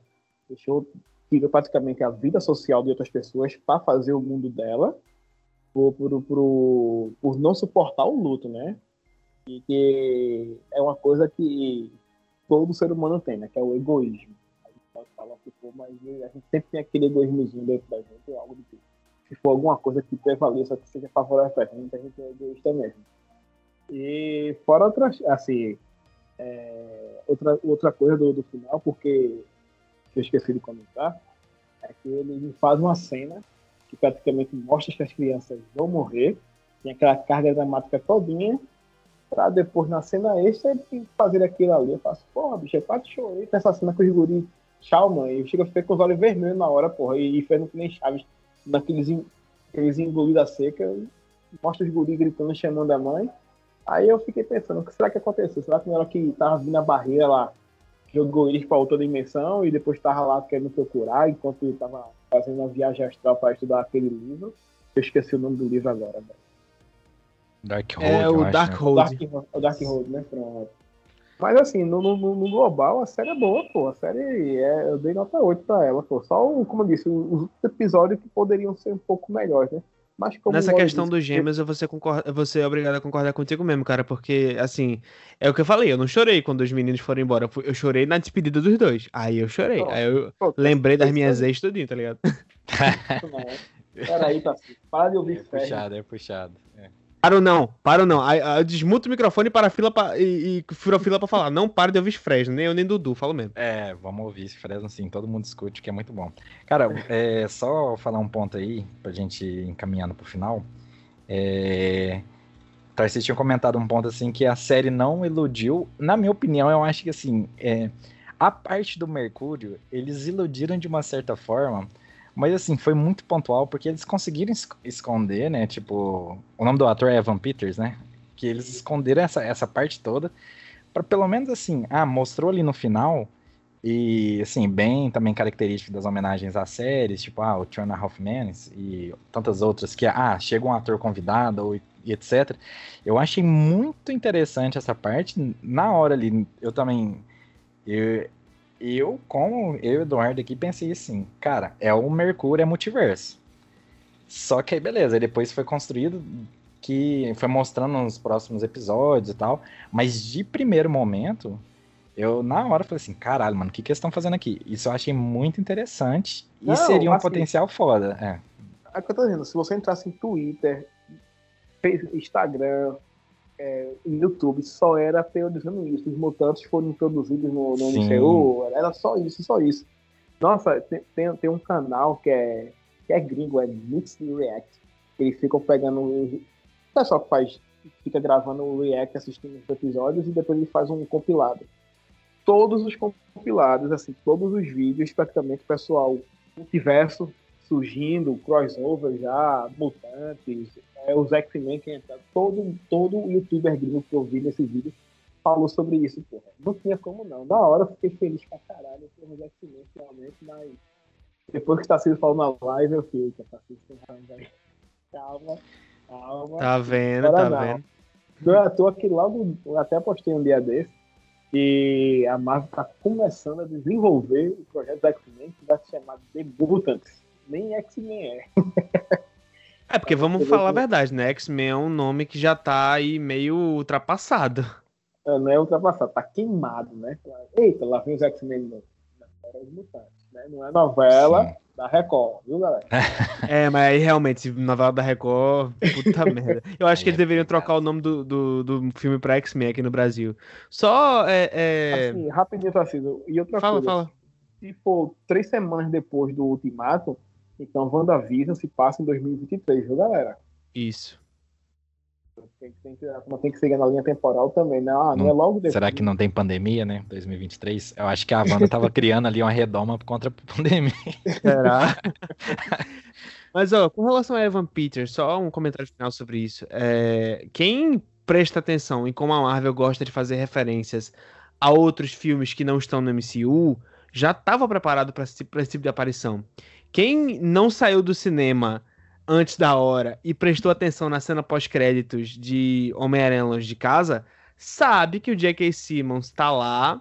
deixou, tirou praticamente a vida social de outras pessoas para fazer o mundo dela, por, por, por, por não suportar o luto, né? E que é uma coisa que todo ser humano tem, né? Que é o egoísmo pode falar o que for, mas a gente sempre tem aquele egoísmozinho dentro da gente, algo do tipo. Se for alguma coisa que prevaleça, que seja favorável pra gente, a gente é egoísta mesmo. E fora outras, assim, é, outra, outra coisa do, do final, porque eu esqueci de comentar, é que ele faz uma cena que praticamente mostra que as crianças vão morrer, tem aquela carga dramática todinha, pra depois na cena extra ele fazer aquilo ali. Eu faço, porra, bicho, eu quase chorei essa cena com os guris Tchau, mãe. Eu chego a ficar com os olhos vermelhos na hora, porra. E, e que nem Chaves, naqueles en- aqueles engolidos seca. Mostra os guris gritando, chamando a mãe. Aí eu fiquei pensando, o que será que aconteceu? Será que na hora que tava vindo a barreira lá, jogou eles pra outra dimensão e depois tava lá querendo procurar, enquanto ele tava fazendo uma viagem astral para estudar aquele livro? Eu esqueci o nome do livro agora, velho. Dark Hold, É o acho, Dark né? O Hold. Dark, o Dark Road, né? Pronto. Mas assim, no, no, no global, a série é boa, pô. A série é. Eu dei nota 8 pra ela, pô. Só, como eu disse, os episódios que poderiam ser um pouco melhores, né? Mas como Nessa questão dos gêmeos, eu vou ser, concorda, vou ser obrigado a concordar contigo mesmo, cara, porque, assim, é o que eu falei, eu não chorei quando os meninos foram embora, eu fui- eu chorei na despedida dos dois. Aí eu chorei, Pronto. aí eu pô, lembrei das minhas aí. ex tudinho, tá ligado? Não, [laughs] Peraí, Tassi. Para de É ouvir ferro. puxado, é puxado. É. Para não, para não. Aí, aí eu desmuto o microfone para a fila pra, e, e furo a fila pra falar. Não para de ouvir Fresno, nem eu nem Dudu, falo mesmo. É, vamos ouvir esse Fresno sim, todo mundo escute, que é muito bom. Cara, é só falar um ponto aí, pra gente encaminhando pro final. É... Tarcísio tinha comentado um ponto assim que a série não iludiu. Na minha opinião, eu acho que assim, é... a parte do Mercúrio, eles iludiram de uma certa forma mas assim, foi muito pontual porque eles conseguiram esconder, né? Tipo, o nome do ator é Evan Peters, né? Que eles esconderam essa, essa parte toda para pelo menos assim, ah, mostrou ali no final e assim, bem também característico das homenagens às séries, tipo, ah, o Two and e tantas outras que ah, chega um ator convidado ou, e etc. Eu achei muito interessante essa parte. Na hora ali, eu também eu, eu, como eu e Eduardo aqui, pensei assim, cara, é o Mercúrio, é multiverso. Só que aí, beleza, depois foi construído que foi mostrando nos próximos episódios e tal, mas de primeiro momento, eu na hora falei assim, caralho, mano, o que, que eles estão fazendo aqui? Isso eu achei muito interessante e Não, seria um assim, potencial foda. É. é o que eu tô dizendo, se você entrasse em Twitter, Instagram, é, YouTube só era teorizando isso. Os mutantes foram introduzidos no, no MCU, era só isso, só isso. Nossa, tem, tem, tem, um canal que é, que é gringo, é Mixed React. Eles ficam pegando. O pessoal que faz, fica gravando o React, assistindo os episódios e depois ele faz um compilado. Todos os compilados, assim, todos os vídeos, praticamente, pessoal, multiverso surgindo, crossover já, mutantes, é, os X-Men que entraram, todo, todo youtuber gringo que eu vi nesse vídeo falou sobre isso, porra. Não tinha como não. Na hora eu fiquei feliz pra caralho com os X-Men realmente, mas depois que o Tarcísio falou na live, eu fiquei, Tarcísio, calma, calma. Tá vendo, tá não. vendo. Não é à toa que logo, eu até postei um dia desse, e a Marvel tá começando a desenvolver o projeto X-Men que vai se chamar The Mutants. Nem X-Men é. É, porque vamos falar a verdade, né? X-Men é um nome que já tá aí meio ultrapassado. É, não é ultrapassado, tá queimado, né? Eita, lá vem os X-Men Era Mutantes, né? Não é novela Sim. da Record, viu, galera? [laughs] É, mas aí realmente, novela da Record, puta [laughs] merda. Eu acho que eles deveriam trocar o nome do, do, do filme pra X-Men aqui no Brasil. Só, é... é... Assim, rapidinho, Tarcísio. E outra fala, coisa. Fala, fala. Se for três semanas depois do Ultimato, então, WandaVision se passa em 2023, viu, galera? Isso. Tem, tem, que, tem que seguir na linha temporal também, né? Ah, não, não, é logo depois. Será que não tem pandemia, né? 2023? Eu acho que a Wanda tava [laughs] criando ali uma redoma contra a pandemia. Será? [laughs] Mas, ó, com relação a Evan Peters, só um comentário final sobre isso. É, quem presta atenção em como a Marvel gosta de fazer referências a outros filmes que não estão no MCU, já estava preparado para esse, esse tipo de aparição. Quem não saiu do cinema antes da hora e prestou atenção na cena pós-créditos de Homem-Aranha Longe de Casa, sabe que o J.K. Simmons está lá,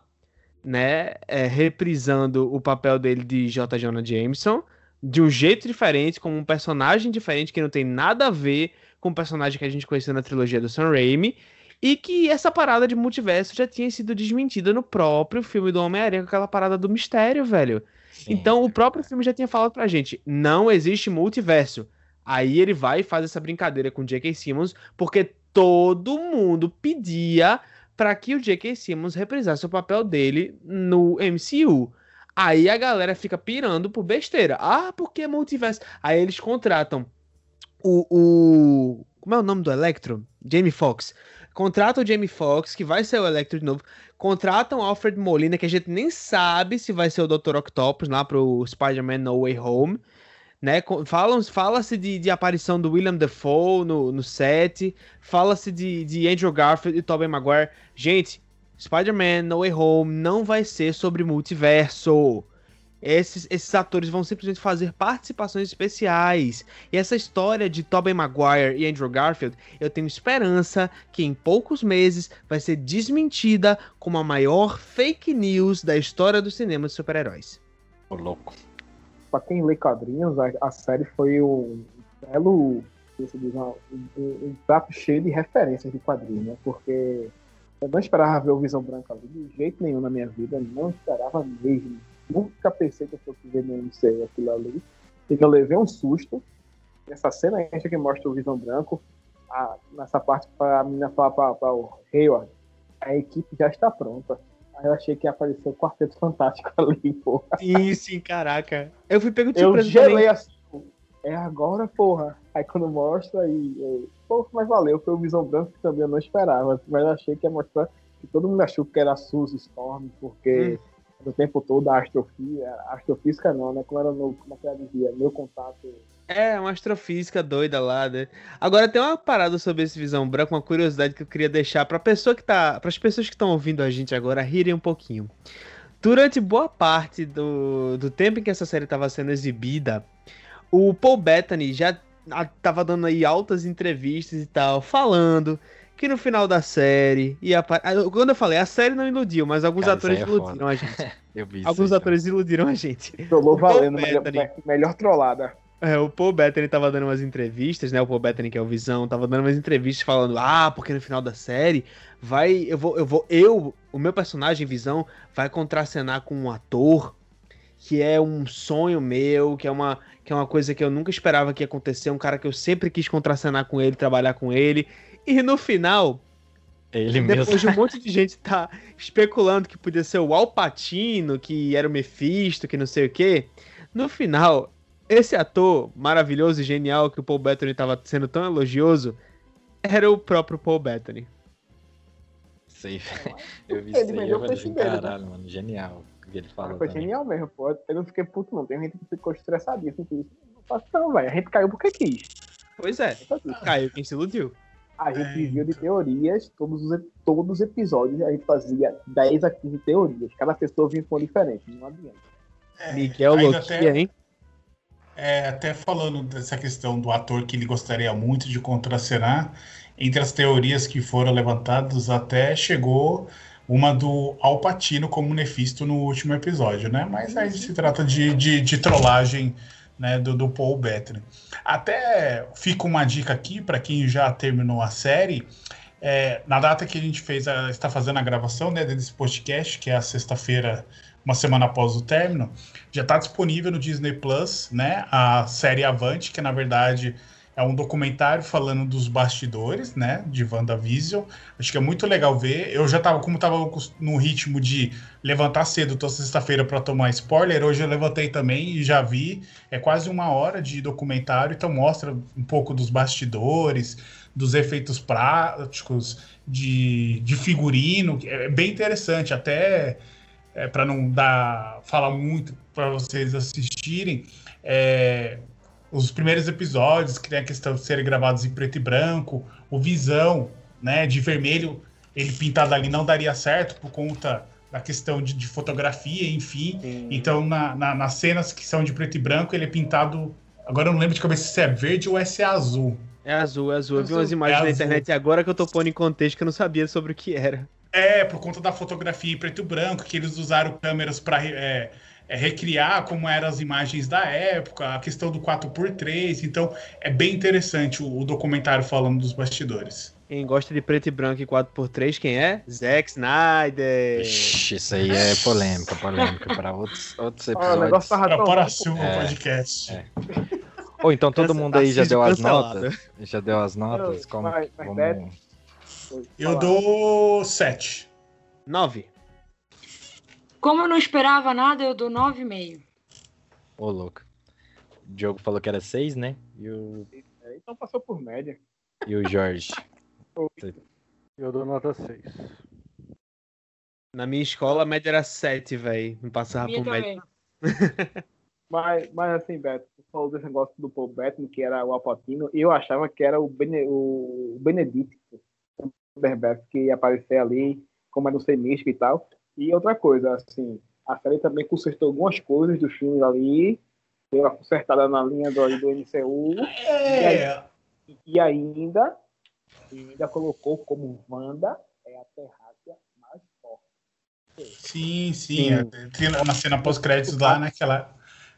né, é, reprisando o papel dele de J. Jonah Jameson, de um jeito diferente, com um personagem diferente que não tem nada a ver com o personagem que a gente conheceu na trilogia do Sam Raimi, e que essa parada de multiverso já tinha sido desmentida no próprio filme do Homem-Aranha, com aquela parada do mistério, velho. Então o próprio filme já tinha falado pra gente: não existe multiverso. Aí ele vai e faz essa brincadeira com o J.K. Simmons, porque todo mundo pedia para que o J.K. Simmons reprisasse o papel dele no MCU. Aí a galera fica pirando por besteira. Ah, porque multiverso? Aí eles contratam o, o. Como é o nome do Electro? Jamie Foxx contrata o Jamie Foxx, que vai ser o Electro de novo, contratam Alfred Molina, que a gente nem sabe se vai ser o Dr. Octopus lá pro Spider-Man No Way Home, né? Fala-se de, de aparição do William Defoe no, no set, fala-se de, de Andrew Garfield e Tobey Maguire. Gente, Spider-Man No Way Home não vai ser sobre multiverso esses, esses atores vão simplesmente fazer participações especiais. E essa história de Tobey Maguire e Andrew Garfield, eu tenho esperança que em poucos meses vai ser desmentida como a maior fake news da história do cinema de super-heróis. Ô, louco. Pra quem lê quadrinhos, a, a série foi um belo. Um, prato cheio de referências de quadrinhos, né? Porque eu não esperava ver o Visão Branca ali de jeito nenhum na minha vida, não esperava mesmo Nunca pensei que eu fosse ver no MCU aquilo ali. E eu levei um susto. Essa cena que mostra o Visão Branco a, nessa parte pra menina falar pra, pra o Hayward, a equipe já está pronta. Aí eu achei que ia aparecer o Quarteto Fantástico [laughs] ali, porra. Sim, sim, caraca. Eu fui pego de Eu surpresa gelei também. assim, é agora, porra. Aí quando mostra, aí, eu, pô, mas valeu, foi o Visão Branco que também eu não esperava. Mas eu achei que ia mostrar que todo mundo achou que era a Suzy Storm, porque no tempo todo a astrofísica, astrofísica não, né? Como era no, como é dizia, meu contato. É, uma astrofísica doida lá, né? Agora tem uma parada sobre esse Visão Branco, uma curiosidade que eu queria deixar pra pessoa que tá, para as pessoas que estão ouvindo a gente agora rirem um pouquinho. Durante boa parte do, do tempo em que essa série estava sendo exibida, o Paul Bettany já a- tava dando aí altas entrevistas e tal, falando que no final da série ia ah, Quando eu falei, a série não iludiu, mas alguns Cara, isso atores é iludiram a gente. [laughs] Eu vi isso. Alguns aí, atores iludiram a gente. Trollou valendo, melhor, melhor trollada. É, o Paul Bettany tava dando umas entrevistas, né? O Paul Bettany, que é o Visão, tava dando umas entrevistas falando: "Ah, porque no final da série vai eu vou eu vou eu, o meu personagem Visão vai contracenar com um ator que é um sonho meu, que é uma que é uma coisa que eu nunca esperava que ia acontecer, um cara que eu sempre quis contracenar com ele, trabalhar com ele. E no final, Ele mesmo. depois de um monte de gente tá especulando que podia ser o Al Pacino, que era o Mephisto, que não sei o quê. No final, esse ator maravilhoso e genial que o Paul Bettany tava sendo tão elogioso era o próprio Paul Bettany. Sei. Eu vi Ele isso aí, assim, né? caralho, mano, genial. O que ele Ah, falou foi também. genial mesmo, pô. Eu não fiquei puto, não. Tem gente que ficou estressadíssimo com isso. Não faço não, velho. A gente caiu porque quis. Pois é, caiu quem se iludiu. A gente É, vivia de teorias, todos os, todos os episódios a gente fazia 10 a 15 teorias. Cada pessoa vinha com uma diferente, não adianta. É, Miguel Loquia, até- hein? É, até falando dessa questão do ator que ele gostaria muito de contracenar, entre as teorias que foram levantadas, até chegou uma do Al Pacino como Nefisto no último episódio, né? Mas aí se trata de, de, de trollagem né, do, do Paul Bettany. Até fica uma dica aqui para quem já terminou a série. é, na data que a gente fez, a, está fazendo a gravação né, desse podcast, que é a sexta-feira, uma semana após o término, já está disponível no Disney Plus, né? A série Avante, que na verdade é um documentário falando dos bastidores, né? De WandaVision. Acho que é muito legal ver. Eu já tava, como tava no ritmo de levantar cedo toda sexta-feira para tomar spoiler, hoje eu levantei também e já vi. É quase uma hora de documentário, então mostra um pouco dos bastidores, dos efeitos práticos, de, de figurino. É bem interessante, até é, para não dar falar muito para vocês assistirem, é, os primeiros episódios que tem a questão de serem gravados em preto e branco, o Visão, né, de vermelho, ele pintado ali não daria certo por conta da questão de, de fotografia, enfim. Então, na, na- nas cenas que são de preto e branco, ele é pintado. Agora eu não lembro de cabeça se é verde ou é se é azul. É azul, é azul. Eu vi Azul. umas imagens É na azul. internet agora que eu tô pondo em contexto que eu não sabia sobre o que era. É, por conta da fotografia em preto e branco, que eles usaram câmeras para recriar como eram as imagens da época, a questão do 4x3. Então, é bem interessante o, o documentário falando dos bastidores. Quem gosta de preto e branco e 4x3, quem é? Zack Snyder. Ixi, isso aí é polêmica, polêmica para outros, outros Ah, o episódios. negócio tava Para tão. para o É. podcast. É. Ou então todo mundo aí já deu as notas? Já deu as notas? Como, como- Beto- Eu dou 7. 9. Como eu não esperava nada, eu dou 9,5. Ô, louco. O Diogo falou que era 6, né? E o, É, Então passou por média. e o Jorge. Eu dou nota 6. Na minha escola a média era 7, velho. Não passava Minha por média. também. [laughs] Mas, mas assim, Beto, você falou desse negócio do Paul Bettany, que era o Alpatino, eu achava que era o, Bene, o Benedicto Cumberbatch que ia aparecer ali, como é no ser místico e tal. E outra coisa, assim, a série também consertou algumas coisas do filme ali, deu uma consertada na linha do, do MCU, É, e ainda, e ainda colocou como Wanda é a terráquea mais forte. sim, sim. é, tem na cena pós-créditos lá, né? Que ela é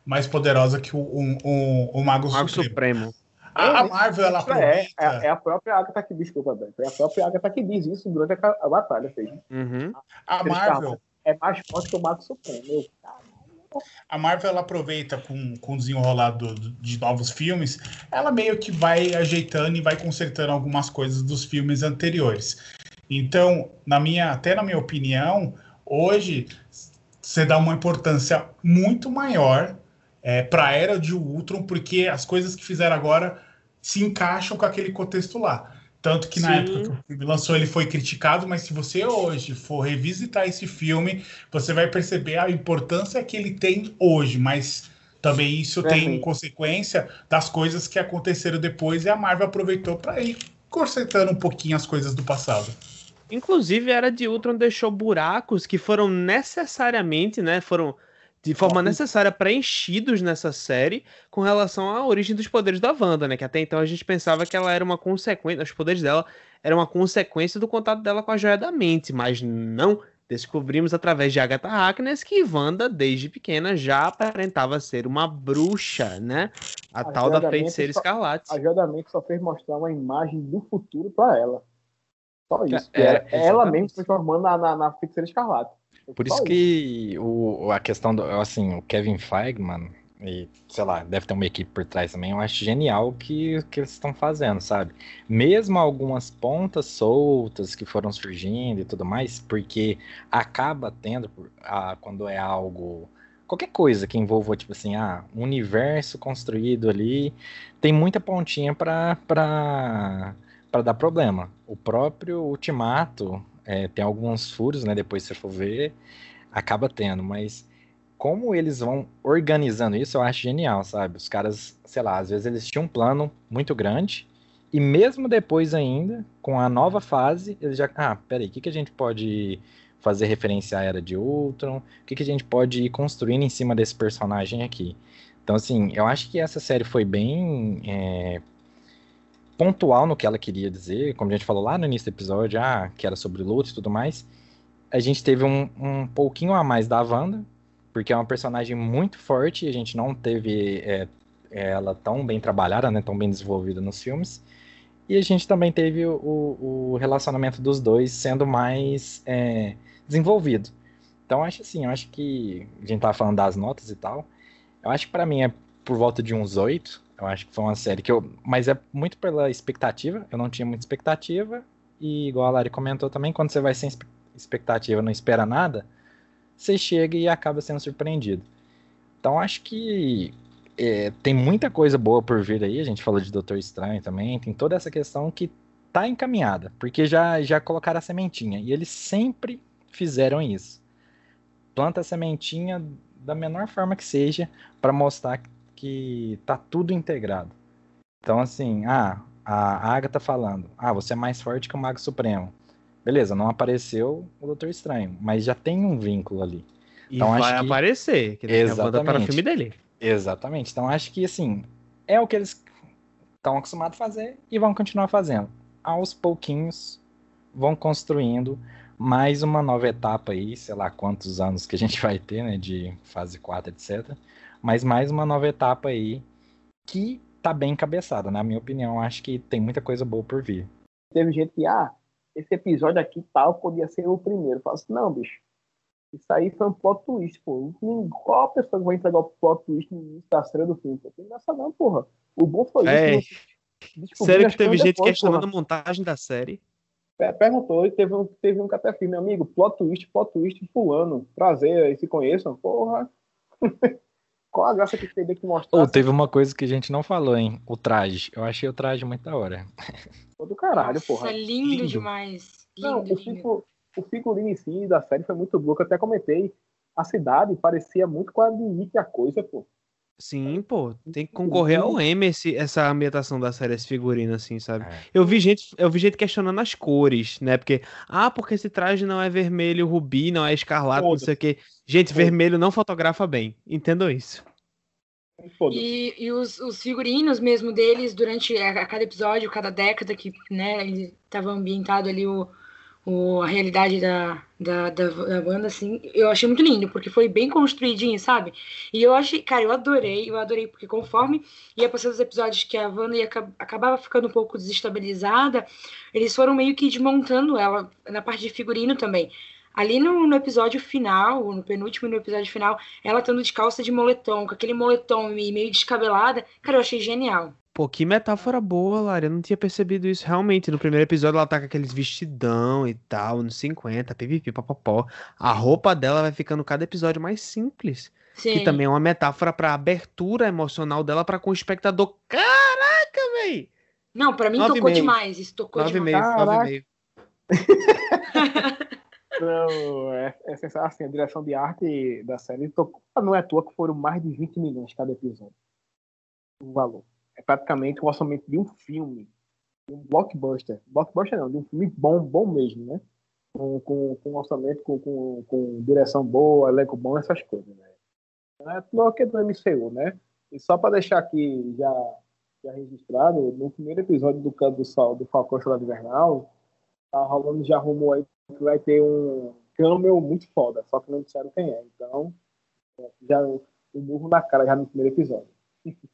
mais poderosa que o, o, o, o Mago, Mago Supremo. Supremo. A, a Marvel, ela é, aproveita. é, é a própria Agatha que desculpa, Beto, é a própria Agatha que diz isso durante a, a batalha, fez. Uhum. A Marvel, é mais forte que o Mago Supremo. Eu, caralho. a Marvel ela aproveita com, com o desenrolado de novos filmes, ela meio que vai ajeitando e vai consertando algumas coisas dos filmes anteriores. Então, na minha, até na minha opinião, hoje você dá uma importância muito maior é, para a era de Ultron, porque as coisas que fizeram agora se encaixam com aquele contexto lá. Tanto que Sim. na época que o filme lançou ele foi criticado, mas se você hoje for revisitar esse filme, você vai perceber a importância que ele tem hoje, mas também isso é tem consequência das coisas que aconteceram depois e a Marvel aproveitou para ir consertando um pouquinho as coisas do passado. Inclusive, a Era de Ultron deixou buracos que foram necessariamente, né, foram de forma necessária preenchidos nessa série com relação à origem dos poderes da Wanda, né? Que até então a gente pensava que ela era uma consequência, os poderes dela eram uma consequência do contato dela com a Joia da Mente, mas não descobrimos através de Agatha Harkness que Wanda, desde pequena, já aparentava ser uma bruxa, né? A, a tal da feiticeira escarlate. A Joia da Mente só fez mostrar uma imagem do futuro para ela. Só isso. É, é, ela mesmo se transformando na, na, na feiticeira escarlate. Por isso que o, a questão do, assim, o Kevin Feige, mano, e sei lá, deve ter uma equipe por trás também, eu acho genial o que, que eles estão fazendo, sabe? Mesmo algumas pontas soltas que foram surgindo e tudo mais, porque acaba tendo, a, quando é algo qualquer coisa que envolva, tipo assim, ah, um universo construído ali, tem muita pontinha para para dar problema. O próprio Ultimato, é, tem alguns furos, né? Depois, se for ver, acaba tendo, mas como eles vão organizando isso, eu acho genial, sabe? Os caras, sei lá, às vezes eles tinham um plano muito grande, e mesmo depois ainda, com a nova fase, eles já. Ah, peraí, o que, que a gente pode fazer referência à Era de Ultron? O que, que a gente pode ir construindo em cima desse personagem aqui? Então, assim, eu acho que essa série foi bem é, pontual no que ela queria dizer, como a gente falou lá no início do episódio, ah, que era sobre luta e tudo mais. A gente teve um, um pouquinho a mais da Wanda, porque é uma personagem muito forte a gente não teve é, ela tão bem trabalhada, né, tão bem desenvolvida nos filmes. E a gente também teve o, o relacionamento dos dois sendo mais é, desenvolvido. Então, acho assim, eu acho que a gente tava falando das notas e tal. Eu acho que para mim é por volta de uns oito. Eu acho que foi uma série que eu. Mas é muito pela expectativa. Eu não tinha muita expectativa. E igual a Lari comentou também, quando você vai sem expectativa, não espera nada, você chega e acaba sendo surpreendido. Então acho que é, tem muita coisa boa por vir aí. A gente falou de Doutor Estranho também. Tem toda essa questão que tá encaminhada, porque já, já colocaram a sementinha. E eles sempre fizeram isso. Planta a sementinha da menor forma que seja para mostrar que tá tudo integrado. Então, assim, ah, a Agatha falando, ah, você é mais forte que o Mago Supremo. Beleza, não apareceu o Doutor Estranho, mas já tem um vínculo ali. E então, vai que... aparecer, que Exatamente. para o filme dele. Exatamente. Então acho que assim, é o que eles estão acostumados a fazer e vão continuar fazendo. Aos pouquinhos vão construindo mais uma nova etapa aí, sei lá quantos anos que a gente [laughs] vai ter, né, de fase 4, etc mas mais uma nova etapa aí que tá bem encabeçada, na minha opinião. Acho que tem muita coisa boa por vir. Teve gente que, ah, esse episódio aqui tal podia ser o primeiro. Fala assim, não, bicho. Isso aí foi um plot twist, pô. Qual a pessoa que vai entregar o plot twist no início da série do filme? Pô? Tem graça não, porra. O bom foi é. isso. Sério que teve gente depois, questionando a montagem da série. Perguntou, teve um, teve um que até filme, amigo, plot twist, plot twist, fulano. Prazer, aí se conheçam, porra. [laughs] Qual a graça que teve que mostrar? Oh, teve uma coisa que a gente não falou, hein? O traje. Eu achei o traje muito da hora. Todo do caralho, Nossa, porra. É lindo, lindo. demais. Lindo, não, o, figu, o figurino em si da série foi muito bom. Eu até comentei. A cidade parecia muito com a de It, a coisa, pô. Sim, pô, tem que concorrer ao M esse, essa ambientação da série, esse figurino, assim, sabe? É. Eu vi gente, eu vi gente questionando as cores, né? Porque, ah, porque esse traje não é vermelho rubi, não é escarlate, não sei o quê. Gente, vermelho não fotografa bem. Entendam isso. E, e os, os, figurinos mesmo deles, durante a, a, cada episódio, cada década que né, ele estava ambientado ali o, o, a realidade da, da, da, da, banda, assim, eu achei muito lindo, porque foi bem construidinho, sabe? E eu achei, cara, eu adorei, eu adorei, porque conforme ia passando os episódios que a Wanda ia, acabava ficando um pouco desestabilizada, eles foram meio que desmontando ela na parte de figurino também. Ali no, no, episódio final, no penúltimo no episódio final, ela estando de calça de moletom, com aquele moletom meio descabelada, cara, eu achei genial. Pô, que metáfora boa, Lara. Eu não tinha percebido isso realmente. No primeiro episódio ela tá com aqueles vestidão e tal, nos 50, pipipi, papapó. A roupa dela vai ficando cada episódio mais simples. Sim. Que também é uma metáfora pra abertura emocional dela para com o espectador. Caraca, véi! Não, para mim nove tocou demais. Isso tocou nove demais. Meio, nove e meio. [laughs] Não, é, é sensacional. Assim, a direção de arte da série tocou. Não é à toa que foram mais de 20 milhões cada episódio. O valor é praticamente o orçamento de um filme, um blockbuster. Blockbuster não, de um filme bom, bom mesmo, né? Com, com, com orçamento, com, com, com direção boa, elenco bom, essas coisas, né? É que é do MCU, né? E só para deixar aqui já, já registrado, no primeiro episódio do Canto do Sol, do Falcão Soldado Invernal, tá rolando, já arrumou aí que vai ter um camel muito foda, só que não disseram quem é. Então, já o burro na cara já no primeiro episódio.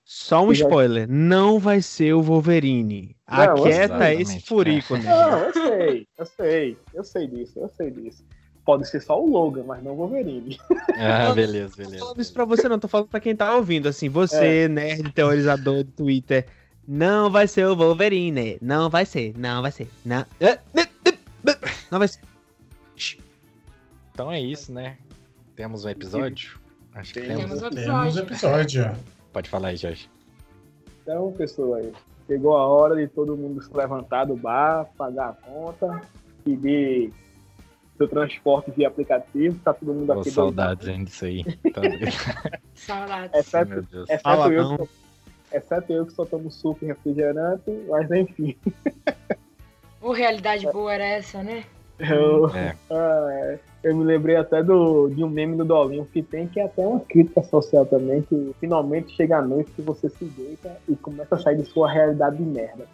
Só um spoiler, não vai ser o Wolverine. Não, Aquieta esse furico, né? Não, eu sei, eu sei, eu sei disso, eu sei disso. Pode ser só o Logan, mas não o Wolverine. Ah, beleza, beleza. Não tô falando isso pra você, não, tô falando pra quem tá ouvindo. Assim, você, é. nerd teorizador do Twitter, não vai ser o Wolverine. Não vai ser, não vai ser. Não, não vai ser. Então é isso, né? Temos um episódio? Acho que temos, temos um episódio. Temos episódio. Pode falar aí, Jorge. Então, pessoal, chegou a hora de todo mundo se levantar do bar, pagar a conta, pedir seu transporte via aplicativo, tá todo mundo aqui. saudades ainda disso aí. Tá [laughs] saudades. Exceto, Meu Deus. Exceto, Fala, eu, que exceto eu que só tomo suco e refrigerante, mas enfim. Ô, realidade boa era essa, né? Eu, é. [laughs] ah, eu me lembrei até do, de um meme do Dolinho que tem, que é até uma crítica social também, que finalmente chega a noite que você se deita e começa a sair de sua realidade de merda.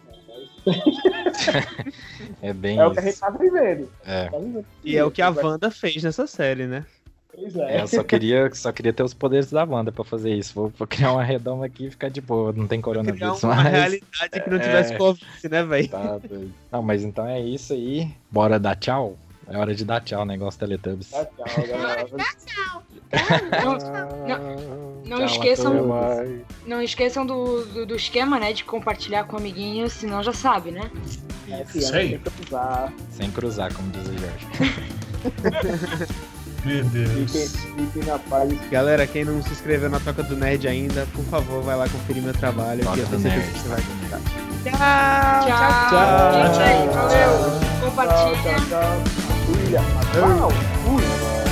[laughs] é bem É isso. o que a gente tá vivendo. É. Tá vivendo. E é o que a Wanda fez nessa série, né? Pois é. é. eu só queria, só queria ter os poderes da Wanda pra fazer isso. Vou, vou criar uma redoma aqui e ficar de boa. Não tem coronavírus criar uma mais. realidade que não tivesse é... Covid, né, velho? Tá, não, mas então é isso aí. Bora dar tchau? É hora de dar tchau, negócio Teletubbies. Dá tchau, galera. Dá tchau. Não, não, não esqueçam, não esqueçam do, do, do, esquema, né? De compartilhar com amiguinhos, senão já sabe, né? É, Isso aí. Sem cruzar, como diz o Jorge. [laughs] Meu Deus. Fiquem, na paz. Galera, quem não se inscreveu na Toca do Nerd ainda, por favor, vai lá conferir meu trabalho. Toca eu tenho certeza que você vai gostar. Tchau! Tchau! Tchau! tchau. tchau. Valeu! Compartilha! Tchau, tchau, tchau. Fui,